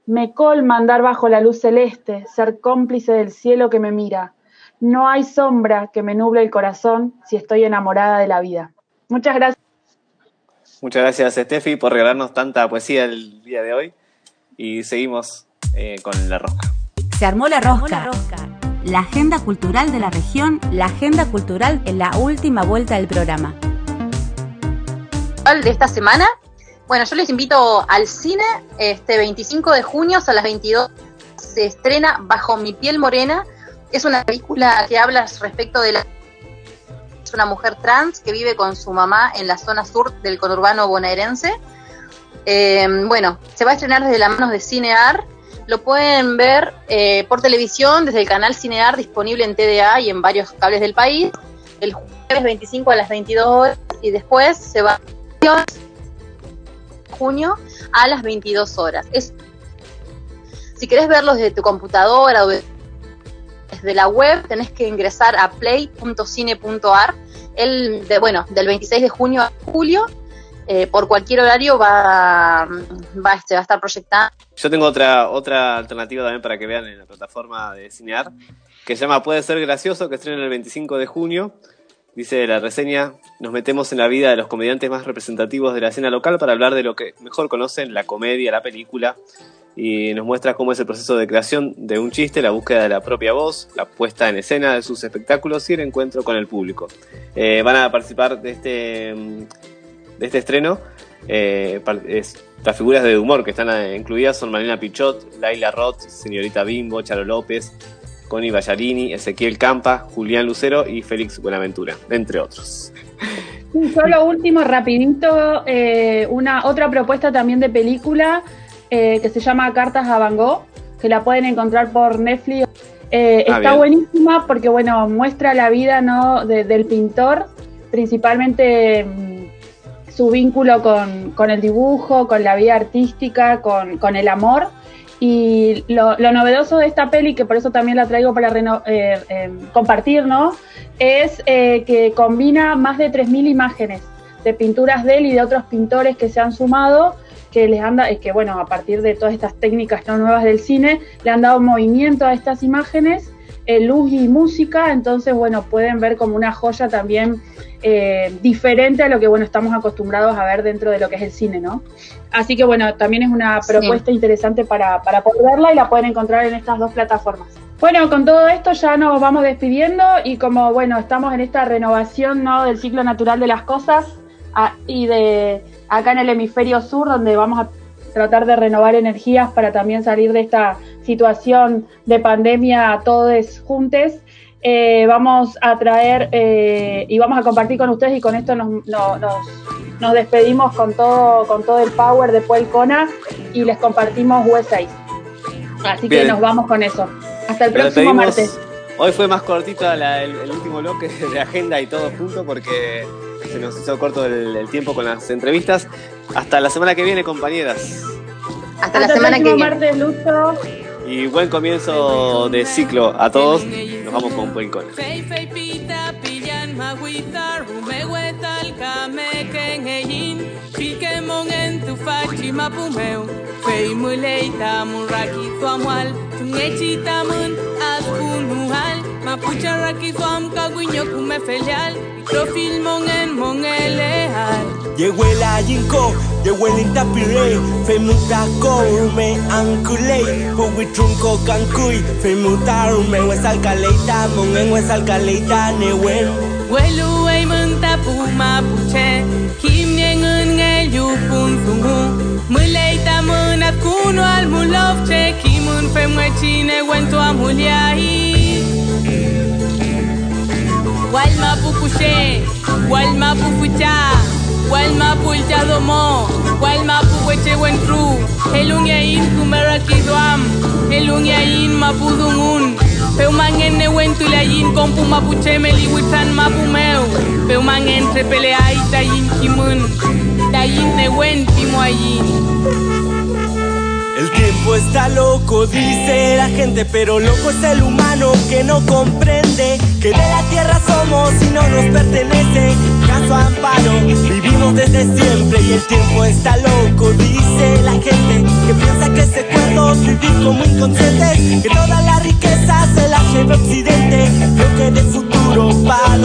[SPEAKER 4] Me colma andar bajo la luz celeste, ser cómplice del cielo que me mira. No hay sombra que me nuble el corazón si estoy enamorada de la vida. Muchas gracias.
[SPEAKER 3] Muchas gracias, Steffi, por regalarnos tanta poesía el día de hoy. Y seguimos eh, con la rosca.
[SPEAKER 2] Se armó la rosca. La agenda cultural de la región, la agenda cultural en la última vuelta del programa.
[SPEAKER 5] de esta semana. Bueno, yo les invito al cine este 25 de junio a las 22 se estrena Bajo mi piel morena. Es una película que habla respecto de la es una mujer trans que vive con su mamá en la zona sur del conurbano bonaerense. Eh, bueno, se va a estrenar desde las manos de Cinear. Lo pueden ver eh, por televisión desde el canal Cinear disponible en TDA y en varios cables del país. El jueves 25 a las 22 horas y después se va a junio a las 22 horas. Es, si querés verlo desde tu computadora o desde la web, tenés que ingresar a play.cine.ar el de, bueno, del 26 de junio a julio eh, por cualquier horario va, va, este, va a estar proyectada.
[SPEAKER 3] Yo tengo otra, otra alternativa también para que vean en la plataforma de Cinear, que se llama Puede ser gracioso, que estrena el 25 de junio. Dice la reseña, nos metemos en la vida de los comediantes más representativos de la escena local para hablar de lo que mejor conocen, la comedia, la película, y nos muestra cómo es el proceso de creación de un chiste, la búsqueda de la propia voz, la puesta en escena de sus espectáculos y el encuentro con el público. Eh, van a participar de este, de este estreno. Eh, las figuras de humor que están eh, incluidas son Marina Pichot, Laila Roth, Señorita Bimbo, Charo López, Connie Ballarini, Ezequiel Campa, Julián Lucero y Félix Buenaventura, entre otros.
[SPEAKER 4] Solo último, rapidito, eh, una otra propuesta también de película eh, que se llama Cartas a Van Gogh, que la pueden encontrar por Netflix. Eh,
[SPEAKER 3] Ah,
[SPEAKER 4] está
[SPEAKER 3] bien.
[SPEAKER 4] buenísima porque bueno muestra la vida no de- del pintor, principalmente mm, su vínculo con, con el dibujo, con la vida artística, con, con el amor. Y lo, lo novedoso de esta peli, que por eso también la traigo para reno- eh, eh, compartir, ¿no? Es eh, que combina más de 3.000 imágenes de pinturas de él y de otros pintores que se han sumado, que les han es que bueno, a partir de todas estas técnicas no nuevas del cine, le han dado movimiento a estas imágenes, eh, luz y música, entonces bueno, pueden ver como una joya también eh, diferente a lo que bueno estamos acostumbrados a ver dentro de lo que es el cine, ¿no? Así que bueno, también es una
[SPEAKER 5] Sí.
[SPEAKER 4] propuesta interesante para, para poder verla y la pueden encontrar en estas dos plataformas. Bueno, con todo esto ya nos vamos despidiendo y como bueno, estamos en esta renovación ¿no? del ciclo natural de las cosas ah, y de acá en el hemisferio sur donde vamos a tratar de renovar energías para también salir de esta situación de pandemia todos juntos. Eh, vamos a traer eh, y vamos a compartir con ustedes y con esto nos, no- nos, nos despedimos con todo, con todo el power de Puel Kona y les compartimos West Side. Así que nos vamos con eso. Hasta el próximo martes.
[SPEAKER 3] Hoy fue más cortito la- el, el último bloque de agenda y todo junto porque se nos hizo corto el, el tiempo con las entrevistas. Hasta la semana que viene, compañeras.
[SPEAKER 5] Hasta la
[SPEAKER 4] el
[SPEAKER 5] semana que viene.
[SPEAKER 4] martes, Lucho.
[SPEAKER 3] Y buen comienzo de ciclo a todos. Nos vamos con buen cona.
[SPEAKER 15] Fei fei Pikemon en tu fachi mapumeu Fei muleita mun raki tuamual Tungechita mun aspunuhal Mapucha raki tuam kaguinyo kume felial. Profil mon en mon eleal.
[SPEAKER 16] Yehuela yinko, yehuela intapire, femuta me ankule, huwi trunko kankui, femuta rume wesalkaleita, mongen wesalkaleita newen.
[SPEAKER 15] Welu ei mânta puma puce Kim iupungu Mâlei ta mânat cu nu al mulov Ce chimun in mă cine uentu amuliai Walma bucușe, domo, uentru Helungia in helungia in mapudungun Peumangen ne wentu la yin kompu mapuche meliwitan mapumeu Peumangen trepele ai ta yin kimun Ta yin ne wen timo ayin
[SPEAKER 16] El tiempo está loco, dice la gente, pero loco es el humano que no comprende que de la tierra somos y no nos pertenece. Amparo, vivimos desde siempre y el tiempo está loco, dice la gente que piensa que secuerdos vivir como inconscientes, que toda la riqueza se la lleva Occidente, lo que para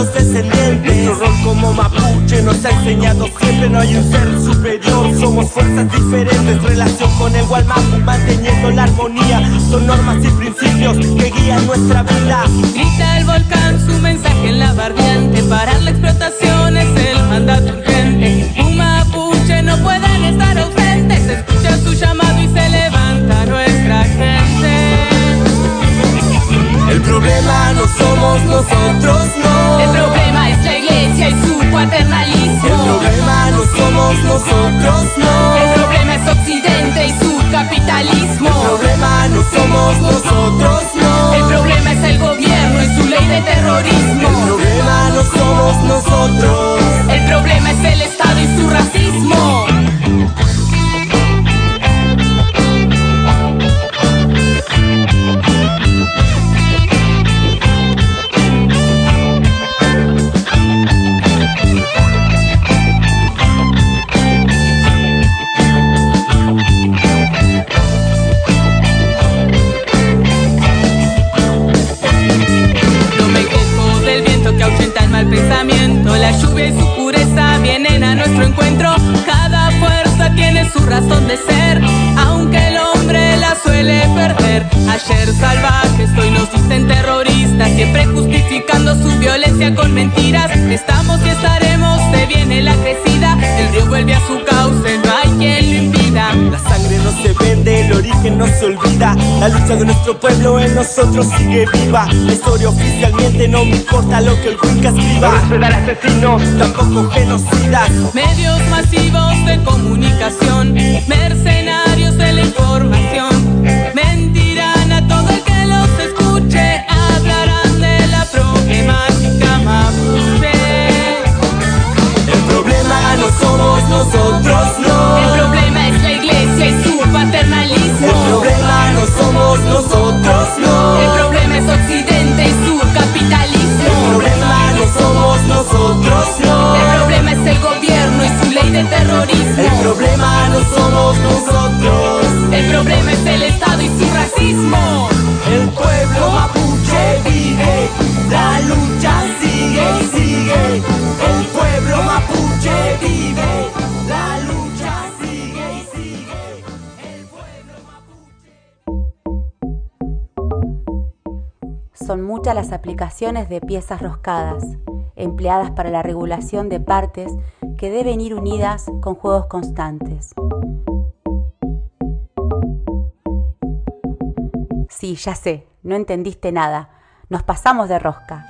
[SPEAKER 16] los descendientes. Nuestro rol como mapuche nos ha enseñado siempre no hay un ser superior, somos fuerzas diferentes, relación con el Walmapu, manteniendo la armonía, son normas y principios que guían nuestra vida.
[SPEAKER 15] Grita el volcán su mensaje en la barriante Parar la explotación es el mandato urgente Un mapuche no pueden estar ausentes Escucha su llamado y se levanta nuestra gente
[SPEAKER 16] El problema no somos nosotros, no.
[SPEAKER 15] Paternalismo
[SPEAKER 16] El problema no somos nosotros, no.
[SPEAKER 15] El problema es Occidente y su capitalismo
[SPEAKER 16] El problema no somos nosotros, no.
[SPEAKER 15] El problema es el gobierno y su ley de terrorismo
[SPEAKER 16] El problema no somos nosotros.
[SPEAKER 15] El problema es el Estado y su racismo su razón de ser, aunque el hombre la suele perder. Ayer salvajes, hoy nos dicen terroristas, siempre justificando su violencia con mentiras. Estamos y estaremos, se viene la crecida, el río vuelve a su cauce, no hay quien lo impida.
[SPEAKER 16] La sangre no se vende, el origen no se olvida. La lucha de nuestro pueblo en nosotros sigue viva. La historia oficialmente no me importa lo que el Cuenca escriba. No dar asesinos, tampoco genocidas.
[SPEAKER 15] Medios masivos de comunicación, mercenarios de la información, gobierno y su ley de terrorismo.
[SPEAKER 16] El problema no somos nosotros.
[SPEAKER 15] El problema es el Estado y su racismo.
[SPEAKER 16] El pueblo mapuche vive, la lucha sigue y sigue. El pueblo mapuche vive, la lucha sigue y sigue. El pueblo
[SPEAKER 2] Son muchas las aplicaciones de piezas roscadas, empleadas para la regulación de partes que deben ir unidas con juegos constantes. Sí, ya sé, no entendiste nada. Nos pasamos de rosca.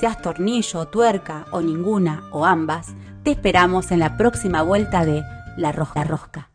[SPEAKER 2] Seas tornillo, tuerca o ninguna o ambas, te esperamos en la próxima vuelta de La Rosca Rosca.